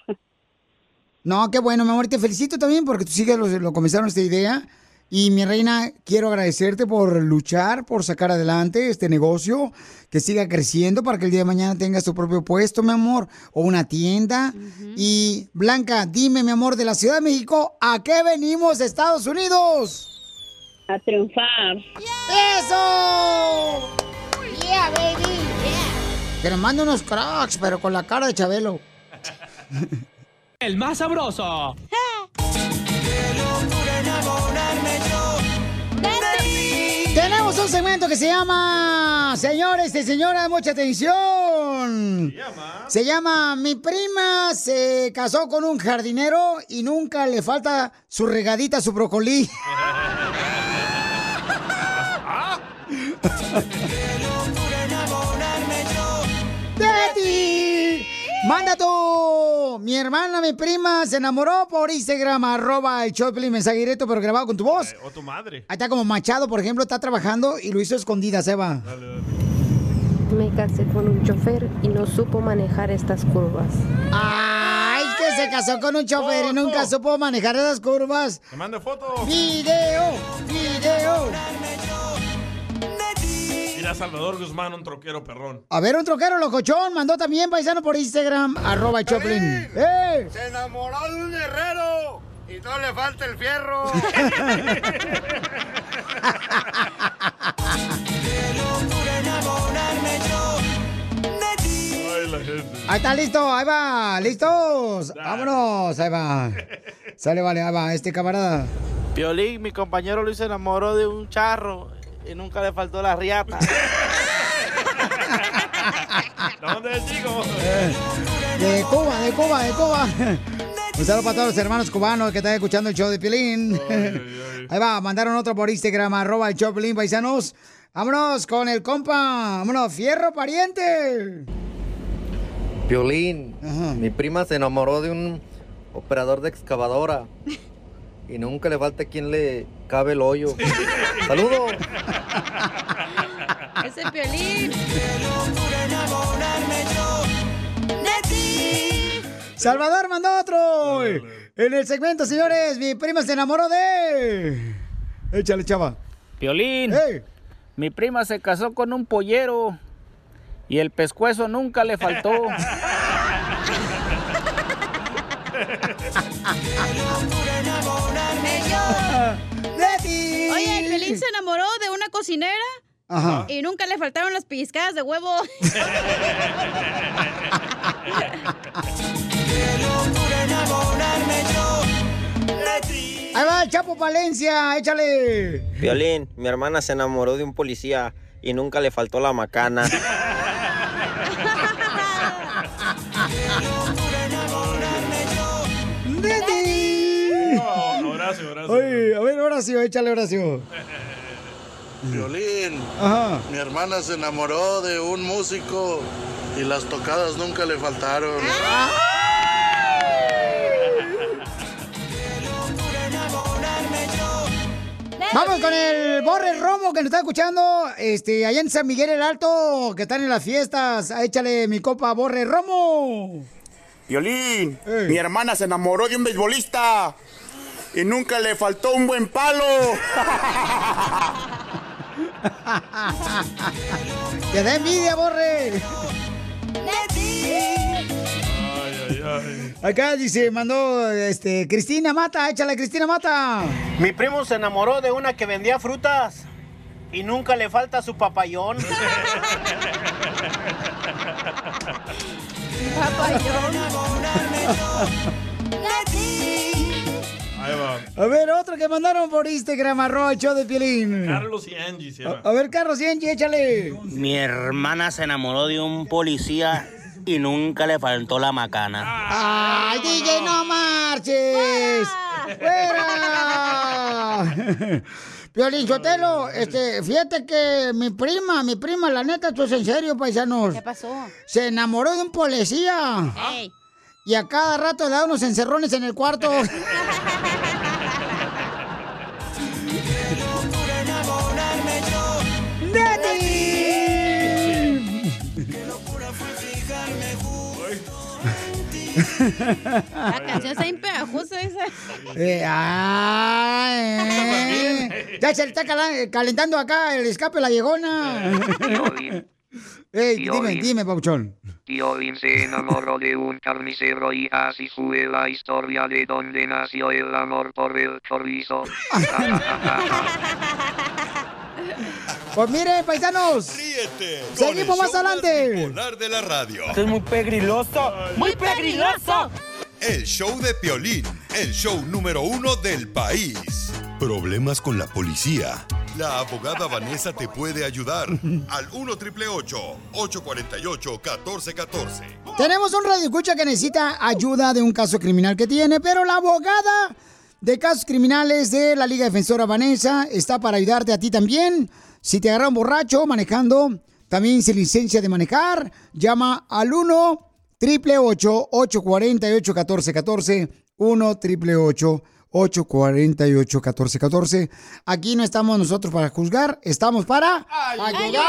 Speaker 3: No, qué bueno, mi amor, y te felicito también porque tus hijas lo, lo comenzaron esta idea. Y mi reina, quiero agradecerte por luchar, por sacar adelante este negocio, que siga creciendo para que el día de mañana tengas tu propio puesto, mi amor, o una tienda. Y Blanca, dime, mi amor, de la Ciudad de México, ¿a qué venimos, Estados Unidos?
Speaker 47: A triunfar.
Speaker 3: ¡Eso! Yeah, baby. Que nos mande unos cracks, pero con la cara de Chabelo.
Speaker 30: El más sabroso.
Speaker 3: Tenemos un segmento que se llama, señores y señoras, mucha atención. Se llama Mi prima se casó con un jardinero y nunca le falta su regadita, su brócoli. de ti. Manda tú. Mi hermana, mi prima, se enamoró por Instagram, arroba el Choplin, mensaje directo, pero grabado con tu voz.
Speaker 4: O tu madre.
Speaker 3: Ahí está como Machado, por ejemplo, está trabajando y lo hizo escondida, Seba.
Speaker 48: Me casé con un chofer y no supo manejar estas curvas.
Speaker 3: Ay, que se casó con un chofer y nunca supo manejar esas curvas.
Speaker 4: Te mando foto.
Speaker 3: Video, video.
Speaker 4: Salvador Guzmán, un troquero perrón.
Speaker 3: A ver, un troquero locochón mandó también paisano por Instagram, arroba Choplin. ¡Eh!
Speaker 37: Se enamoró de un herrero y no le falta el fierro.
Speaker 4: Ay, la gente.
Speaker 3: Ahí está, listo, ahí va, listos. Vámonos, ahí va. Sale, vale, ahí va, este camarada.
Speaker 49: Piolín, mi compañero Luis se enamoró de un charro y nunca le faltó la riata.
Speaker 4: ¿Dónde es, chico?
Speaker 3: De Cuba, de Cuba, de Cuba. Un saludo para todos los hermanos cubanos que están escuchando el show de Pilín. Ahí va, mandaron otro por Instagram, arroba el show Pilín, paisanos. Vámonos con el compa. Vámonos, fierro pariente.
Speaker 50: Violín, mi prima se enamoró de un operador de excavadora y nunca le falta quien le cabe el hoyo. Saludos.
Speaker 7: Ese piolín.
Speaker 3: Salvador mandó otro. En el segmento, señores, mi prima se enamoró de. Échale, chava.
Speaker 30: Piolín. Mi prima se casó con un pollero y el pescuezo nunca le faltó.
Speaker 7: Oye, el Pelín se enamoró de una cocinera
Speaker 3: Ajá.
Speaker 7: y nunca le faltaron las pellizcadas de huevo.
Speaker 3: Ahí va el Chapo Palencia, échale.
Speaker 50: Violín, mi hermana se enamoró de un policía y nunca le faltó la macana.
Speaker 3: Oye, a ver, Horacio, échale, Horacio.
Speaker 51: Violín.
Speaker 3: Ajá.
Speaker 51: Mi hermana se enamoró de un músico y las tocadas nunca le faltaron.
Speaker 3: Vamos con el Borre Romo que nos está escuchando este, allá en San Miguel el Alto, que están en las fiestas. Échale mi copa, Borre Romo.
Speaker 37: Violín, mi hermana se enamoró de un beisbolista y nunca le faltó un buen palo.
Speaker 3: ¡Que da envidia, Borre! Acá dice, mandó este, Cristina Mata, échale Cristina Mata.
Speaker 49: Mi primo se enamoró de una que vendía frutas
Speaker 52: y nunca le falta su papayón.
Speaker 4: Ahí va.
Speaker 3: A ver, otro que mandaron por Instagram, arroba el show de Piolín.
Speaker 4: Carlos y Angie se llama.
Speaker 3: A ver, Carlos y Angie, échale.
Speaker 52: Mi hermana se enamoró de un policía y nunca le faltó la macana.
Speaker 3: ¡Ay, DJ, no marches! ¡Fuera! Piolín Sotelo, este, fíjate que mi prima, mi prima, la neta, esto es en serio, paisanos.
Speaker 7: ¿Qué pasó?
Speaker 3: Se enamoró de un policía.
Speaker 7: Ey.
Speaker 3: Y a cada rato le da unos encerrones en el cuarto.
Speaker 7: La canción está bien pegajosa esa.
Speaker 3: Eh, ah, eh. Ya se le está calentando acá el escape la llegona. Ey, dime, dime, Pauchón.
Speaker 53: Piolín se enamoró de un carnicero y así fue la historia de donde nació el amor por el chorizo.
Speaker 3: Pues mire, paisanos. Seguimos más adelante.
Speaker 1: De la radio.
Speaker 52: Esto es muy pegriloso.
Speaker 7: ¡Muy pegriloso!
Speaker 1: El show de Piolín, el show número uno del país. Problemas con la policía. La abogada Vanessa te puede ayudar. Al 1 triple 848 1414.
Speaker 3: Tenemos un radio escucha que necesita ayuda de un caso criminal que tiene, pero la abogada de casos criminales de la Liga Defensora Vanessa está para ayudarte a ti también. Si te agarran borracho manejando, también sin licencia de manejar, llama al 1 triple 848 1414 1 triple 848 1414 Aquí no estamos nosotros para juzgar, estamos para ayudar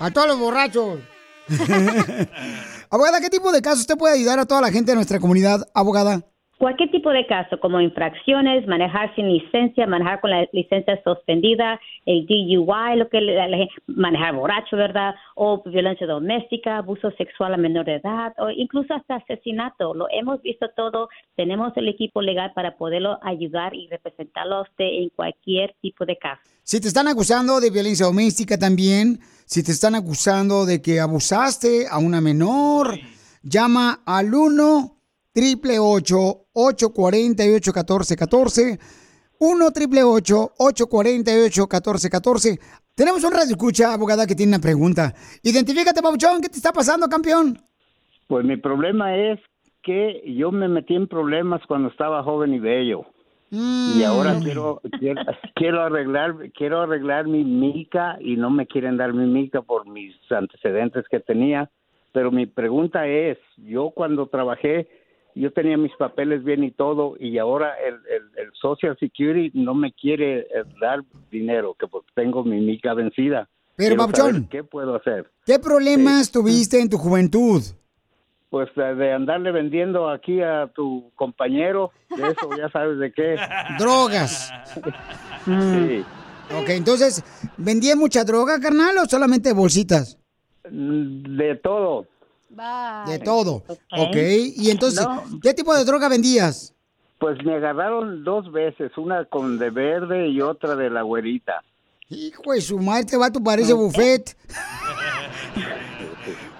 Speaker 3: a todos los borrachos. abogada, ¿qué tipo de casos usted puede ayudar a toda la gente de nuestra comunidad, abogada?
Speaker 54: Cualquier tipo de caso, como infracciones, manejar sin licencia, manejar con la licencia suspendida, el DUI, lo que la- la- manejar borracho, ¿verdad? O violencia doméstica, abuso sexual a menor de edad, o incluso hasta asesinato. Lo hemos visto todo. Tenemos el equipo legal para poderlo ayudar y representarlo a usted en cualquier tipo de caso.
Speaker 3: Si te están acusando de violencia doméstica también, si te están acusando de que abusaste a una menor, llama al 1 triple 848 1414 1 triple 848 1414 Tenemos un radio escucha, abogada, que tiene una pregunta. Identifícate, Pabuchón, ¿qué te está pasando, campeón?
Speaker 55: Pues mi problema es que yo me metí en problemas cuando estaba joven y bello. Y ahora
Speaker 3: Mm.
Speaker 55: quiero, quiero quiero arreglar quiero arreglar mi mica y no me quieren dar mi mica por mis antecedentes que tenía. Pero mi pregunta es, yo cuando trabajé yo tenía mis papeles bien y todo y ahora el, el, el Social Security no me quiere eh, dar dinero que pues tengo mi mica vencida.
Speaker 3: Pero, Papuchón.
Speaker 55: ¿Qué puedo hacer?
Speaker 3: ¿Qué problemas tuviste en tu juventud?
Speaker 55: Pues de, de andarle vendiendo aquí a tu compañero, de eso ya sabes de qué.
Speaker 3: Drogas.
Speaker 55: Sí.
Speaker 3: Ok, entonces, ¿vendías mucha droga, carnal, o solamente bolsitas?
Speaker 55: De todo.
Speaker 3: De todo. Ok, y entonces, ¿qué tipo de droga vendías?
Speaker 55: Pues me agarraron dos veces, una con de verde y otra de la güerita.
Speaker 3: Hijo de su madre, te va tu parece buffet.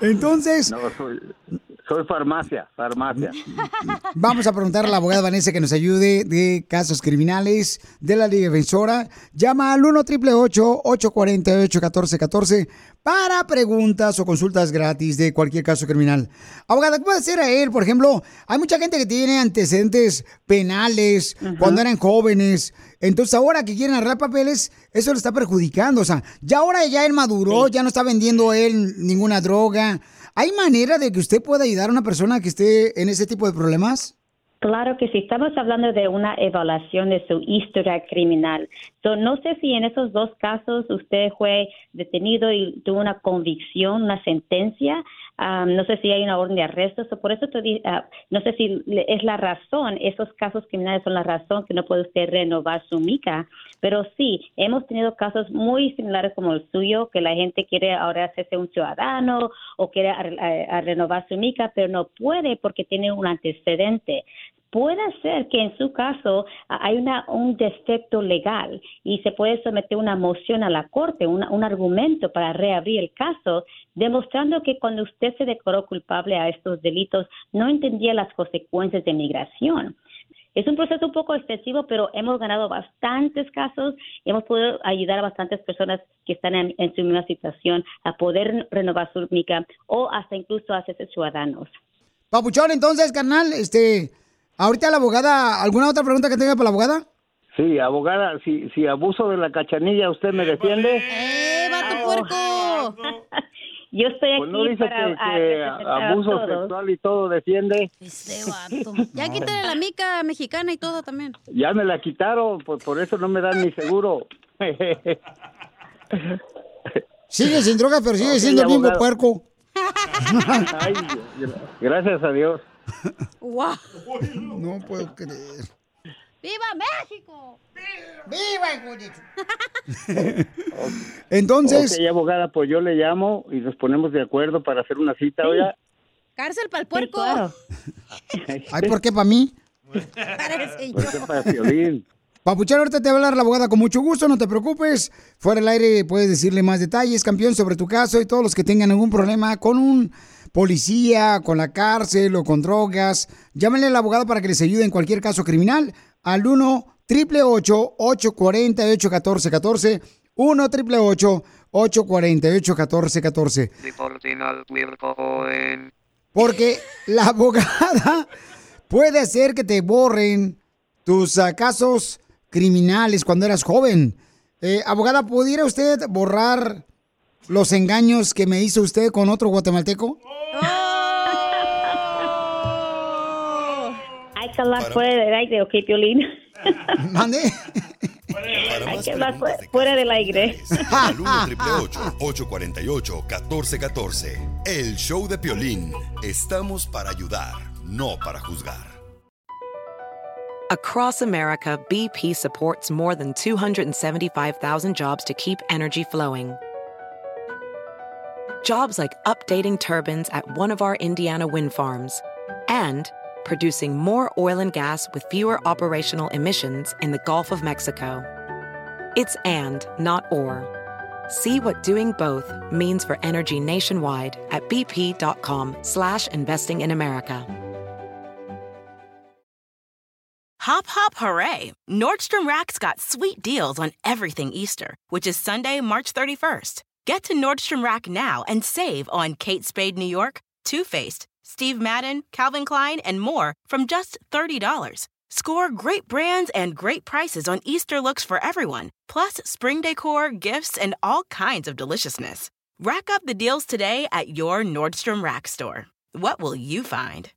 Speaker 3: Entonces,
Speaker 55: No, soy, soy farmacia, farmacia.
Speaker 3: vamos a preguntar a la abogada Vanessa que nos ayude de casos criminales de la Liga Defensora. Llama al 1 888 848 1414 para preguntas o consultas gratis de cualquier caso criminal. Abogada, ¿qué puede hacer a él? Por ejemplo, hay mucha gente que tiene antecedentes penales cuando eran jóvenes. Entonces, ahora que quieren arreglar papeles, eso le está perjudicando. O sea, ya ahora ya él maduró, ya no está vendiendo él ninguna droga. ¿Hay manera de que usted pueda ayudar a una persona que esté en ese tipo de problemas?
Speaker 54: Claro que sí, estamos hablando de una evaluación de su historia criminal. So, no sé si en esos dos casos usted fue detenido y tuvo una convicción, una sentencia. Ah, no sé si hay una orden de arresto. So, por eso te ah, no sé si es la razón, esos casos criminales son la razón que no puede usted renovar su mica. Pero sí, hemos tenido casos muy similares como el suyo, que la gente quiere ahora hacerse un ciudadano o quiere a- a renovar su mica, pero no puede porque tiene un antecedente. Puede ser que en su caso hay una, un defecto legal y se puede someter una moción a la corte, una- un argumento para reabrir el caso, demostrando que cuando usted se declaró culpable a estos delitos no entendía las consecuencias de migración. Es un proceso un poco excesivo, pero hemos ganado bastantes casos y hemos podido ayudar a bastantes personas que están en, en su misma situación a poder renovar su mica o hasta incluso hacerse ciudadanos.
Speaker 3: Papuchón, entonces, carnal, este, ahorita la abogada, ¿alguna otra pregunta que tenga para la abogada?
Speaker 55: Sí, abogada, si, si abuso de la cachanilla, ¿usted me defiende?
Speaker 7: ¡Eh, vato puerco!
Speaker 54: Yo estoy aquí
Speaker 55: Pues no dice
Speaker 54: para
Speaker 55: que, que
Speaker 54: representar a
Speaker 55: abuso
Speaker 54: todos.
Speaker 55: sexual y todo defiende.
Speaker 7: Este vato. Ya quítale la mica mexicana y todo también.
Speaker 55: Ya me la quitaron, por, por eso no me dan ni seguro.
Speaker 3: Sigue sin drogas, pero sigue siendo el mismo puerco.
Speaker 55: Ay, gracias a Dios.
Speaker 3: No puedo creer.
Speaker 7: ¡Viva México!
Speaker 3: ¡Viva, hijo de Entonces,
Speaker 55: Ok, abogada, pues yo le llamo y nos ponemos de acuerdo para hacer una cita, oiga.
Speaker 7: ¡Cárcel para el puerco!
Speaker 3: ay, ¿por qué para mí?
Speaker 7: Parece
Speaker 55: ¿Por qué para Piolín?
Speaker 3: Papuchón, ahorita te va a hablar la abogada con mucho gusto, no te preocupes. Fuera del aire puedes decirle más detalles, campeón, sobre tu caso y todos los que tengan algún problema con un policía, con la cárcel o con drogas. Llámenle a la abogada para que les ayude en cualquier caso criminal al 1 888 848 1414 1 888 848 1414
Speaker 53: Deporten al puerco joven.
Speaker 3: Porque la abogada puede hacer que te borren tus ah, casos criminales cuando eras joven. Eh, abogada, ¿pudiera usted borrar los engaños que me hizo usted con otro guatemalteco?
Speaker 54: Que hablar fuera del aire, ¿ok, Piolín?
Speaker 3: ¿Mande?
Speaker 54: Hay que hablar fuera, fuera del aire.
Speaker 1: Al 1 848 1414 El show de Piolín. Estamos para ayudar, no para juzgar.
Speaker 56: Across America, BP supports more than 275,000 jobs to keep energy flowing. Jobs like updating turbines at one of our Indiana wind farms and producing more oil and gas with fewer operational emissions in the Gulf of Mexico. It's and, not or. See what doing both means for energy nationwide at bp.com slash investing in America.
Speaker 57: Hop, hop, hooray! Nordstrom Rack's got sweet deals on everything Easter, which is Sunday, March 31st. Get to Nordstrom Rack now and save on Kate Spade New York, Too Faced, Steve Madden, Calvin Klein, and more from just $30. Score great brands and great prices on Easter looks for everyone, plus spring decor, gifts, and all kinds of deliciousness. Rack up the deals today at your Nordstrom Rack store. What will you find?